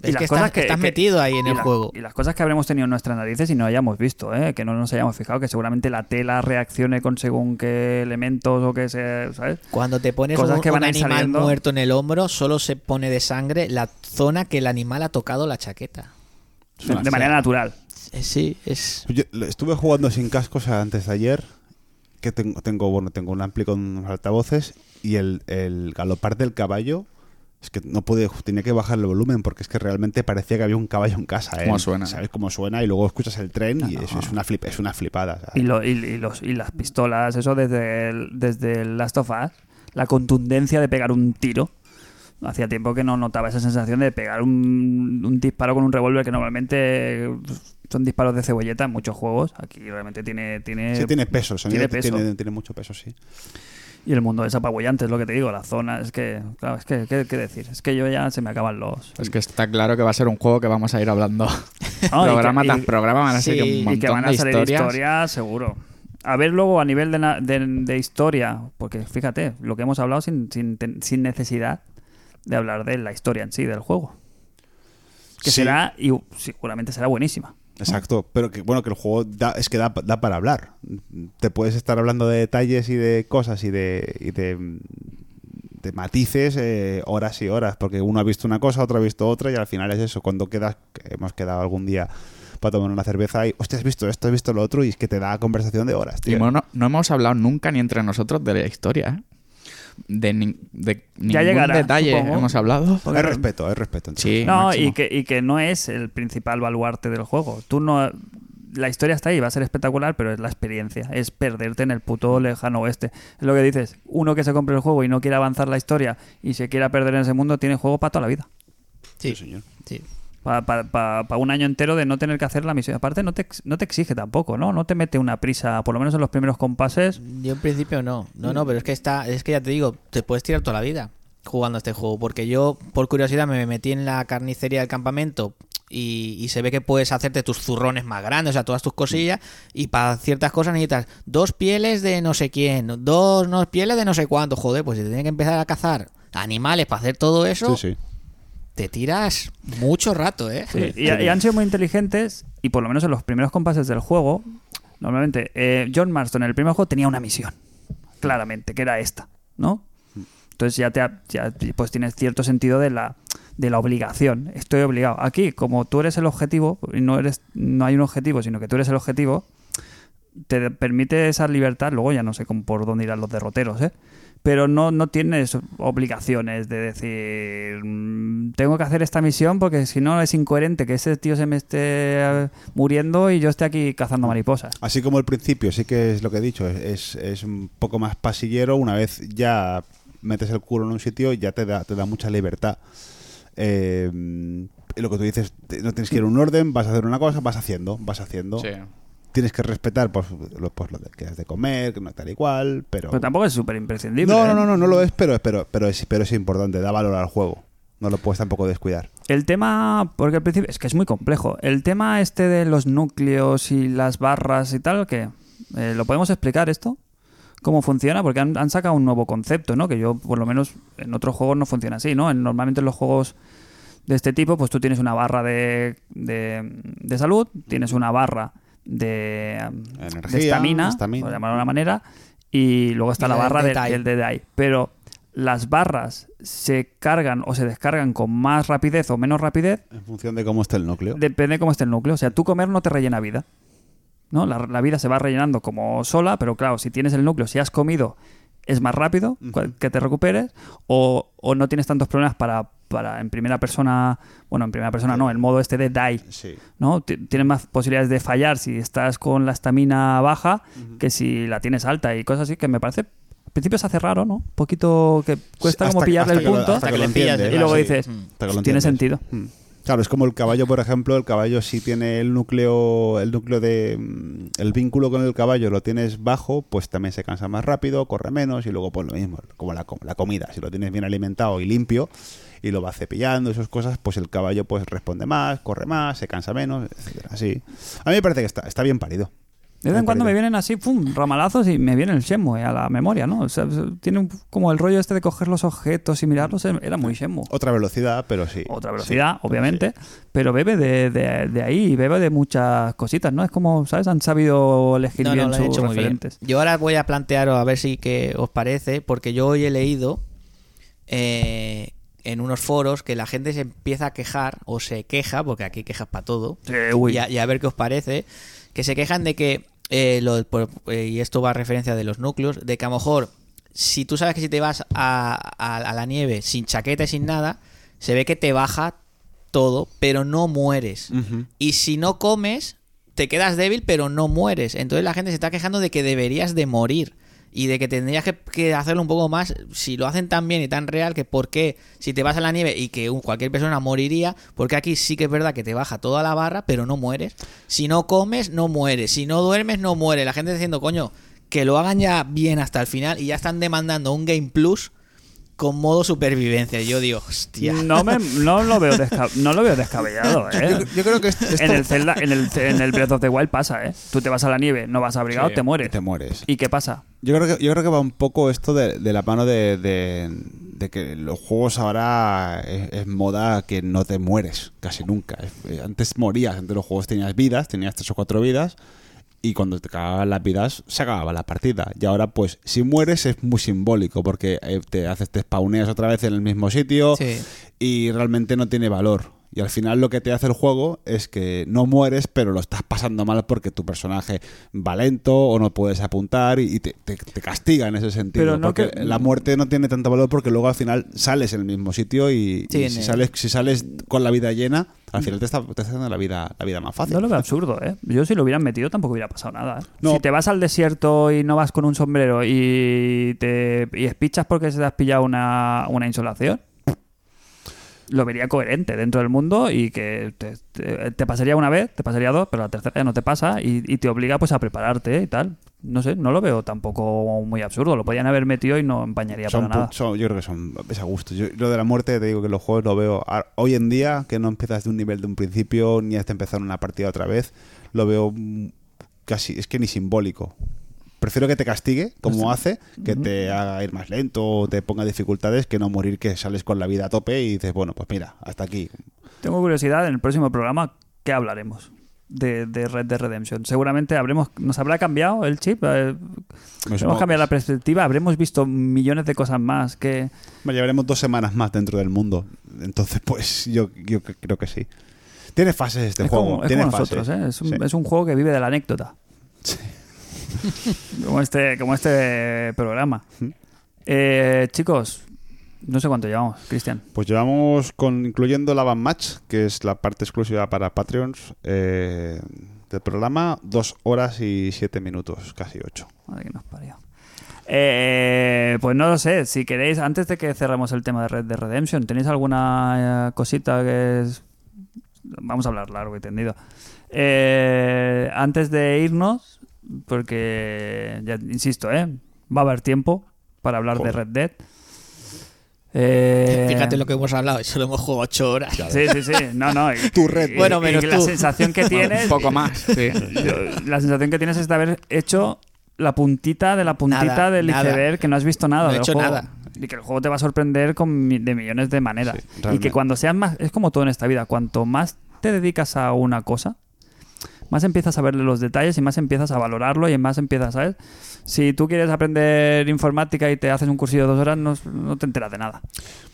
Y Es las que cosas estás, estás metido ahí en el la- juego. Y las cosas que habremos tenido en nuestras narices y no hayamos visto, ¿eh? que no nos hayamos fijado, que seguramente la tela reaccione con según qué elementos o qué se, ¿sabes? Cuando te pones Cosas un, que van animal saliendo. muerto en el hombro, solo se pone de sangre la zona que el animal ha tocado la chaqueta. De, de manera natural. Eh, Sí, es... Yo lo- estuve jugando sin cascos antes de ayer, que tengo, tengo, bueno, tengo un ampli con altavoces y el, el galopar del caballo... Es que no pude, tenía que bajar el volumen porque es que realmente parecía que había un caballo en casa. ¿eh? Cómo suena. ¿Sabes cómo suena? Y luego escuchas el tren y eso es una, flip, es una flipada. ¿sabes? Y, lo- y- y los, y las pistolas, eso desde el, desde el Last of Us, la contundencia de pegar un tiro. Hacía tiempo que no notaba esa sensación de pegar un, un disparo con un revólver que normalmente son disparos de cebolleta en muchos juegos. Aquí realmente tiene... tiene Sí, tiene peso, el sonido tiene tiene, tiene, mucho peso, sí. Y el mundo es apabullante, es lo que te digo. La zona, es que... Claro, es que... ¿Qué, qué decir? Es que yo ya se me acaban los... Es que está claro que va a ser un juego que vamos a ir hablando No, programa tras programa. Van a ser sí, un montón y que van a de salir historias. historias, seguro. a ver luego a nivel de, de- de historia, porque fíjate, lo que hemos hablado sin, sin, sin necesidad de hablar de la historia en sí del juego. Que Sí. será, y seguramente será buenísima. Exacto, pero que bueno, que el juego da, es que da, da para hablar. Te puedes estar hablando de detalles y de cosas y de, y de, matices eh, horas y horas, porque uno ha visto una cosa, otro ha visto otra y al final es eso, cuando quedas, que hemos quedado algún día para tomar una cerveza y, hostia, has visto esto, has visto lo otro y es que te da conversación de horas, Y tío. bueno, no hemos hablado nunca ni entre nosotros de la historia, ¿eh? De, nin- de ningún llegará, detalle supongo. hemos hablado. hay respeto, hay respeto. Sí, No, y que, y que no es el principal baluarte del juego. Tú no. La historia está ahí, va a ser espectacular, pero es la experiencia. Es perderte en el puto lejano oeste. Es lo que dices. Uno que se compre el juego y no quiere avanzar la historia y se quiera perder en ese mundo, tiene juego para toda la vida. Sí, Sí, señor. sí. Para un año entero de no tener que hacer la misión. Aparte, no te, no te exige tampoco, ¿no? No te mete una prisa, por lo menos en los primeros compases. Yo en principio no. No, no, pero es que está, es que ya te digo, te puedes tirar toda la vida jugando a este juego. Porque yo, por curiosidad, me metí en la carnicería del campamento y, y se ve que puedes hacerte tus zurrones más grandes, o sea, todas tus cosillas. Y para ciertas cosas necesitas dos pieles de no sé quién, dos no, pieles de no sé cuánto. Joder, pues si te tienen que empezar a cazar animales para hacer todo eso, Sí, sí. Te tiras mucho rato, ¿eh? Y, han sido muy inteligentes y por lo menos en los primeros compases del juego, normalmente eh, John Marston en el primer juego tenía una misión, claramente, que era esta, ¿no? Entonces ya te pues tienes cierto sentido de la de la obligación. Estoy obligado. Aquí, como tú eres el objetivo y no eres no hay un objetivo, sino que tú eres el objetivo, te permite esa libertad. Luego ya no sé cómo por dónde irán los derroteros, ¿eh? Pero no, no tienes obligaciones de decir "Mm, tengo que hacer esta misión porque si no es incoherente que ese tío se me esté eh, muriendo y yo esté aquí cazando mariposas. Así como el principio, sí que es lo que he dicho, es, es un poco más pasillero. Una vez ya metes el culo en un sitio, ya te da, te da mucha libertad. Eh, lo que tú dices, no tienes que ir a un orden, vas a hacer una cosa, vas haciendo, vas haciendo. Sí. Tienes que respetar pues, lo, pues, lo que has de comer, que no tal y cual, pero... Pero tampoco es súper imprescindible. no, ¿eh? no, no, no, no lo es, pero, pero, pero, es, pero es importante, da valor al juego. No lo puedes tampoco descuidar. El tema, porque al principio es que es muy complejo. El tema este de los núcleos y las barras y tal, que ¿Lo podemos explicar esto? ¿Cómo funciona? Porque han, han sacado un nuevo concepto, ¿no? Que yo, por lo menos, en otros juegos no funciona así, ¿no? En- normalmente en los juegos de este tipo, pues tú tienes una barra de, de, de salud, tienes una barra de de estamina, por llamarlo de una manera, y luego está Y la barra del de- del Dead Eye. Pero las barras se cargan o se descargan con más rapidez o menos rapidez En función de cómo esté el núcleo. Depende de cómo esté el núcleo. O sea, tú comer no te rellena vida. ¿No? La, la vida se va rellenando como sola, pero claro, si tienes el núcleo, si has comido, es más rápido que te recuperes. O, o no tienes tantos problemas para, para en primera persona. Bueno, en primera persona no, el modo este de die. Sí. ¿no? Ti- Tienes más posibilidades de fallar si estás con la estamina baja que si la tienes alta y cosas así que me parece. Al principio se hace raro, ¿no? Un poquito que cuesta Hasta como pillarle el punto. hasta que que lo le pillas, entiendes, y luego dices, que lo tiene sentido. Mm. Claro, es como el caballo, por ejemplo, el caballo si tiene el núcleo, el núcleo de mm, el vínculo con el caballo lo tienes bajo, pues también se cansa más rápido, corre menos y luego pues lo mismo, como la, como la comida, si lo tienes bien alimentado y limpio y lo vas cepillando y esas cosas, pues el caballo pues responde más, corre más, se cansa menos, etcétera. Así. A mí me parece que está, está bien parido. De vez en cuando me vienen así, pum, ramalazos y me viene el Shenmue a la memoria, ¿no? O sea, tiene un- como el rollo este de coger los objetos y mirarlos, eh, era muy Shenmue. Otra velocidad, pero sí. Otra Sí, velocidad, pero obviamente, pero bebe de, de- de ahí y bebe de muchas cositas, ¿no? Es como, ¿sabes? Han sabido elegir No, no, bien han sus hecho muy bien. referentes. Yo ahora voy a plantearos a ver si que os parece, porque yo hoy he leído eh, en unos foros que la gente se empieza a quejar, o se queja, porque aquí quejas para todo, y, a, y a ver qué os parece, que se quejan de que, eh, lo- por- eh, y esto va a referencia de los núcleos, de que a lo mejor, si tú sabes que si te vas a, a- a la nieve sin chaqueta y sin nada, se ve que te baja todo, pero no mueres. Y si no comes, te quedas débil, pero no mueres. Entonces la gente se está quejando de que deberías de morir. Y de que tendrías que, que hacerlo un poco más. Si lo hacen tan bien y tan real, que por qué, si te vas a la nieve y que un- cualquier persona moriría, porque aquí sí que es verdad que te baja toda la barra, pero no mueres. Si no comes, no mueres. Si no duermes, no mueres. La gente está diciendo, coño, que lo hagan ya bien hasta el final y ya están demandando un Game Plus con modo supervivencia. Y yo digo, hostia. No, me, no, lo veo no lo veo descabellado, ¿eh? Yo, yo creo que esto, esto- En el, Zelda, en, el, en el Breath of the Wild pasa, ¿eh? Tú te vas a la nieve, no vas abrigado, Sí, te mueres. te mueres. ¿Y qué pasa? Yo creo que, yo creo que va un poco esto de, de la mano de, de- de que los juegos ahora es, es moda que no te mueres casi nunca. Eh, Antes morías, antes los juegos tenías vidas, tenías tres o cuatro vidas y cuando te acababan las vidas se acababa la partida. Y ahora pues si mueres es muy simbólico porque eh, te haces, te spawneas otra vez en el mismo sitio Sí. y realmente no tiene valor. Y al final lo que te hace el juego es que no mueres, pero lo estás pasando mal porque tu personaje va lento o no puedes apuntar y te, te- te castiga en ese sentido. Pero no porque que- la muerte no tiene tanto valor porque luego al final sales en el mismo sitio y, Sí, y en si, sales, si sales con la vida llena, al final te está, te está haciendo la vida, la vida más fácil. No lo veo absurdo, ¿eh? Yo si lo hubieran metido tampoco hubiera pasado nada. ¿eh? No. Si te vas al desierto y no vas con un sombrero y te y espichas porque se te has pillado una, una insolación, lo vería coherente dentro del mundo y que te, te- te pasaría una vez, te pasaría dos, pero la tercera ya no te pasa y, y te obliga pues a prepararte y tal. No sé, no lo veo tampoco muy absurdo. Lo podían haber metido y no empañaría Son para nada. son- yo creo que son es a gusto. Yo, lo de la muerte, te digo que los juegos lo veo a- hoy en día, que no empiezas de un nivel de un principio, ni hasta empezar una partida otra vez, lo veo casi, es que ni simbólico. Prefiero que te castigue, como hace, que te haga ir más lento o te ponga dificultades, que no morir que sales con la vida a tope y dices, bueno, pues mira, hasta aquí. Tengo curiosidad en el próximo programa qué hablaremos de, de Red Dead Redemption. Seguramente habremos, nos habrá cambiado el chip, eh, Me habremos cambiado la perspectiva, habremos visto millones de cosas más que Me llevaremos dos semanas más dentro del mundo. Entonces, pues yo, creo que sí. Tiene fases este es juego. como, es tiene como nosotros, fases. ¿eh? es, un, Sí. es un juego que vive de la anécdota. como este, como este programa. Eh, chicos, no sé cuánto llevamos, Cristian. Pues llevamos con incluyendo la Van Match, que es la parte exclusiva para Patreons eh, del programa, dos horas y siete minutos, casi ocho. Madre que nos parió. Eh, pues no lo sé, si queréis, antes de que cerremos el tema de Red Dead Redemption, ¿tenéis alguna cosita que es... Vamos a hablar largo y tendido. Eh, antes de irnos, porque, ya insisto, ¿eh? va a haber tiempo para hablar de. Red Dead. Eh, Fíjate lo que hemos hablado, y solo hemos jugado 8 horas. Sí, sí, sí. No, no. y- Tu Red y- Bueno, y menos la tú. sensación que tienes... Un poco más, sí. La sensación que tienes es de haber hecho la puntita de la puntita Nada, del nada. iceberg que no has visto nada No he hecho juego. nada. Y que el juego te va a sorprender con de millones de maneras. Sí, y que cuando seas más. Es como todo en esta vida. Cuanto más te dedicas a una cosa, más empiezas a verle los detalles y más empiezas a valorarlo y más empiezas, ¿sabes? Si tú quieres aprender informática y te haces un cursillo de dos horas, no, no te enteras de nada.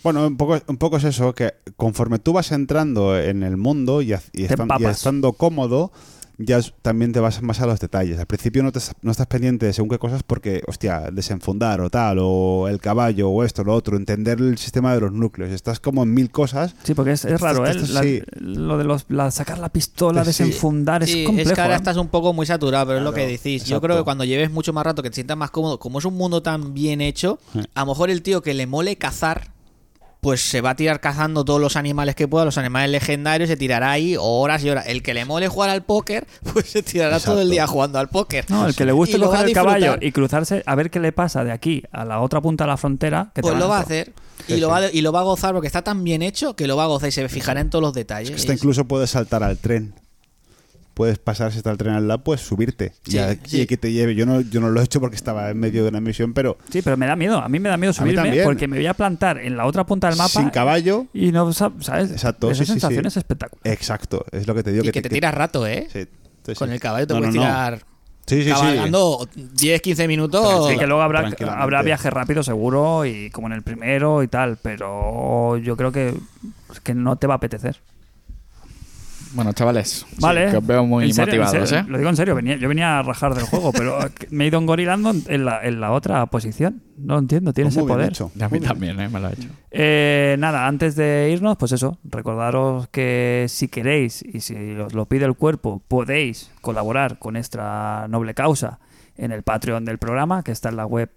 Bueno, un poco, un poco es eso, que conforme tú vas entrando en el mundo y, y estando cómodo, ya también te vas más a los detalles. Al principio no, te- no estás pendiente de según qué cosas porque, hostia, desenfundar o tal, o el caballo, o esto, lo otro, entender el sistema de los núcleos. Estás como en mil cosas. Sí, porque es, es raro, ¿eh? La- sí. lo de los, la- sacar la pistola, Sí. desenfundar, Sí, es complejo. es que ahora ¿eh? estás un poco muy saturado, pero es lo que decís. Yo creo que cuando lleves mucho más rato, que te sientas más cómodo, como es un mundo tan bien hecho, Sí. a lo mejor el tío que le mole cazar, pues se va a tirar cazando todos los animales que pueda, los animales legendarios, se tirará ahí horas y horas. El que le mole jugar al póker, pues se tirará todo el día jugando al póker. No, el que le guste coger el caballo y cruzarse a ver qué le pasa de aquí a la otra punta de la frontera. Que Pues lo va a hacer. Sí, Y lo, sí. va, y lo va a gozar porque está tan bien hecho que lo va a gozar y se fijará en todos los detalles. Es- incluso puedes saltar al tren. Puedes pasar, si está el tren al lado, puedes subirte. Sí, y, a- sí. y que te lleve. Yo no, yo no lo he hecho porque estaba en medio de una misión, pero Sí, pero me da miedo. A mí me da miedo subirme porque me voy a plantar en la otra punta del mapa. sin caballo. Y no, sab- ¿sabes? Exacto, Esa sí, sí, sensación sí. es espectacular. Exacto, es lo que te digo. y que te tiras rato, ¿eh? sí, sí, Con sí. el caballo te No, puedes no, tirar Sí, sí, sí. cabalgando 10, 15 minutos. Sí, que luego habrá, habrá viaje rápido seguro y como en el primero y tal, pero yo creo que, que no te va a apetecer. Bueno, chavales, Vale. que os veo muy serio, motivados, serio, ¿eh? Lo digo en serio, venía, yo venía a rajar del juego, pero me he ido engorilando en la, en la otra posición. No lo entiendo, tiene Pues ese poder. hecho. Y a mí también, ¿eh? Me lo ha hecho. Eh, nada, antes de irnos, pues eso, recordaros que si queréis y si os lo pide el cuerpo, podéis colaborar con esta noble causa en el Patreon del programa, que está en la web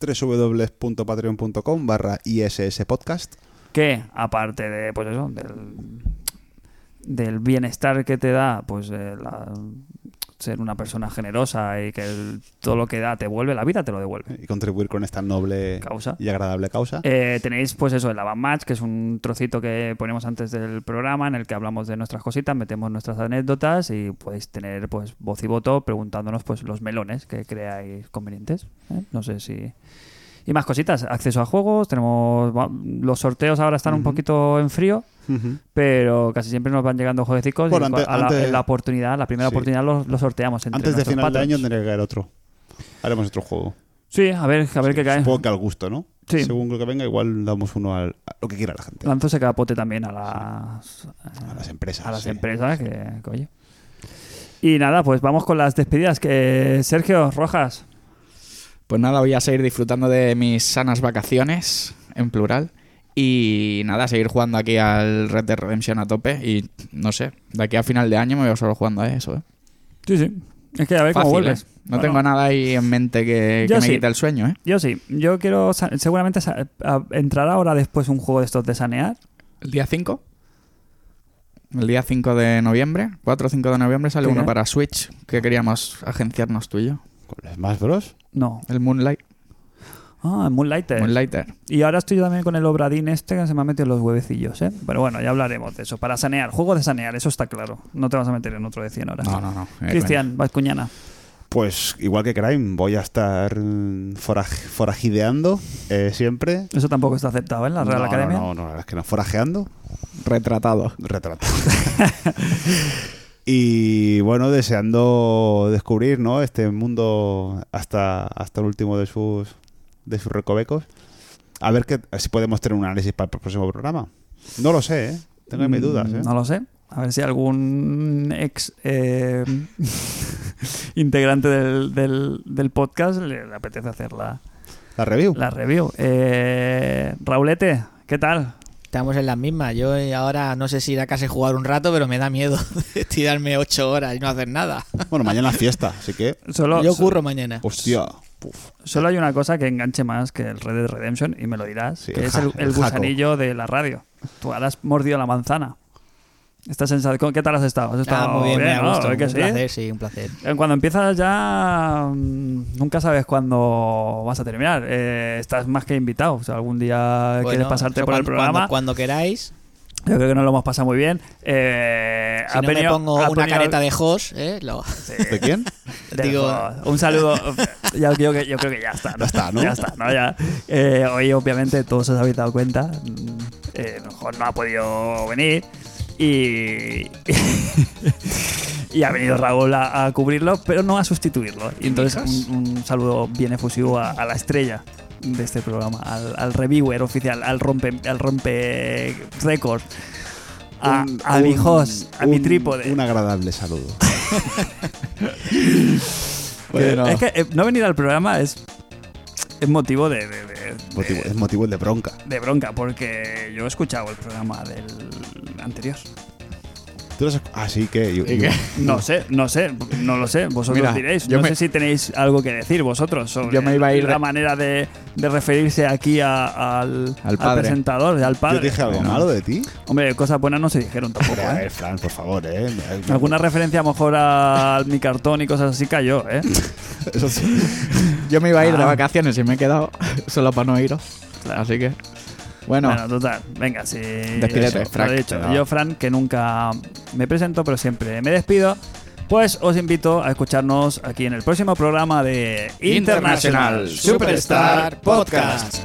www.patreon.com barra ISS Podcast. que, aparte de, pues eso, del, del bienestar que te da, pues eh, la- ser una persona generosa y que el- todo lo que da te vuelve, la vida te lo devuelve. Y contribuir con esta noble Causa. y agradable causa. Eh, tenéis pues eso, el Avant Match, que es un trocito que ponemos antes del programa en el que hablamos de nuestras cositas, metemos nuestras anécdotas y podéis tener pues voz y voto preguntándonos pues los melones que creáis convenientes. ¿eh? No sé si... Y más cositas, acceso a juegos, tenemos... Los sorteos ahora están un poquito en frío, Pero casi siempre nos van llegando jueguecitos Bueno, y antes- a la, antes- en la oportunidad, la primera Sí. oportunidad los, los sorteamos entre Antes de final de año tendré que caer otro. Haremos otro juego. Sí, a ver, a ver qué cae. Supongo que al gusto, ¿no? Sí. Según lo que venga, igual damos uno al, a lo que quiera la gente. Lanzo ese capote también a las... A las empresas. a las sí. empresas que, que, oye. Y nada, pues vamos con las despedidas. Que Sergio Rojas, Pues nada, voy a seguir disfrutando de mis sanas vacaciones, en plural. Y nada, seguir jugando aquí al Red Dead Redemption a tope. Y no sé, de aquí a final de año me veo solo jugando a eso. ¿eh? sí, sí. Es que a ver cómo vuelves. ¿eh? No Bueno, tengo nada ahí en mente que, me sí. quite el sueño. ¿eh? Yo sí. Yo quiero. Seguramente entrará ahora después un juego de estos de sanear. ¿El día 5? El día 5 de noviembre, 4 o 5 de noviembre, sale ¿Qué uno para Switch que queríamos agenciarnos tú y yo. ¿Con el Smash Bros? No. El Moonlight, Ah, Moonlighter. Moonlighter. Y ahora estoy yo también con el Obradín este que se me ha metido los huevecillos, ¿eh? Pero bueno, ya hablaremos de eso. Para sanear. Juego de sanear, eso está claro. No te vas a meter en otro de 100 horas. No, no, no. eh, Cristian, Vascuñana. Pues igual que Crime, voy a estar foraj- forajideando eh, siempre. Eso tampoco está aceptado ¿eh? en la Real no, Academia. No, no, no, es que no, forajeando. Retratado. Retrato. y bueno, deseando descubrir ¿no? este mundo hasta, hasta el último de sus, de sus recovecos. A ver que, si podemos tener un análisis para el próximo programa. No lo sé, ¿eh? Tengo mis Mm, dudas. ¿eh? No lo sé. A ver si algún ex eh, integrante del, del- del podcast le, apetece hacer la, La review. la review. Eh, Raulete, ¿qué tal? Estamos en las mismas. Yo eh, ahora no sé si ir a casa y jugar un rato, pero me da miedo tirarme ocho horas y no hacer nada. Bueno, mañana es fiesta, así que. Solo, Yo curro mañana. Hostia. Solo hay una cosa que enganche más que el Red Dead Redemption, y me lo dirás, Sí, que el es el, el el jaco. gusanillo de la radio. Tú ahora has mordido la manzana. Esta sensación, ¿Qué tal has estado? Has Ah, estado muy bien, me ¿no? ha gustado. ¿Es que un sí? placer, sí, un placer. Cuando empiezas ya mm, nunca sabes cuándo vas a terminar. Eh, estás más que invitado. O sea, algún día quieres pasarte por el programa. Cuando, cuando queráis. Yo creo que nos lo hemos pasado muy bien. Eh, Si no venido- me pongo una venido- careta de host, ¿eh? Lo- ¿De quién? de- digo- un saludo. Ya, yo, yo creo que ya está. Ya está, ¿no? Ya está, ¿no? Ya. Eh, hoy, obviamente, todos os habéis dado cuenta. mm, eh, no ha podido venir. Y. y ha venido Raúl a, a cubrirlo, pero no a sustituirlo. Y entonces, un, un saludo bien efusivo a, a la estrella de este programa, al, al reviewer oficial, al rompe, al rompe récord. A, Un- a mi host, a mi trípode. Un agradable saludo. Bueno. Es que eh, no venir al programa es, es motivo de, de- de- Motivo- de- es motivo de bronca. de bronca, porque yo he escuchado el programa del anterior. ¿Tú lo has- Así que. yo- ¿Y yo- qué? No sé, no sé, no lo sé, vosotros Mira, diréis. yo No me- sé si tenéis algo que decir vosotros sobre Yo me iba a ir la de- manera de, de referirse aquí a- al, Al padre. presentador, al ¿Yo padre. dije algo Bueno. malo de ti? Hombre, cosas buenas no se dijeron tampoco. A ¿eh? ver, Fran, por favor, ¿eh? Alguna referencia a lo mejor al mi cartón y cosas así cayó, ¿eh? Eso sí. Yo me iba a ir de Ah. vacaciones y me he quedado solo para no iros. Así que. Bueno, Bueno, total. Venga, sí. Despídete, Frank. lo he dicho. Yo, Fran, que nunca me presento, pero siempre me despido. Pues os invito a escucharnos aquí en el próximo programa de International Superstar Podcast.